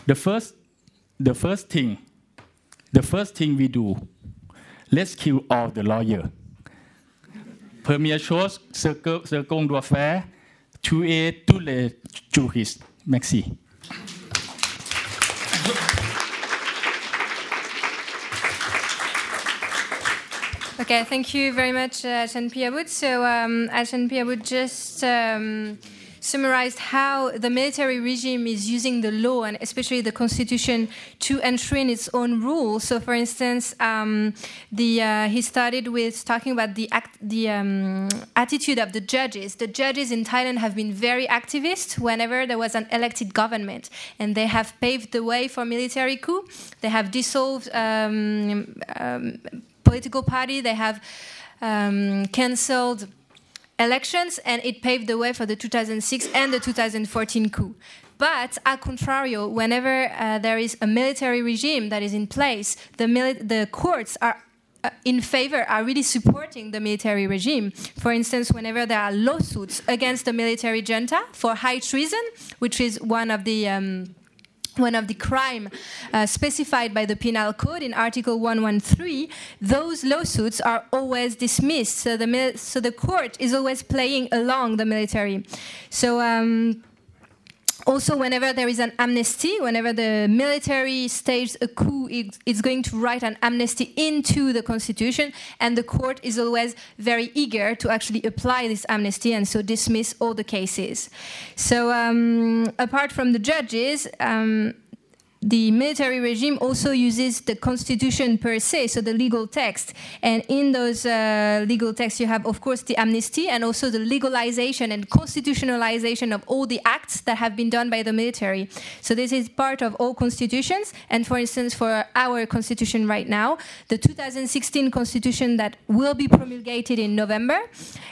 the first, the first thing, the first thing we do, let's kill all the lawyer. Première chose, ce qu'on doit faire, tuer tous les juristes. Merci. Okay, thank you very much, uh, Ajahn Piyabutr. So, um, Ajahn Piyabutr just um, summarized how the military regime is using the law and especially the constitution to enshrine its own rules. So, for instance, um, the, uh, he started with talking about the, act, the um, attitude of the judges. The judges in Thailand have been very activist whenever there was an elected government, and they have paved the way for military coup. They have dissolved um, um, political party. They have um, cancelled elections, and it paved the way for the 2006 and the 2014 coup. But at contrario, whenever uh, there is a military regime that is in place, the, the courts are uh, in favor, are really supporting the military regime. For instance, whenever there are lawsuits against the military junta for high treason, which is one of the um, one of the crime uh, specified by the penal code in article 113 those lawsuits are always dismissed. So the so the court is always playing along the military. So um, also, whenever there is an amnesty, whenever the military stages a coup, it's going to write an amnesty into the constitution, and the court is always very eager to actually apply this amnesty and so dismiss all the cases. So, um, apart from the judges, um, the military regime also uses the constitution per se, so the legal text. And in those uh, legal texts, you have, of course, the amnesty and also the legalization and constitutionalization of all the acts that have been done by the military. So this is part of all constitutions. And for instance, for our constitution right now, the 2016 constitution that will be promulgated in November,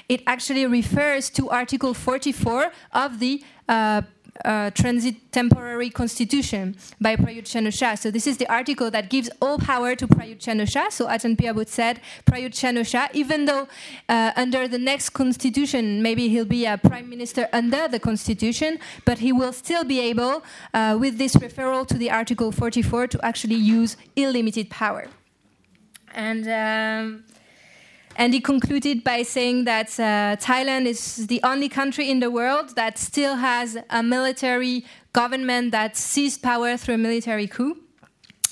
it actually refers to Article 44 of the uh, transit temporary constitution by Prayut Chan-o-cha. So this is the article that gives all power to Prayut Chan-o-cha. So Ajahn Piyabutr said, Prayut Chan-o-cha, even though uh, under the next constitution, maybe he'll be a prime minister under the constitution, but he will still be able, uh, with this referral to the Article 44, to actually use unlimited power. And um, and he concluded by saying that uh, Thailand is the only country in the world that still has a military government that seized power through a military coup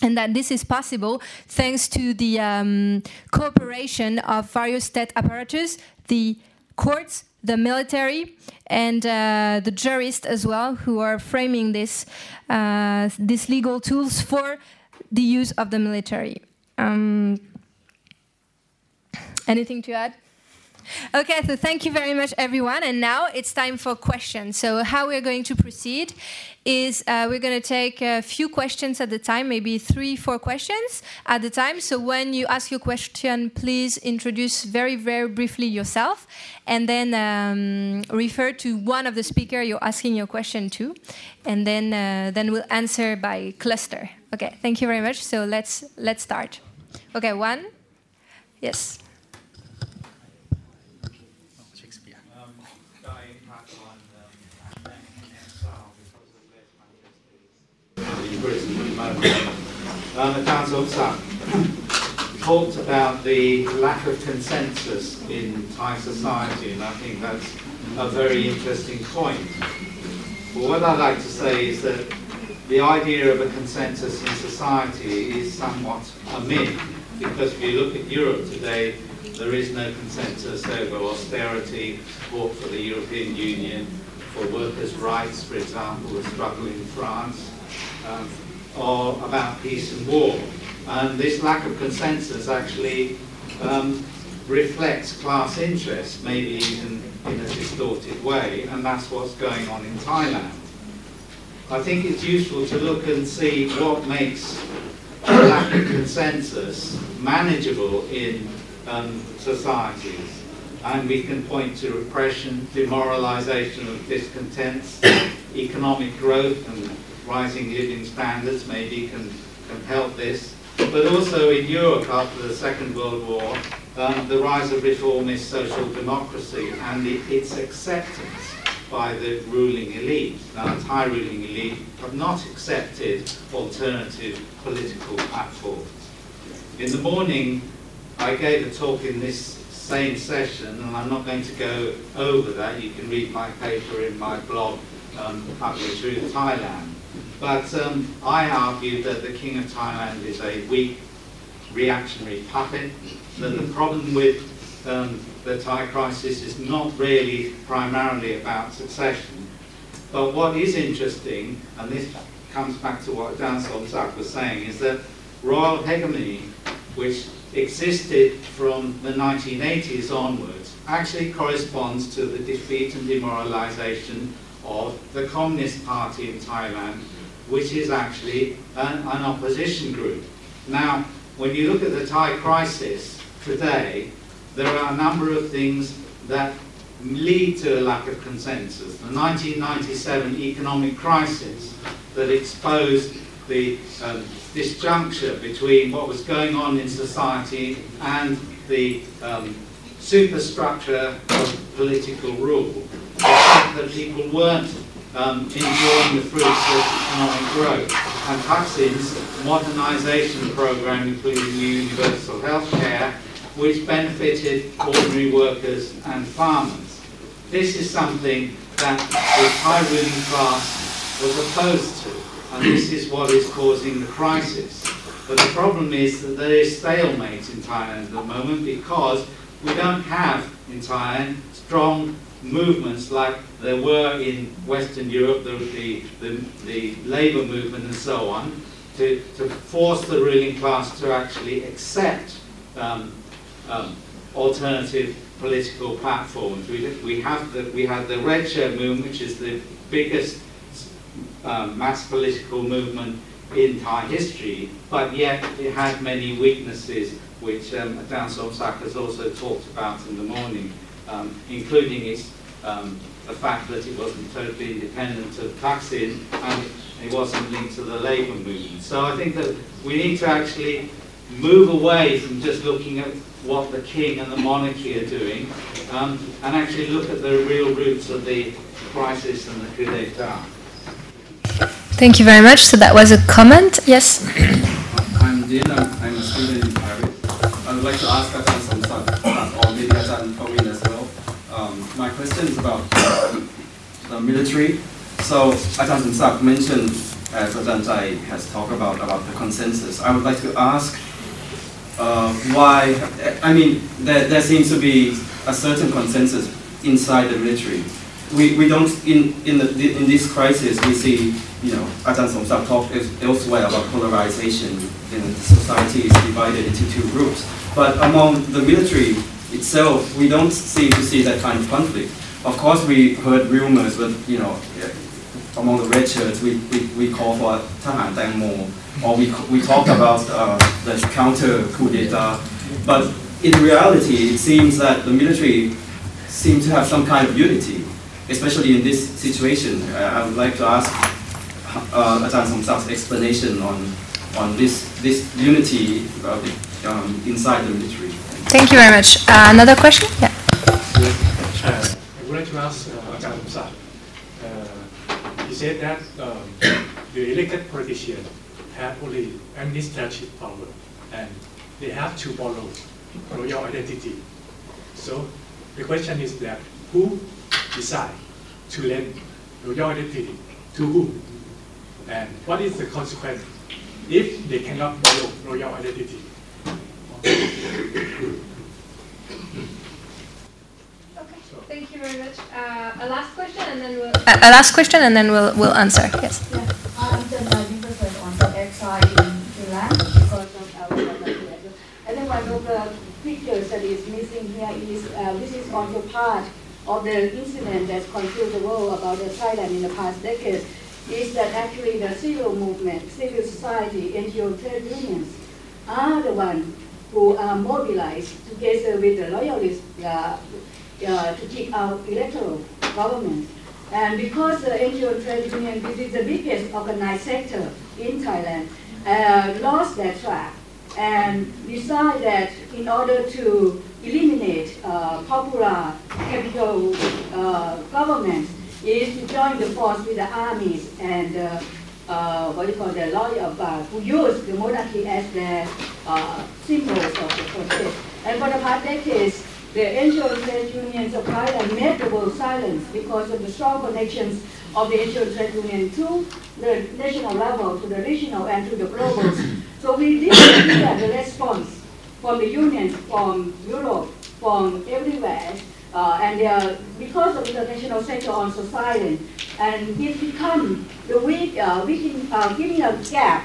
and that this is possible thanks to the um, cooperation of various state apparatus, the courts, the military, and uh, the jurists as well, who are framing this, uh, these legal tools for the use of the military. Um, anything to add? Okay, so thank you very much, everyone. And now it's time for questions. So, how we're going to proceed is uh, we're going to take a few questions at a time, maybe three, four questions at the time. So, when you ask your question, please introduce very, very briefly yourself and then um, refer to one of the speaker you're asking your question to. And then, uh, then we'll answer by cluster. Okay, thank you very much. So, let's, let's start. Okay, one. Yes. At the. Um, Ajahn Somsak talked about the lack of consensus in Thai society, and I think that's a very interesting point. What I'd like to say is that the idea of a consensus in society is somewhat a myth, because if you look at Europe today, there is no consensus over austerity, support for the European Union, for workers' rights, for example, the struggle in France, um, or about peace and war. And this lack of consensus actually um, reflects class interests, maybe even in a distorted way, and that's what's going on in Thailand. I think it's useful to look and see what makes a lack of consensus manageable in um, societies. And we can point to repression, demoralization of discontents, economic growth and rising living standards maybe can, can help this. But also in Europe after the Second World War, um, the rise of reformist social democracy and the, its acceptance by the ruling elite. Now, the Thai ruling elite have not accepted alternative political platforms. In the morning, I gave a talk in this same session, and I'm not going to go over that. You can read my paper in my blog, um, Truth Thailand. But um, I argue that the King of Thailand is a weak, reactionary puppet, that the problem with um, the Thai crisis is not really primarily about succession. But what is interesting, and this comes back to what Ajahn Somsak was saying, is that royal hegemony, which existed from the 1980s onwards, actually corresponds to the defeat and demoralization of the Communist Party in Thailand, which is actually an, an opposition group. Now, when you look at the Thai crisis today, there are a number of things that lead to a lack of consensus. The 1997 economic crisis that exposed the um, disjuncture between what was going on in society and the um, superstructure of political rule. That people weren't um, enjoying the fruits of economic growth. And Thaksin's modernisation program, including universal health care, which benefited ordinary workers and farmers. This is something that the high ruling class was opposed to, and this is what is causing the crisis. But the problem is that there is stalemate in Thailand at the moment because we don't have in Thailand strong movements like there were in Western Europe, the, the, the, the labour movement and so on, to, to force the ruling class to actually accept um, um, alternative political platforms. We, we, have the, we had the Red Shirt movement, which is the biggest um, mass political movement in Thai history, but yet it had many weaknesses, which um, Ajahn Somsak has also talked about in the morning, um, including its, um, the fact that it wasn't totally independent of Thaksin and it wasn't linked to the labour movement. So I think that we need to actually move away from just looking at what the king and the monarchy are doing um, and actually look at the real roots of the crisis and the coup d'etat. Thank you very much. So that was a comment. Yes. I'm Din. I'm, I'm a student in Paris. I would like to ask Ajahn Somsak, or maybe Ajahn Pavin as well. My question is about the military. So Ajahn Somsak mentioned, as Ajahn Chai has talked about, about the consensus. I would like to ask uh, why, I mean, there, there seems to be a certain consensus inside the military. We, we don't, in, in, the, in this crisis, we see, you know, Ajahn Somsak talk elsewhere about polarization and society is divided into two groups. But among the military itself, we don't seem to see that kind of conflict. Of course, we heard rumors, but, you know, among the red shirts, we, we, we call for Tahan Tangmo, or we, we talk about uh, the counter coup d'etat. But in reality, it seems that the military seems to have some kind of unity, especially in this situation. Uh, I would like to ask uh, Ajahn Somsak's explanation on, on this, this unity um, inside the military. Thank you very much. Uh, another question? Yeah. Like to uh, Ajahn he said that um, the elected politicians have only administrative power and they have to follow royal identity. So the question is that who decide to lend royal identity to whom? And what is the consequence if they cannot follow royal identity? Thank you very much. Uh, a last question, and then we'll. Uh, a last question, and then we'll we'll answer. Yes. Yeah. I'm just interested on the exile in Iran because of our I think one of the pictures that is missing here is uh, this is also part of the incident that's confused the world about the Thailand in the past decades. Is that actually the civil movement, civil society, NGO trade unions are the ones who are mobilized together with the loyalists uh, uh, to kick out electoral government. And because the NGO trade union, this is the biggest organized sector in Thailand, uh, lost their track and decided that in order to eliminate uh, popular capital uh, government is to join the force with the armies and uh, uh, what you call the lawyer uh, who use the monarchy as their uh, symbols of the protest. And for the past decades, the NGO trade unions of Thailand made the world silence because of the strong connections of the NGO trade union to the national level, to the regional, and to the global. so we did hear the response from the unions, from Europe, from everywhere, uh, and uh, because of the international center on society, and it become the weak, uh, weak uh, giving a gap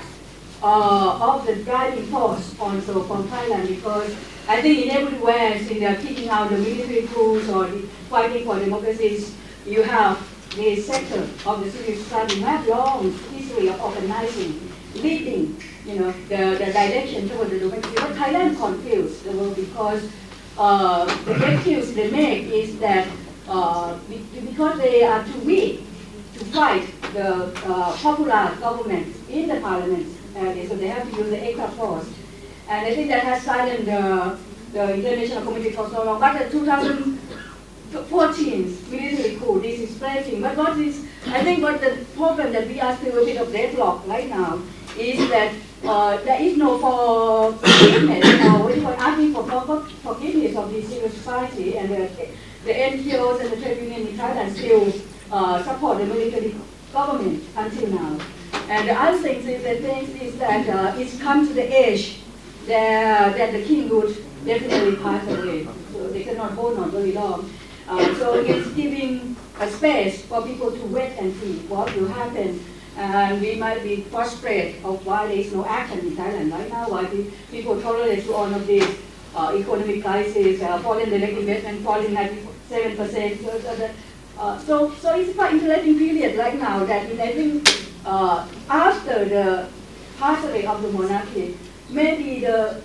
uh, of the driving force also from Thailand because I think in everywhere, in the kicking out the military coups or the fighting for democracies, you have the sector of the civil society have long history of organizing, leading, you know, the, the direction toward the democracy. But Thailand confused the world because uh, the excuse they make is that uh, because they are too weak to fight the uh, popular government in the parliament, so they have to use the extra force and I think that has silenced the, the international community for so long. But the 2014 military coup, this is spreading. But what is, I think what the problem that we are still a bit of deadlock right now is that uh, there is no forgiveness or asking for forgiveness of the civil society and the, the NGOs and the trade union in Thailand still uh, support the military government until now. And the other thing is that, is that uh, it's come to the age that, that the king would definitely pass away. So they cannot hold on very long. Uh, so it's giving a space for people to wait and see what will happen. And we might be frustrated of why there is no action in Thailand right now, why people tolerate to all of this uh, economic crisis, uh, falling direct investment falling 97%. So, so, uh, so, so it's quite interesting period right now that I think after the passing of the monarchy, maybe the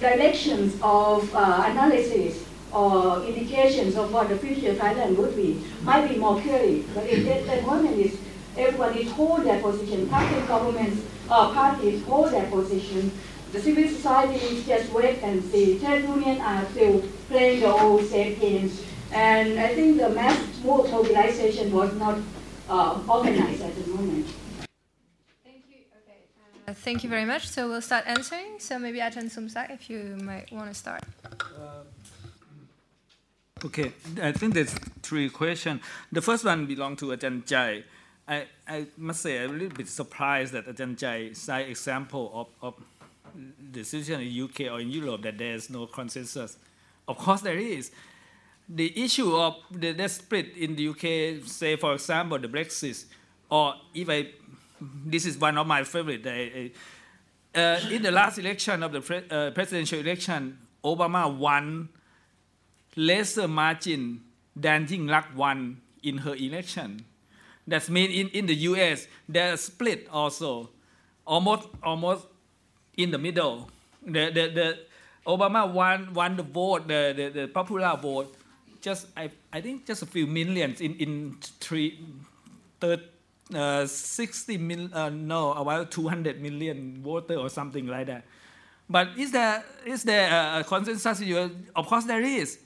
directions of uh, analysis or indications of what the future Thailand would be might be more clear. But that, that moment is everyone is hold their position, party governments uh, parties hold their position. The civil society is just wait and see. Trade unions are still playing the old same games. And I think the mass mobilization was not uh, organized at the moment. Thank you very much. So we'll start answering. So maybe Ajahn Somsak, if you might want to start. Uh, okay, I think there's three questions. The first one belongs to Ajahn Chai. I, I must say I'm a little bit surprised that Ajahn Jai cite example of, of situation in UK or in Europe that there is no consensus. Of course there is. The issue of the, the split in the UK, say for example the Brexit, or if I, this is one of my favorite. I, I, uh, in the last election of the pre, uh, presidential election, Obama won lesser margin than Ying won in her election. That means in, in the US, there's split also, almost almost in the middle. The, the, the Obama won, won the vote, the, the, the popular vote, just I, I think just a few millions in, in three, third, uh, 60 mil, uh, no, about 200 million voter or something like that. But is there, is there a consensus? Of course there is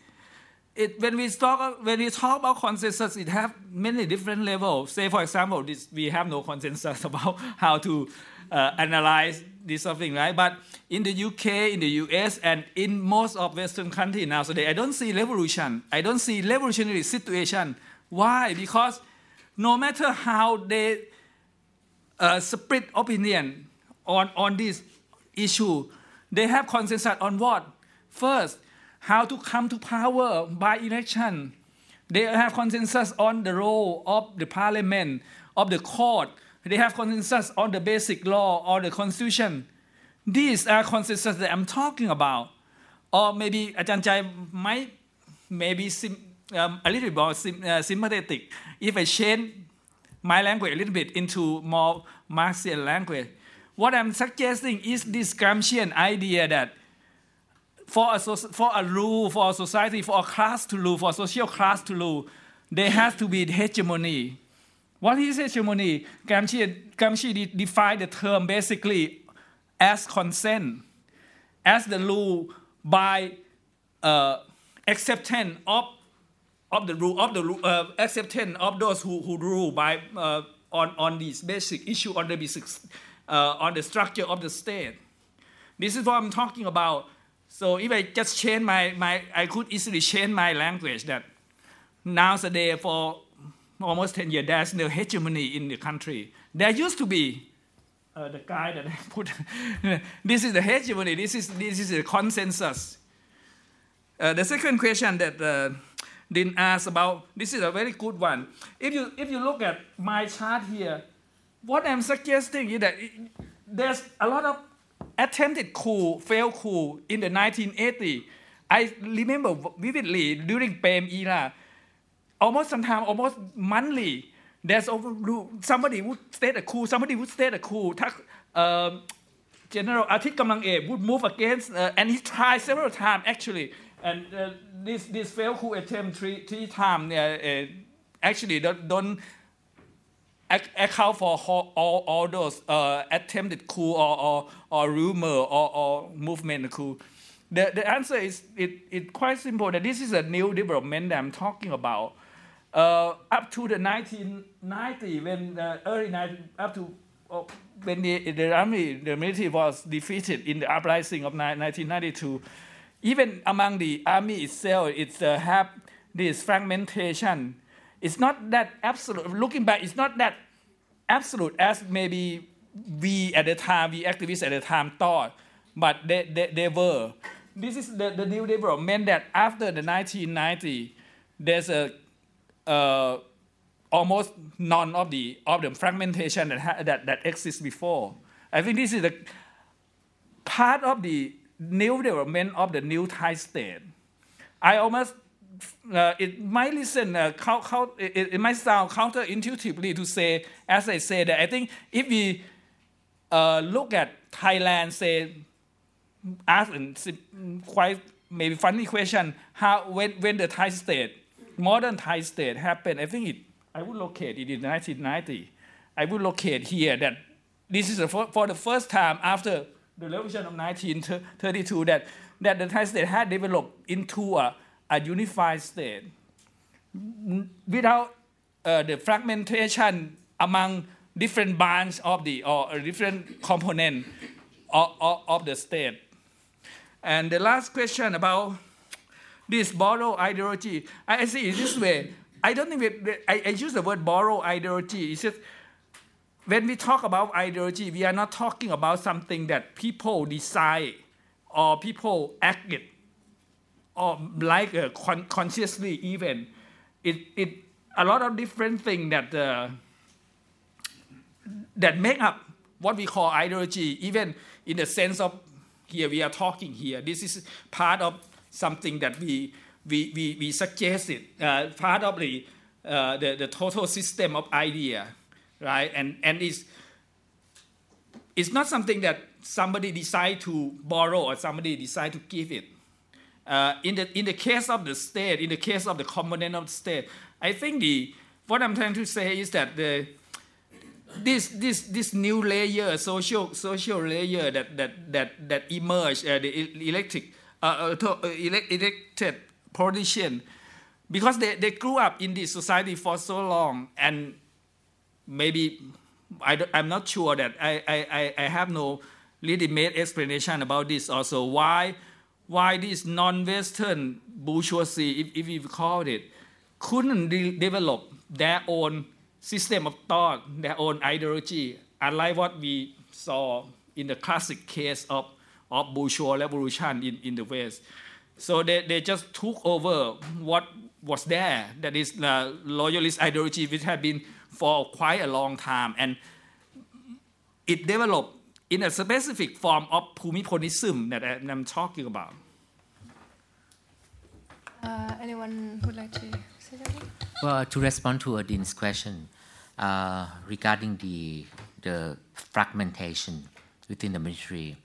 it, when we talk when we talk about consensus, it have many different levels. Say, for example, this, we have no consensus about how to uh, analyze this sort of thing, right? But in the UK, in the US, and in most of Western countries now today, I don't see revolution. I don't see revolutionary situation. Why? Because no matter how they uh, split opinion on, on this issue, they have consensus on what? First, how to come to power by election. They have consensus on the role of the parliament, of the court. They have consensus on the basic law or the constitution. These are consensus that I'm talking about. Or maybe Ajahn might maybe um, a little bit more sim, uh, sympathetic if I change my language a little bit into more Marxian language. What I'm suggesting is this Gramscian idea that for a, for a rule, for a society, for a class to rule, for a social class to rule, there has to be hegemony. What is hegemony? Gramsci, Gramsci defined the term basically as consent, as the rule by uh, acceptance of, of the rule, of the uh, acceptance of those who, who rule by, uh, on, on this basic issue, on the basic, uh, on the structure of the state. This is what I'm talking about so if I just change my, my I could easily change my language that nowadays for almost 10 years there's no hegemony in the country. There used to be uh, the guy that I put this is the hegemony, this is, this is the consensus. Uh, the second question that uh, Din asked about, this is a very good one. If you, if you look at my chart here, what I'm suggesting is that it, there's a lot of attempted coup, failed coup in the 1980s. I remember vividly during Prem era, almost sometimes, almost monthly, there's over, somebody would state a coup, somebody would state a coup. Uh, General Atit Kamlang would move against, uh, and he tried several times actually. And uh, this, this failed coup attempt three, three times uh, actually don't, don't account for all, all those uh, attempted coup or, or, or rumor or, or movement coup? The, the answer is it, it quite simple that this is a new development that I'm talking about. Uh, up to the 1990, when the early 90, up to uh, when the, the army, the military was defeated in the uprising of 1992, even among the army itself, it's uh, have this fragmentation it's not that absolute. Looking back, it's not that absolute as maybe we at the time, we activists at the time thought, but they, they, they were. This is the, the new development that after the 1990, there's a uh, almost none of the of the fragmentation that, ha- that that exists before. I think this is the part of the new development of the new Thai state. I almost uh, it might listen, uh, it, it, might sound counterintuitively to say, as I said, I think if we uh, look at Thailand, say, ask a quite maybe funny question, how when, when the Thai state, modern Thai state happened, I think it, I would locate it in 1990. I would locate here that this is a, for, for the first time after the revolution of 1932 that, that the Thai state had developed into a a unified state without uh, the fragmentation among different branches of the or different component of, of, of, the state. And the last question about this borrowed ideology, I see it this way. I don't think we, I, I use the word borrow ideology. It's just when we talk about ideology, we are not talking about something that people decide or people act it or like uh, con- consciously even. It, it a lot of different things that uh, that make up what we call ideology, even in the sense of here we are talking here. This is part of something that we we, we, we suggested, uh, part of the, uh, the the total system of idea, right? And and it's it's not something that somebody decide to borrow or somebody decide to give it. Uh, in the in the case of the state, in the case of the component of the state, I think the what I'm trying to say is that the this this this new layer, social social layer that that that that emerged, uh, the electric uh, uh, uh elected politician, because they, they grew up in this society for so long, and maybe I am not sure that I, I, I have no legitimate explanation about this also why why this non-Western bourgeoisie, if, if we call it, couldn't de- develop their own system of thought, their own ideology, unlike what we saw in the classic case of, of bourgeois revolution in, in the West. So they, they just took over what was there, that is the loyalist ideology, which had been for quite a long time. And it developed in a specific form of Bhumiponism that I'm talking about. Uh, anyone would like to say something? Well, to respond to Adin's question uh, regarding the the fragmentation within the military,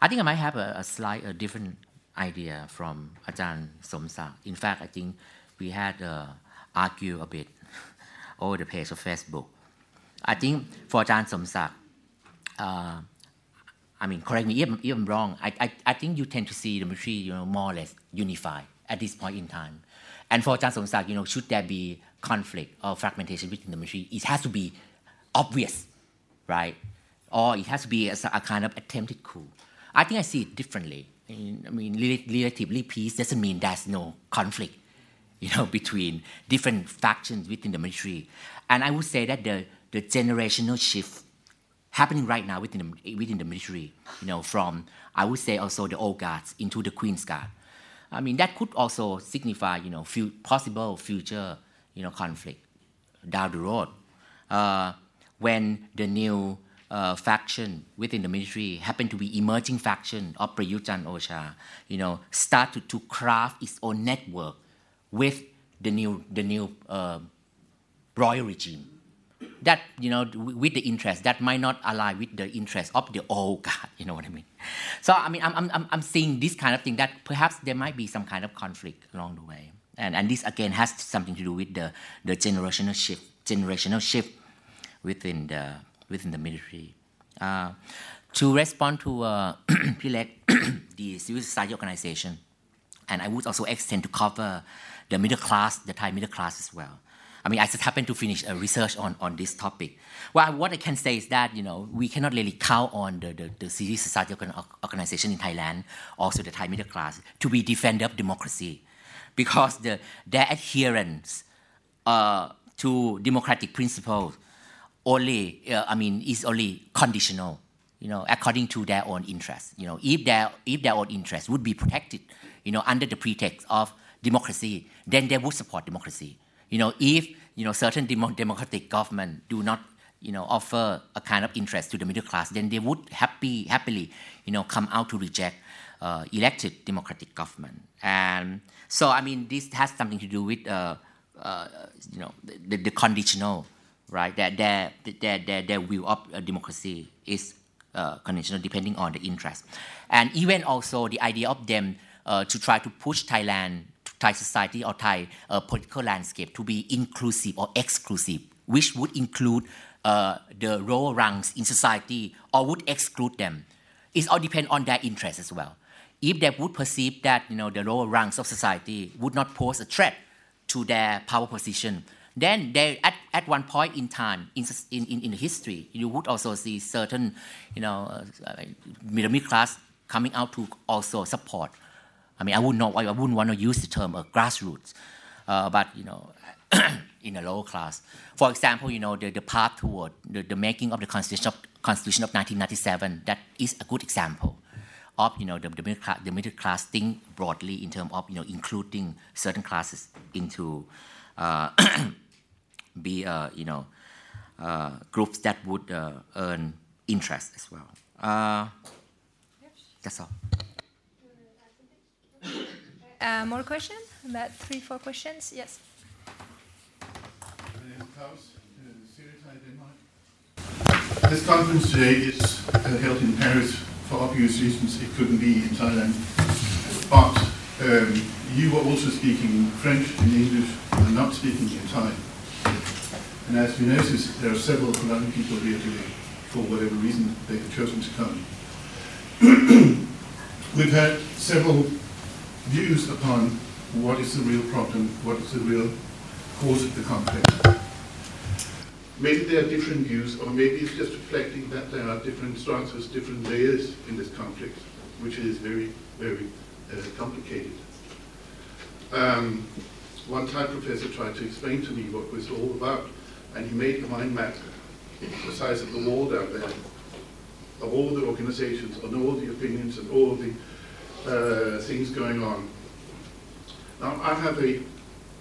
I think I might have a, a slight a different idea from Ajahn Somsak. In fact, I think we had uh, argue a bit over the page of Facebook. I think for Ajahn Somsak, uh, I mean, correct me if, if I'm wrong. I, I, I think you tend to see the military, you know, more or less unified at this point in time. And for Ajahn Somsak, you know, should there be conflict or fragmentation within the military, it has to be obvious, right? Or it has to be a, a kind of attempted coup. I think I see it differently. I mean, relatively peace doesn't mean there's no conflict, you know, between different factions within the military. And I would say that the, the generational shift happening right now within the, within the military, you know, from, I would say also the old guards into the Queen's Guard. I mean, that could also signify, you know, few, possible future, you know, conflict down the road. Uh, when the new uh, faction within the military happen to be emerging faction of Prayut Chan-o-cha, you know, start to craft its own network with the new, the new uh, royal regime. That, you know, with the interest, that might not align with the interest of the old guard, you know what I mean? So, I mean, I'm, I'm, I'm seeing this kind of thing that perhaps there might be some kind of conflict along the way. And, and this, again, has something to do with the, the generational shift, generational shift within the, within the military. Uh, to respond to uh, the civil society organization, and I would also extend to cover the middle class, the Thai middle class as well. I mean, I just happened to finish a research on, on this topic. Well, what I can say is that, you know, we cannot really count on the, the, the civil society organization in Thailand, also the Thai middle class, to be defender of democracy because the, their adherence uh, to democratic principles only, uh, I mean, is only conditional, you know, according to their own interests. You know, if their, if their own interests would be protected, you know, under the pretext of democracy, then they would support democracy. You know, if, you know, certain demo- democratic government do not, you know, offer a kind of interest to the middle class, then they would happy, happily, you know, come out to reject uh, elected democratic government. And so, I mean, this has something to do with, uh, uh, you know, the, the conditional right? That their, their, their, their view of uh, democracy is uh, conditional depending on the interest. And even also the idea of them uh, to try to push Thailand, Thai society or Thai uh, political landscape to be inclusive or exclusive, which would include uh, the lower ranks in society or would exclude them. It all depends on their interest as well. If they would perceive that you know the lower ranks of society would not pose a threat to their power position, then they, at, at one point in time in, in, in, in history, you would also see certain, you know, uh, middle class coming out to also support. I mean, I wouldn't I wouldn't want to use the term grassroots, uh, but you know, in a lower class. For example, you know, the, the path toward the, the making of the Constitution of, Constitution of 1997, that is a good example of, you know, the, the, middle, class, the middle class think broadly in terms of, you know, including certain classes into uh, be, uh, you know, uh, groups that would uh, earn interest as well. Uh, that's all. Uh, more questions? About three, four questions? Yes. This conference today is uh, held in Paris for obvious reasons. It couldn't be in Thailand. But um, you were also speaking French and English and not speaking in Thai. And as we noticed, there are several Hmong people here today, for whatever reason they have chosen to come. We've had several views upon what is the real problem, what is the real cause of the conflict. Maybe there are different views, or maybe it's just reflecting that there are different structures, different layers in this conflict, which is very, very uh, complicated. Um, one Thai professor tried to explain to me what it was all about, and he made a mind map the size of the wall down there, of all the organizations, and all the opinions, and all the uh, things going on. Now, I have a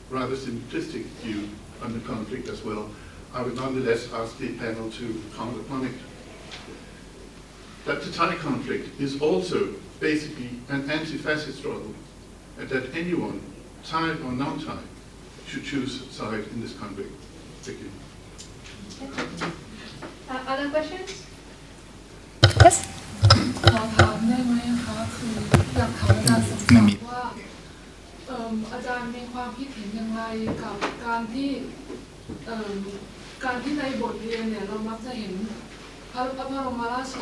rather simplistic view on the conflict as well. I would nonetheless ask the panel to comment upon it. That the Thai conflict is also basically an anti-fascist struggle, and that anyone, Thai or non-Thai, should choose side in this conflict. Thank you. Uh, other questions? Yes. ขอถามได้ไหมคะคืออยากถามอาจารย์สมศักดิ์ว่าเอิ่มอาจารย์มีความคิดเห็นอย่างไรกับการที่เอิ่มการที่ในบทเรียนเนี่ยเรามักจะเห็นพระพระบรมราช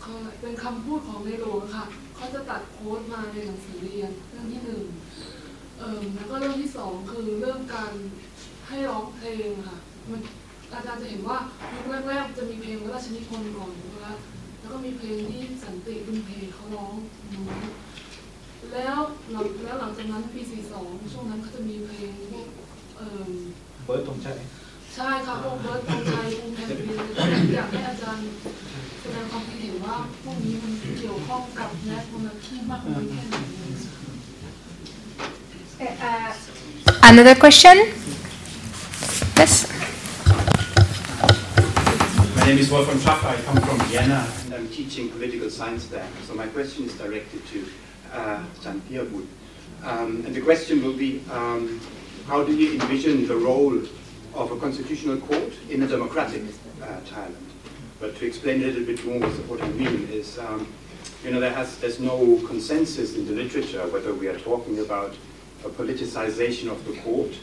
เขาเป็นคำพูดของในหลวงค่ะเขาจะตัดโค้ดมาในหนังสือเรียนเรื่องที่หนึ่งเอิ่มแล้วก็เรื่องที่สองคือเรื่องการให้ร้องเพลงค่ะมันอาจารย์จะเห็นว่ายุคแรกๆจะมีเพลงพระราชนิพนธ์ก่อนนะคะ แล้วก็มีเพลงที่สันติบุญเพลเขาร้องน้อยแล้วหลังแล้วหลังจากนั้นปี42ช่วงนั้นเขาจะมีเพลงพวกเอ่อเบิร์ดธงชัยใช่ค่ะพวกเบิร์ดธงชัยภูมิแผ่นดินอยากให้อาจารย์แสดงความคิดเห็นว่าพวกนี้มันเกี่ยวข้องกับแนทมนาคีมากน้อยแค่ไหน Uh, another question? Yes. My name is Wolfram Schaffer. I come from Vienna and I'm teaching political science there. So my question is directed to uh, Piyabutr. Um, and the question will be, um, how do you envision the role of a constitutional court in a democratic uh, Thailand? But to explain a little bit more what I mean is, um, you know, there has, there's no consensus in the literature whether we are talking about a politicization of the court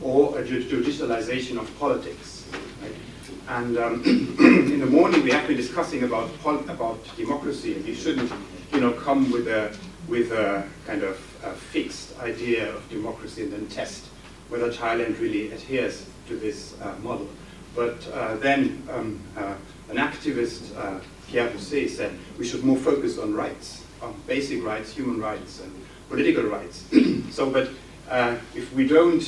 or a judicialization of politics. Right? And um, in the morning we have been discussing about about democracy, and we shouldn't, you know, come with a with a kind of a fixed idea of democracy and then test whether Thailand really adheres to this uh, model. But uh, then um, uh, an activist, uh, Pierre Bousset, said we should more focus on rights, on basic rights, human rights, and political rights. so, but uh, if we don't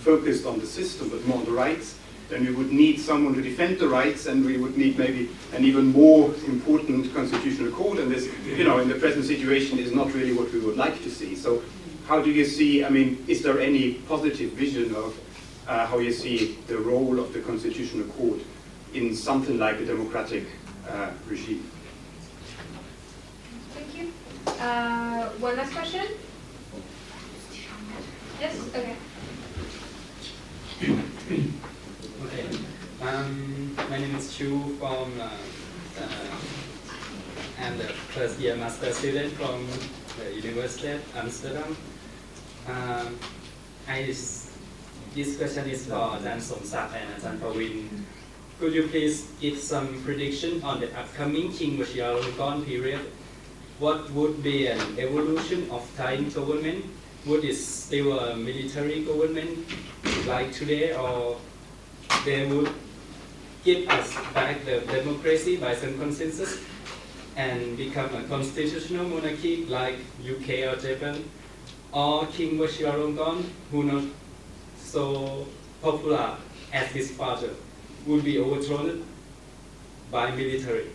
focus on the system but more on the rights, then we would need someone to defend the rights, and we would need maybe an even more important constitutional court. And this, you know, in the present situation, is not really what we would like to see. So, how do you see? I mean, is there any positive vision of uh, how you see the role of the constitutional court in something like a democratic uh, regime? Thank you. Uh, one last question? Yes? Okay. Okay. Um, my name is Chu from, uh, uh, I'm first year master student from the University of Amsterdam. Um, I, this question is for Ajahn Somsak and Ajahn Pavin. Could you please give some prediction on the upcoming King Vajiralongkorn period? What would be an evolution of Thai government? Would it still a military government like today or they would give us back the democracy by some consensus and become a constitutional monarchy like UK or Japan, or King Vajiralongkorn, who not so popular as his father, would be overthrown by military.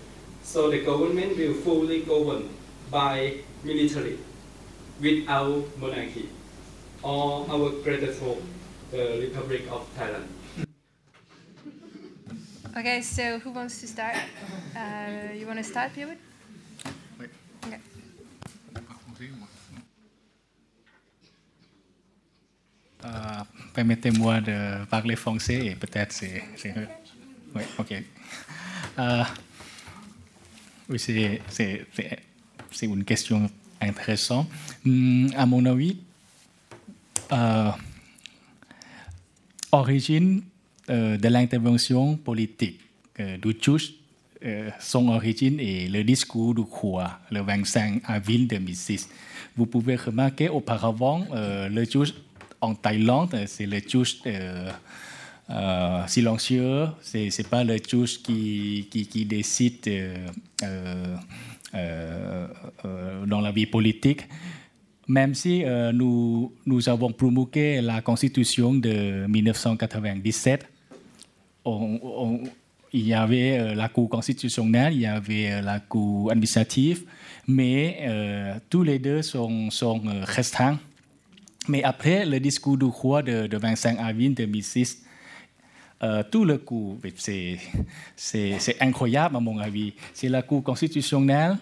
So the government will fully govern by military without monarchy or our greatest hope, uh, the Republic of Thailand. Okay, so who wants to start? Uh, you want to start, Pierre? Okay. Euh, Permettez-moi de parler français et peut-être c'est. c'est- Oui, ok. Oui, c'est, une question intéressante. Hum, à mon avis, euh, origine de l'intervention politique euh, du juge, euh, son origine est le discours du roi le 25 avril 2006. Vous pouvez remarquer auparavant, euh, le juge en Thaïlande, euh, c'est le juge euh, euh, silencieux, c'est n'est pas le juge qui, décide euh, euh, euh, euh, dans la vie politique. Même si euh, nous, nous avons promulgué la constitution de 1997, on- il y avait euh, la Cour constitutionnelle, il y avait euh, la Cour administrative, mais euh, tous les deux sont, sont restreints. Mais après le discours du roi de, de 25 avril 2006, euh, tout le coup, c'est incroyable à mon avis. C'est la Cour constitutionnelle,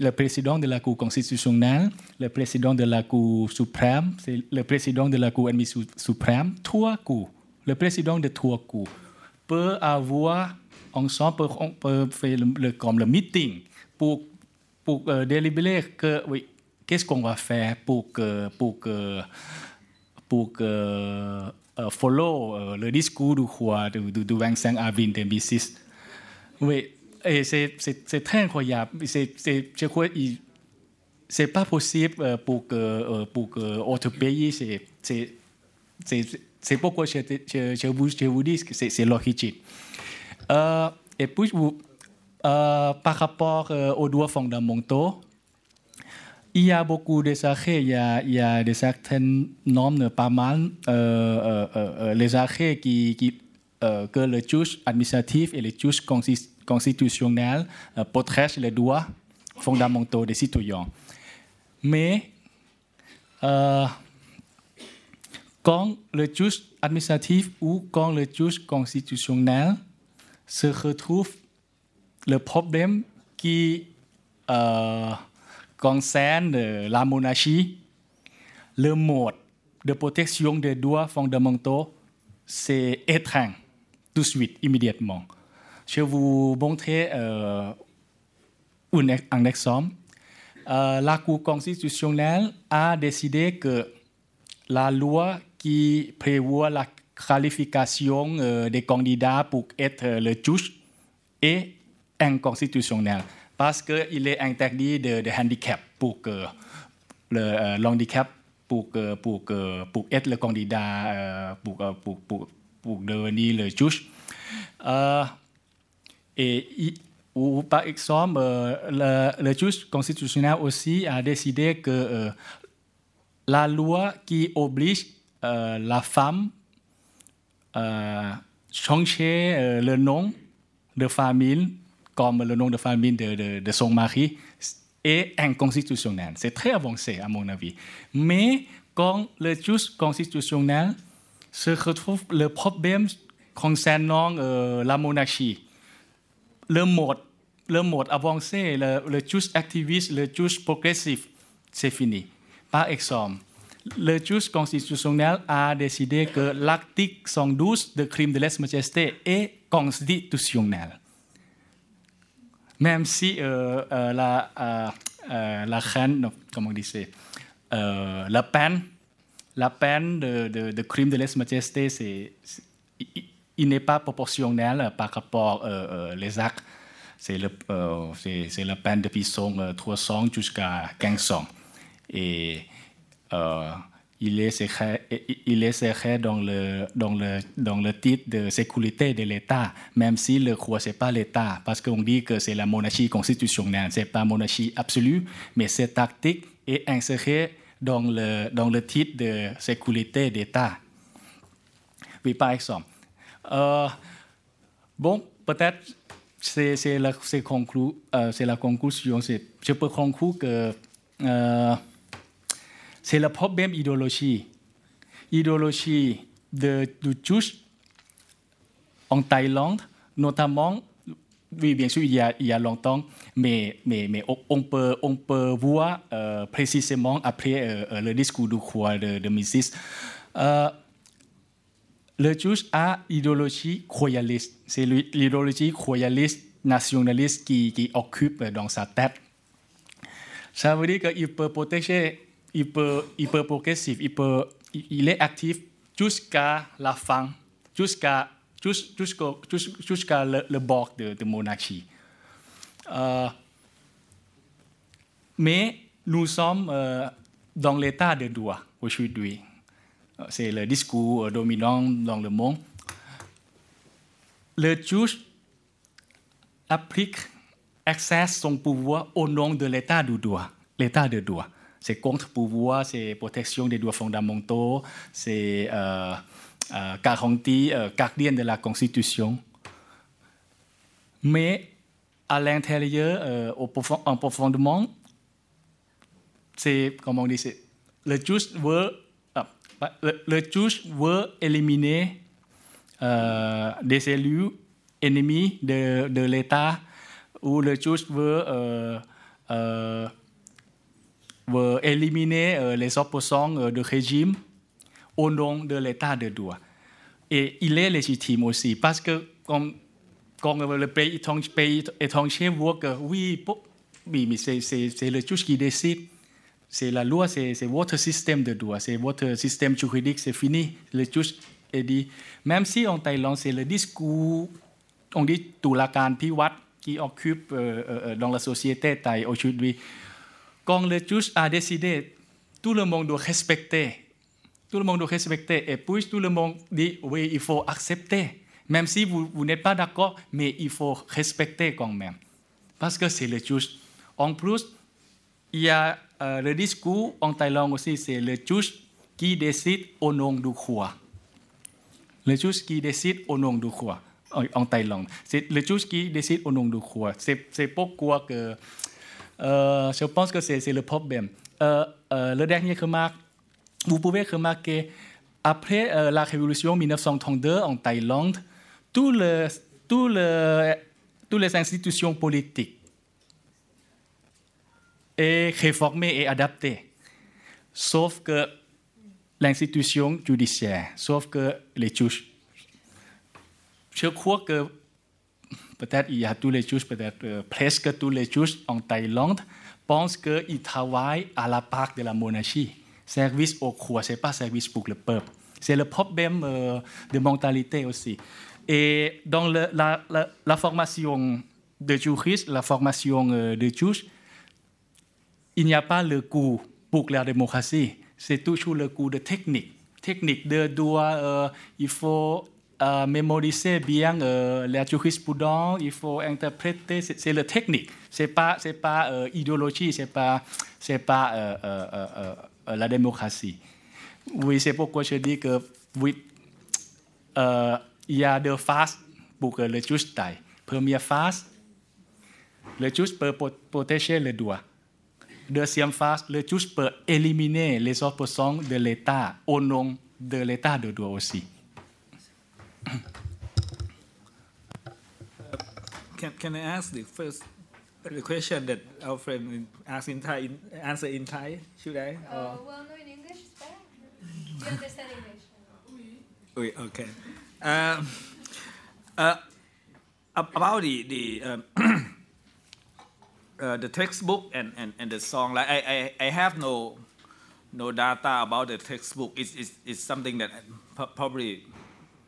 le président de la Cour constitutionnelle, le président de la Cour suprême, c'est le président de la Cour administrative suprême, trois cours. Le président de trois cours peut avoir ensemble, on peut faire le, le- comme le meeting pour, pour euh, délibérer que, oui, qu'est-ce qu'on va faire pour que, pour que, pour que euh, follow euh, le discours du roi du, du- du 25 avril 2006. Oui, et c'est, très incroyable. C'est, je crois c'est pas possible euh, pour que pour que autre pays c'est c'est pourquoi je, vous dis que c'est l'origine. Euh, et puis euh, par rapport euh, aux droits fondamentaux, il y a beaucoup de arrêts, il y a, il des certaines normes pas mal, euh, les arrêts qui, que le juge administratif et le juge consti- constitutionnel protègent les droits fondamentaux des citoyens. Mais quand le juge administratif ou quand le juge constitutionnel se retrouve le problème qui euh, concerne la monarchie, le mode de protection des droits fondamentaux, c'est étreint tout de suite, immédiatement. Je vais vous montrer euh, un exemple. Euh, la Cour constitutionnelle a décidé que la loi qui prévoit la qualification euh, des candidats pour être euh, le juge est inconstitutionnelle parce qu'il est interdit de, de handicap pour que le euh, l'handicap pour, pour, pour être le candidat pour, pour, pour, devenir le juge. Euh, par exemple, le, juge constitutionnel aussi a décidé que la loi qui oblige euh, la femme à changer euh, le nom de famille comme le nom de famille de, son mari est inconstitutionnel. C'est très avancé à mon avis. Mais quand le juge constitutionnel se retrouve le problème concernant euh, la monarchie, le mode, le mode avancé, le, le juge activiste, le juge progressif, c'est fini. Par exemple, le juge constitutionnel a décidé que l'article 112 de crime de lèse-majesté est constitutionnel. Même si euh, euh, la, euh, euh, la reine, comment euh, la peine, la peine de, de, de crime de lèse-majesté, c'est, il- il n'est pas proportionnel par rapport euh, les actes. C'est, le, c'est, c'est la peine de prison euh, 300 jusqu'à 1500. Et secret, il est secret dans le, dans, le, dans le titre de sécurité de l'État, même si le roi, pas l'État, parce qu'on dit que c'est la monarchie constitutionnelle, ce n'est pas monarchie absolue, mais cet article est inséré dans le, dans le titre de sécurité d'État. Oui, par exemple. Euh, bon, peut-être c'est, la, euh, la conclusion. Je peux conclure que euh, c'est le problème idéologie. Idéologie de, de en Thaïlande, notamment, oui, bien sûr, il y a, il y a longtemps, mais, mais, on, peut, voir précisément après le discours du roi de, de Mises. Le juge a idéologie royaliste. C'est l'idéologie royaliste, nationaliste qui, qui, occupe dans sa tête. Ça veut dire qu'il peut protéger, il peut, progressif, il, est actif jusqu'à la fin, jusqu'à le, le, bord de, de monarchie. Euh, mais nous sommes euh, dans l'état de droit aujourd'hui. C'est le discours dominant dans le monde. Le juge applique, exerce son pouvoir au nom de l'état de droit. C'est contre-pouvoir, c'est protection des droits fondamentaux, c'est euh, euh, garantie euh, de la Constitution. Mais à l'intérieur, euh, profond, en profondément, c'est, comment on dit, le juge veut, ah, le, le juge veut éliminer euh, des élus ennemis de, de l'État ou le juge veut, veut éliminer les opposants du régime au nom de l'état de droit. Et il est légitime aussi, parce que comme, quand le pays étranger voit que oui, oui c'est le juge qui décide, c'est la loi, c'est votre système de droit, c'est votre système juridique, c'est fini. Le juge est dit, même si en Thaïlande, c'est le discours, on dit la Piwat qui occupe euh, euh, dans la société thaï aujourd'hui, quand le juge a décidé, tout le monde doit respecter tout le monde doit respecter. Et puis tout le monde dit, oui, il faut accepter. Même si vous, vous n'êtes pas d'accord, mais il faut respecter quand même. Parce que c'est le juge. En plus, il y a euh, le discours en Thaïlande aussi, c'est le juge qui décide au nom du roi. Le juge qui décide au nom du roi en Thaïlande. C'est le juge qui décide au nom du roi. C'est pourquoi que, euh, je pense que c'est le problème. Euh, le dernier remarque, vous pouvez remarquer, après euh, la révolution 1932 en Thaïlande, tout le, tout le, toutes les institutions politiques est réformées et adaptées, sauf que l'institution judiciaire, sauf que les juges. Je crois que peut-être il y a tous les juges, peut-être euh, presque tous les juges en Thaïlande pensent qu'ils travaillent à la part de la monarchie service au roi, ce n'est pas service pour le peuple. C'est le problème euh, de mentalité aussi. Et dans le, la, la, la, formation de juriste, la formation euh, de juge, il n'y a pas le cours pour la démocratie. C'est toujours le cours de technique. Technique de droit, euh, il faut euh, mémoriser bien euh, la jurisprudence, il faut interpréter, c'est le technique. Ce n'est pas, pas euh, idéologie, ce n'est pas, pas euh, la démocratie. Oui, c'est pourquoi je dis que oui, il y a deux phases pour que le juge taille. Première phase, le juge peut protéger le droit. Deuxième phase, le juge peut éliminer les opposants de l'État au nom de l'État de droit aussi. Can, can I ask the first the question that our friend asked in Thai, answer in Thai, should I? Uh, well, no, in English is better. Do you understand English? Oui, okay. Um, uh, about the the um, uh, the textbook and, and, and the song, like I, I, I have no no data about the textbook. It's, it's, it's something that probably,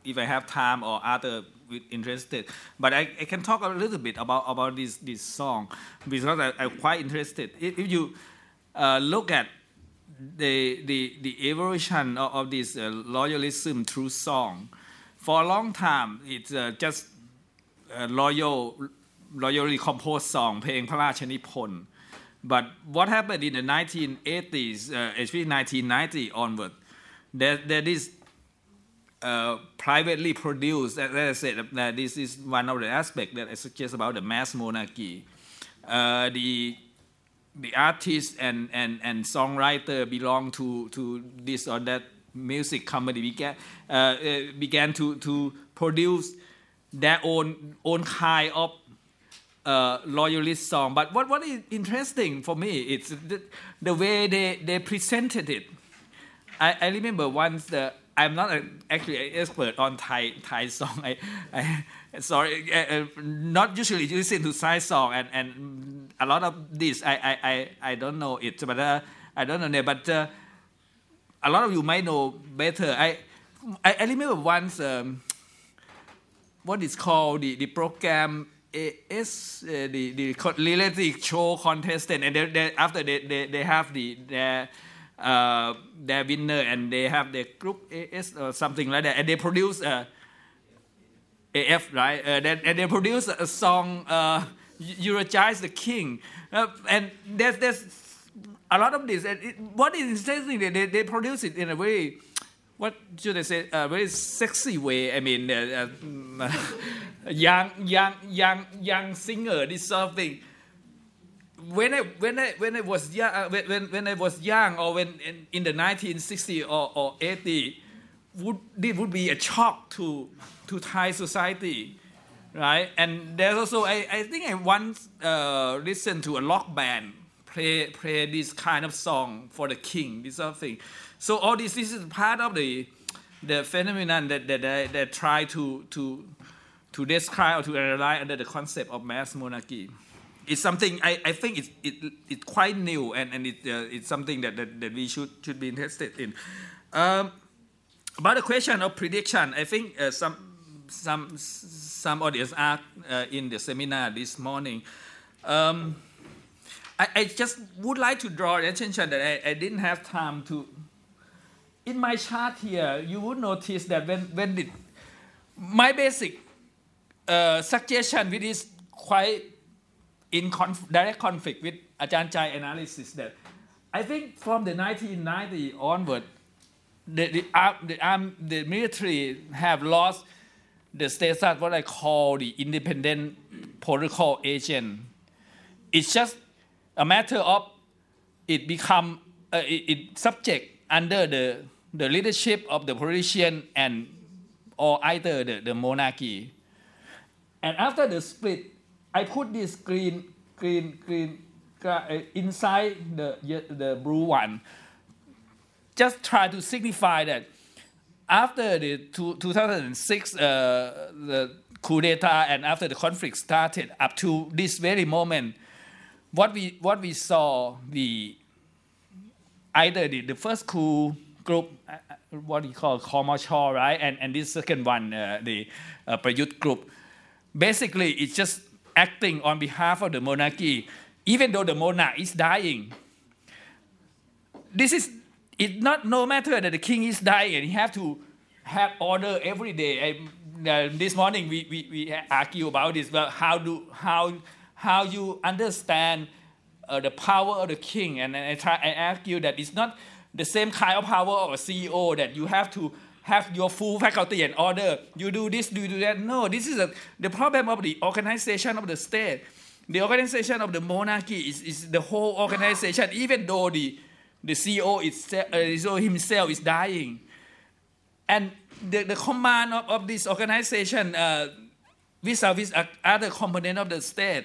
if I have time or other interested. But I, I, can talk a little bit about, about this, this song because I, am quite interested. If, if you uh, look at the, the, the evolution of, of this uh, loyalism through song, for a long time it's uh, just a loyal, loyally composed song, เพลงพระราชนิพนธ์ But what happened in the 1980s, uh, especially 1990 onward, there, there is uh, privately produced. As I said, uh, this is one of the aspects that I suggest about the mass monarchy. Uh, the the artist and, and, and songwriter belong to, to this or that music company began, uh, uh, began to, to produce their own, own kind of uh, loyalist song. But what, what is interesting for me is the, the way they, they presented it. I, I remember once the I'm not a, actually an expert on Thai Thai song. I, I sorry, uh, not usually listen to Thai song, and, and a lot of this I I, I, I don't know it, but uh, I don't know it. But uh, a lot of you might know better. I I, I remember once um, what is called the, the program is uh, the the reality show contestant, and they, they, after they, they, they have the their uh, their winner and they have their group AS or something like that, and they produce a AF right, uh, and they produce a song uh, the king, uh, and there's there's a lot of this. And it, what is interesting, they, they produce it in a very what should I say? A very sexy way. I mean, uh, uh, young, young, young, young singer. This sort of thing when I when I when I was young uh, when, when I was young or when in, in the 1960 or, or 80 would it would be a shock to to Thai society right? And there's also I, I think I once uh, listened to a rock band play play this kind of song for the king this sort of thing. So all this this is part of the the phenomenon that that I, that try to to to describe or to analyze under the concept of mass monarchy it's something I, I think it's, it, quite new and, and it, uh, it's something that, that, that, we should, should be interested in. Um, about the question of prediction, I think uh, some, some, some audience asked uh, in the seminar this morning. Um, I, I, just would like to draw attention that I, I, didn't have time to. In my chart here, you would notice that when, when the, my basic uh, suggestion, which is quite in conf- direct conflict with Ajahn Chai analysis that I think from the 1990 onward, the, the, uh, the, um, the military have lost the status what I call the independent political agent. It's just a matter of it become uh, it, it subject under the, the leadership of the politician and or either the, the monarchy. And after the split, I put this green, green, green uh, inside the, the blue one. Just try to signify that after the two, 2006 uh, the coup d'etat and after the conflict started up to this very moment, what we what we saw the either the, the first coup group, uh, uh what we call Komachor, right, and and this second one, uh, the uh, Prayut group. Basically, it's just acting on behalf of the monarchy, even though the monarch is dying. This is it not no matter that the king is dying and he have to have order every day. I, uh, this morning we, we, we argue about this, Well, how do how how you understand uh, the power of the king? And I try I argue that it's not the same kind of power of a CEO that you have to have your full faculty and order. You do this, you do that. No, this is a, the problem of the organization of the state. The organization of the monarchy is, is the whole organization, even though the, the CEO is, uh, himself is dying. And the, the command of, of this organization uh, vis-a-vis other component of the state.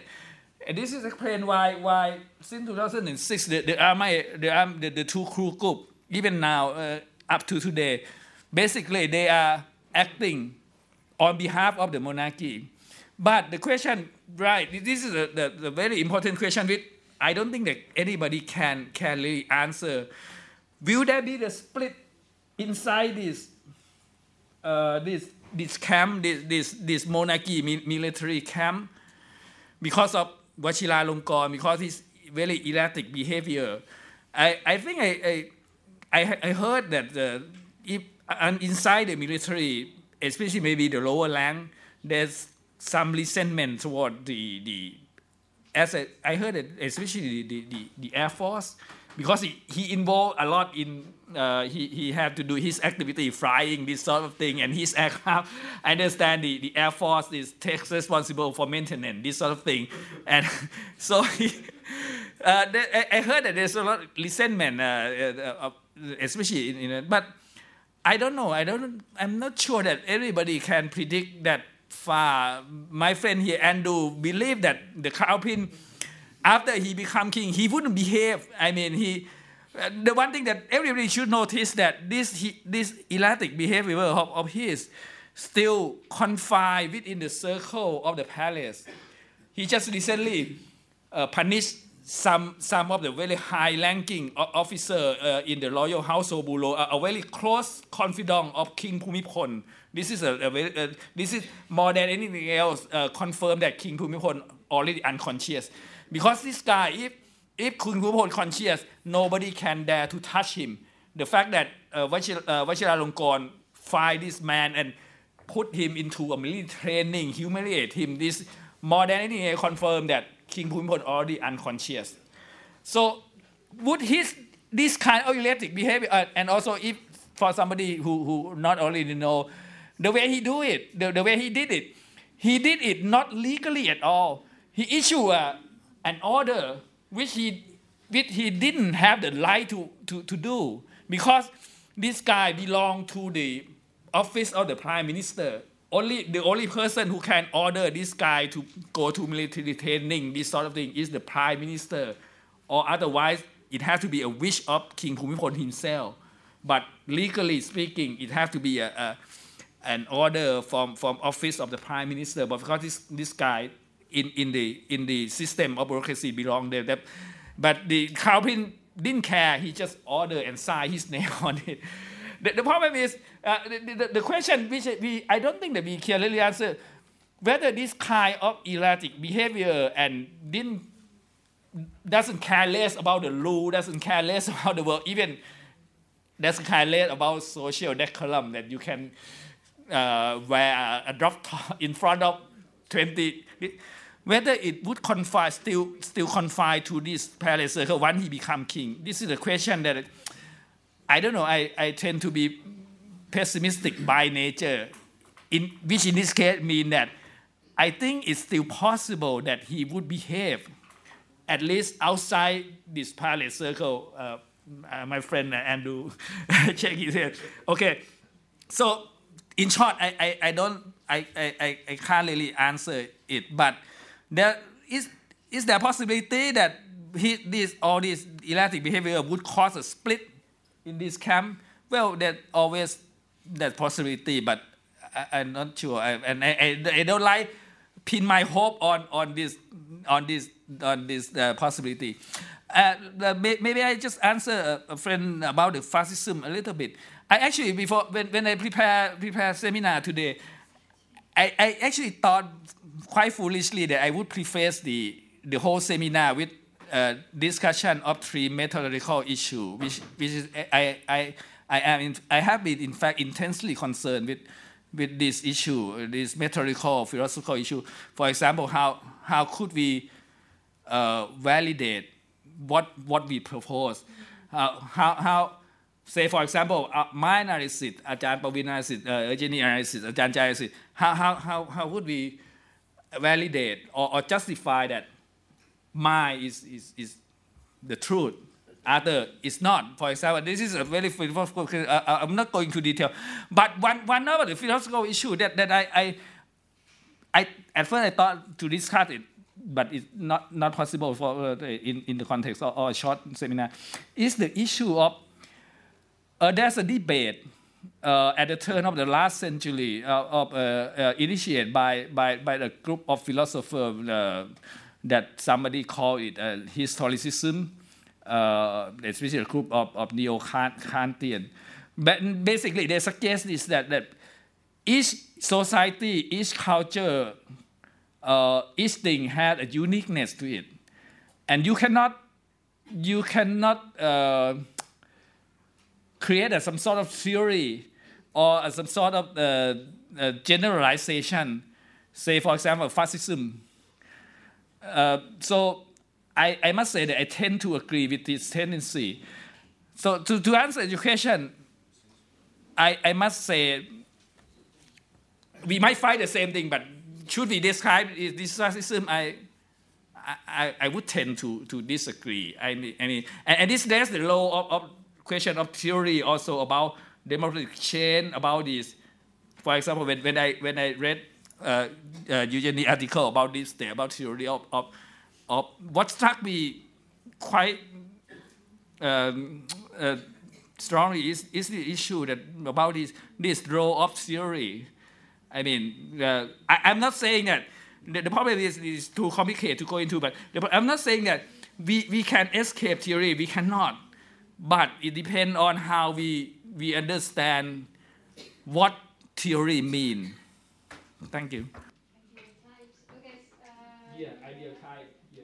And this is explained why, why since 2006, the, the army, the, the, the two coup group, even now, uh, up to today, Basically, they are acting on behalf of the monarchy. But the question, right, this is a, the, the very important question which I don't think that anybody can, can really answer. Will there be the split inside this, uh, this, this camp, this, this, this monarchy military camp, because of Vajiralongkorn, because his very erratic behavior? I, I think I, I, I heard that if and inside the military, especially maybe the lower rank, there's some resentment toward the, the as I, I heard it, especially the, the, the, Air Force, because he, he involved a lot in uh, he, he had to do his activity flying this sort of thing and his aircraft. I understand the, the air force is takes responsible for maintenance this sort of thing. And so he, uh, I, I heard that there's a lot of resentment uh, uh, especially in, in but i don't know i don't i'm not sure that everybody can predict that far my friend here andrew believe that the Kaopin after he become king, he wouldn't behave. I mean, he. Uh, the one thing that everybody should notice that this he, this erratic behavior of, of his still confined within the circle of the palace. He just recently uh, punished some some of the very high-ranking officer uh, in the royal household below, a, very close confidant of King Bhumibol. This is a, a very, uh, this is more than anything else uh, confirmed that King Bhumibol already unconscious. Because this guy, if if Kun Bhumibol conscious, nobody can dare to touch him. The fact that uh, Vajiralongkorn uh, find this man and put him into a military training, humiliate him, this more than anything confirm that King Bhumibol already unconscious. So would his this kind of erratic behavior, uh, and also if for somebody who, who not only know the way he do it, the, the way he did it, he did it not legally at all. He issued a an order which he, which he didn't have the right to, to, to do because this guy belonged to the office of the prime minister. Only the only person who can order this guy to go to military training, this sort of thing, is the prime minister, or otherwise it has to be a wish of King Bhumibol himself. But legally speaking, it has to be a, a an order from, from office of the prime minister. But because this, this guy in, in, the, in the system of bureaucracy belong there. That, but the Kaopin didn't care. He just ordered and signed his name on it. The, the problem is, uh, the, the, question which we, I don't think that we clearly answer whether this kind of erratic behavior and didn't doesn't care less about the law, doesn't care less about the world, even doesn't care less about social decorum that you can uh, wear a drop top in front of 20 whether it would confine still still confine to this palace circle when he become king. This is a question that I don't know. I, I tend to be pessimistic by nature, in which in this case mean that I think it's still possible that he would behave at least outside this palace circle. Uh, uh, my friend uh, Andrew check it head. Okay, so in short, I, I, I don't I, I, I can't really answer it, but there is, is there a possibility that he, this, all this erratic behavior would cause a split in this camp? Well, that always that possibility, but I, am not sure. I, and I, I, I, don't like pin my hope on, on this on this on this uh, possibility. Uh, maybe I just answer a, friend about the fascism a little bit. I actually before when, when I prepare prepare seminar today, I, I actually thought quite foolishly that I would preface the, the whole seminar with a discussion of three methodological issues, which, which is, I, I, I, am in, I have been, in fact, intensely concerned with, with this issue, this methodological, philosophical issue. For example, how, how could we uh, validate what, what we propose? Uh, how, how, say, for example, uh, my analysis, Ajahn Pavin analysis, uh, analysis, Ajahn analysis, how, how, how, how would we validate or, or justify that mine is, is, is the truth other is not. For example, this is a very philosophical. I'm not going to detail, but one one of the philosophical issue that, that I, I I at first I thought to discuss it, but it's not not possible for uh, in in the context of, of a short seminar. Is the issue of uh, there's a debate uh, at the turn of the last century uh, of, uh, uh initiated by, by, by the group of philosophers that somebody called it uh, especially a group of, of neo-Kantian. But basically, they suggest is that, that each society, each culture, each thing had a uniqueness to it. And you cannot, you cannot create a, some sort of theory or some sort of uh, uh, generalization, say, for example, fascism. Uh, so I, I, must say that I tend to agree with this tendency. So to, to answer your question, I, I must say we might find the same thing, but should we describe this racism? I, I, I would tend to, to disagree. I mean, I mean and, this there's the law of, of question of theory also about democratic change, about this. For example, when, when I when I read uh, uh, Eugenie article about this, about theory of, of, of what struck me quite um, uh, strongly is, is the issue that about this, this role of theory. I mean, uh, I, am not saying that the, the problem is, is too complicated to go into, but the, I'm not saying that we, we can escape theory, we cannot. But it depends on how we, we understand what theory mean. Thank you. Yeah, ideal type. Yeah.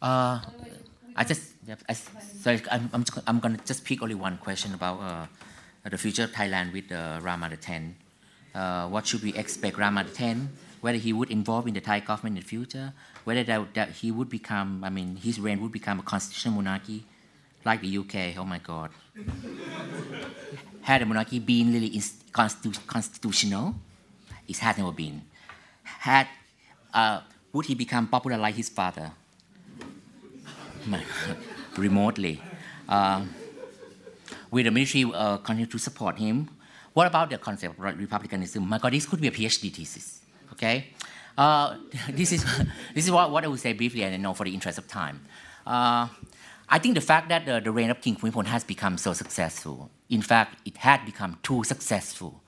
Uh, I just, I, sorry, I'm, I'm, I'm going to just pick only one question about uh, the future of Thailand with uh, Rama X. Uh, what should we expect Rama the 10? Whether he would involve in the Thai government in the future, whether that, that he would become, I mean, his reign would become a constitutional monarchy like the UK. Oh my God. Had the monarchy been really constitu- constitutional, it has never been. Had uh, would he become popular like his father? Remotely. Uh, will the ministry uh, continue to support him? What about the concept of republicanism? My God, this could be a PhD thesis. Okay, uh, this is this is what, what I would say briefly, and I know for the interest of time. Uh, I think the fact that the, the reign of King Bhumibol has become so successful, in fact, it had become too successful.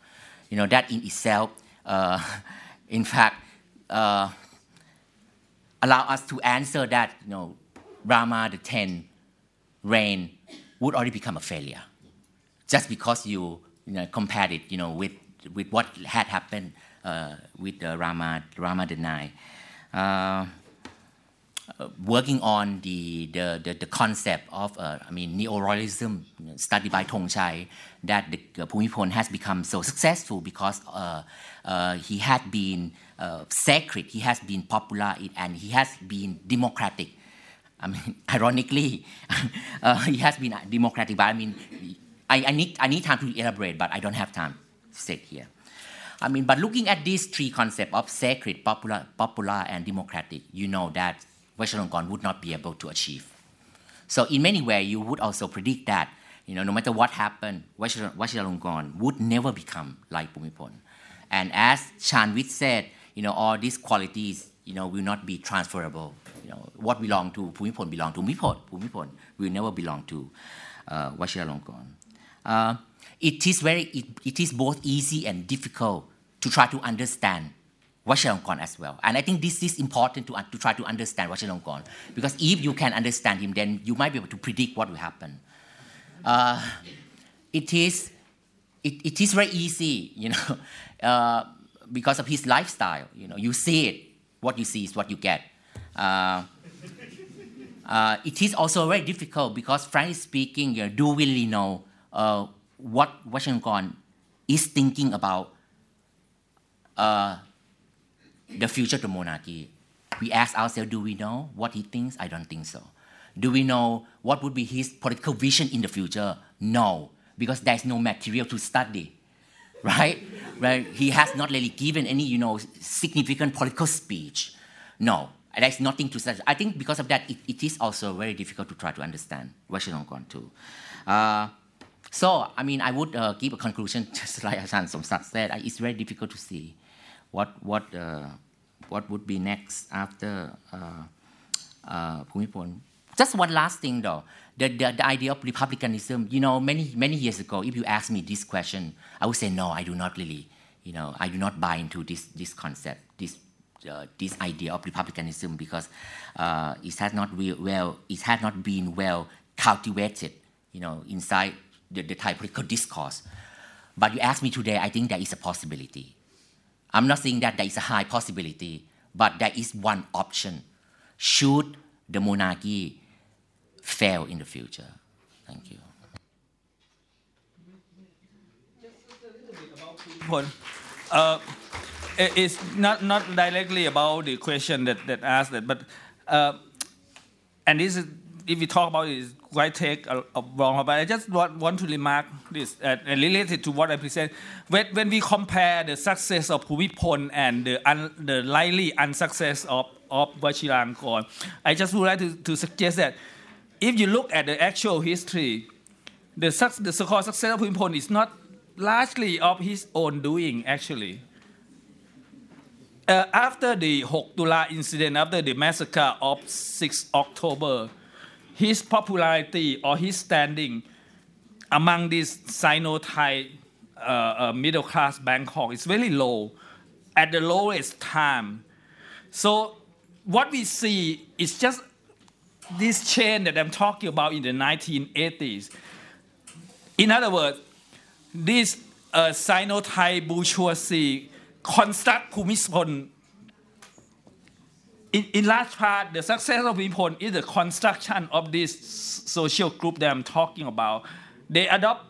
You know that in itself, uh, in fact, uh, allow us to answer that you know Rama the Ten reign would already become a failure, just because you you know, compared it, you know, with with what had happened uh, with uh, Rama Rama the Nine. Uh, working on the, the, the, the concept of, uh, I mean, neo-royalism studied by Thongchai, that the uh, has become so successful because uh, uh, he had been uh, sacred, he has been popular, and he has been democratic. I mean, ironically, uh, he has been democratic, but I mean, I, I, need, I need time to elaborate, but I don't have time to sit here. I mean, but looking at these three concepts of sacred, popular, popular, and democratic, you know that Vajiralongkorn would not be able to achieve. So in many ways, you would also predict that, you know, no matter what happened, Vajiralongkorn would never become like Bhumibol. And as Chanwit said, you know, all these qualities, you know, will not be transferable. You know, what belong to Bhumibol belong to Bhumibol. Bhumibol will never belong to uh, Vajiralongkorn. Uh, it is very, it, it is both easy and difficult to try to understand Vajiralongkorn as well. And I think this is important to, to try to understand Vajiralongkorn because if you can understand him, then you might be able to predict what will happen. Uh, it is it, it is very easy, you know, uh, because of his lifestyle. You know, you see it. What you see is what you get. Uh, uh, it is also very difficult because, frankly speaking, do we really know uh, what Washington is thinking about uh, the future of the monarchy. We ask ourselves, do we know what he thinks? I don't think so. Do we know what would be his political vision in the future? No, because there's no material to study, right? right? He has not really given any, you know, significant political speech. No, there's nothing to study. I think because of that, it, it is also very difficult to try to understand Washington too. Uh, so, I mean, I would uh, give a conclusion, just like Ajahn Somsak said, it's very difficult to see what what uh, what would be next after uh, uh, Just one last thing though, the, the, the idea of republicanism. You know, many many years ago, if you ask me this question, I would say no, I do not really. You know, I do not buy into this this concept, this uh, this idea of republicanism because uh, it has not well, it has not been well cultivated. You know, inside the, the Thai political discourse. But you ask me today, I think there is a possibility. I'm not saying that there is a high possibility, but there is one option. Should the monarchy fail in the future? Thank you. Uh, it's not, not directly about the question that, that asked that, but uh, and this is, if we talk about it, quite take a, a long, but I just want, want to remark this uh, and related to what I present. When, when we compare the success of Bhumibol and the, un, the likely unsuccess of, of Vajiralongkorn, I just would like to, to suggest that if you look at the actual history, the, the so-called success of Bhumibol is not largely of his own doing, actually. Uh, after the 6 Tula incident, after the massacre of 6 October, his popularity or his standing among this Sino-Thai uh, uh, middle class Bangkok is very low, at the lowest time. So what we see is just this chain that I'm talking about in the 1980s. In other words, this uh, Sino-Thai bourgeoisie construct Bhumibol. In, in large part, the success of Bhumibol is the construction of this social group that I'm talking about. They adopt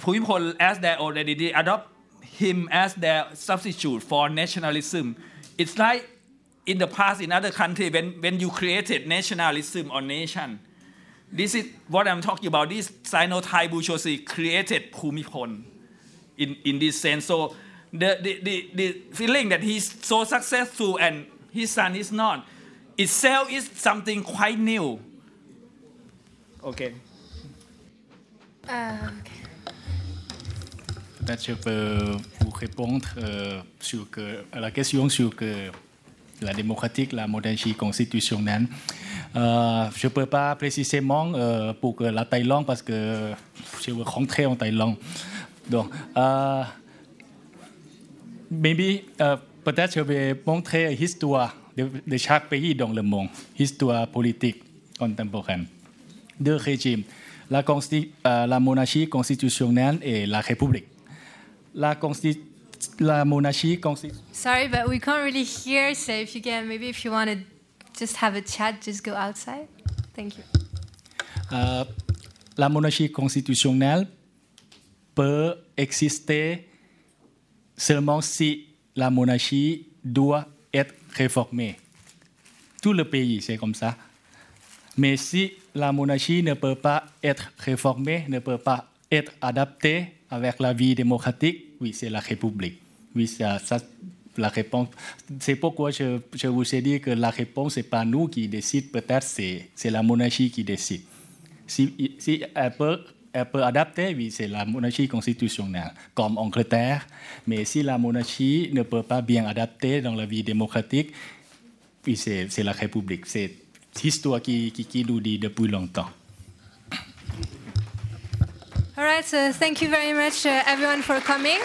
Bhumibol as their already, they adopt him as their substitute for nationalism. It's like in the past in other countries when, when you created nationalism or nation. This is what I'm talking about. This Sino-Thai bourgeoisie created Bhumibol in, in this sense. So the, the, the, the feeling that he's so successful and his son is not itself is something quite new. Okay. Uh, okay. Peut-être je peux vous répondre euh, sur que, à la question sur que la démocratique, la monarchie constitutionnelle. Euh, je ne peux pas précisément euh, pour que la Thaïlande parce que je veux rentrer en Thaïlande. Donc, euh, maybe, euh, peut-être je vais montrer l'histoire de, de, chaque pays dans le monde, histoire politique contemporaine, deux régimes, la, consti, euh, la monarchie constitutionnelle et la république. La, consti, la monarchie constitutionnelle. Sorry, but we can't really hear, so if you can, maybe if you want to just have a chat, just go outside. Thank you. Euh, la monarchie constitutionnelle peut exister seulement si la monarchie doit être réformée. Tout le pays, c'est comme ça. Mais si la monarchie ne peut pas être réformée, ne peut pas être adaptée avec la vie démocratique, oui, c'est la République. Oui, ça, la réponse. C'est pourquoi je, je, vous ai dit que la réponse, ce n'est pas nous qui décide, peut-être c'est, la monarchie qui décide. Si, si elle peut peut adapter, oui, c'est la monarchie constitutionnelle, comme Angleterre. Mais si la monarchie ne peut pas bien adapter dans la vie démocratique, oui, c'est, la République. C'est l'histoire qui, qui, qui nous dit depuis longtemps. All right, so thank you very much, uh, everyone, for coming.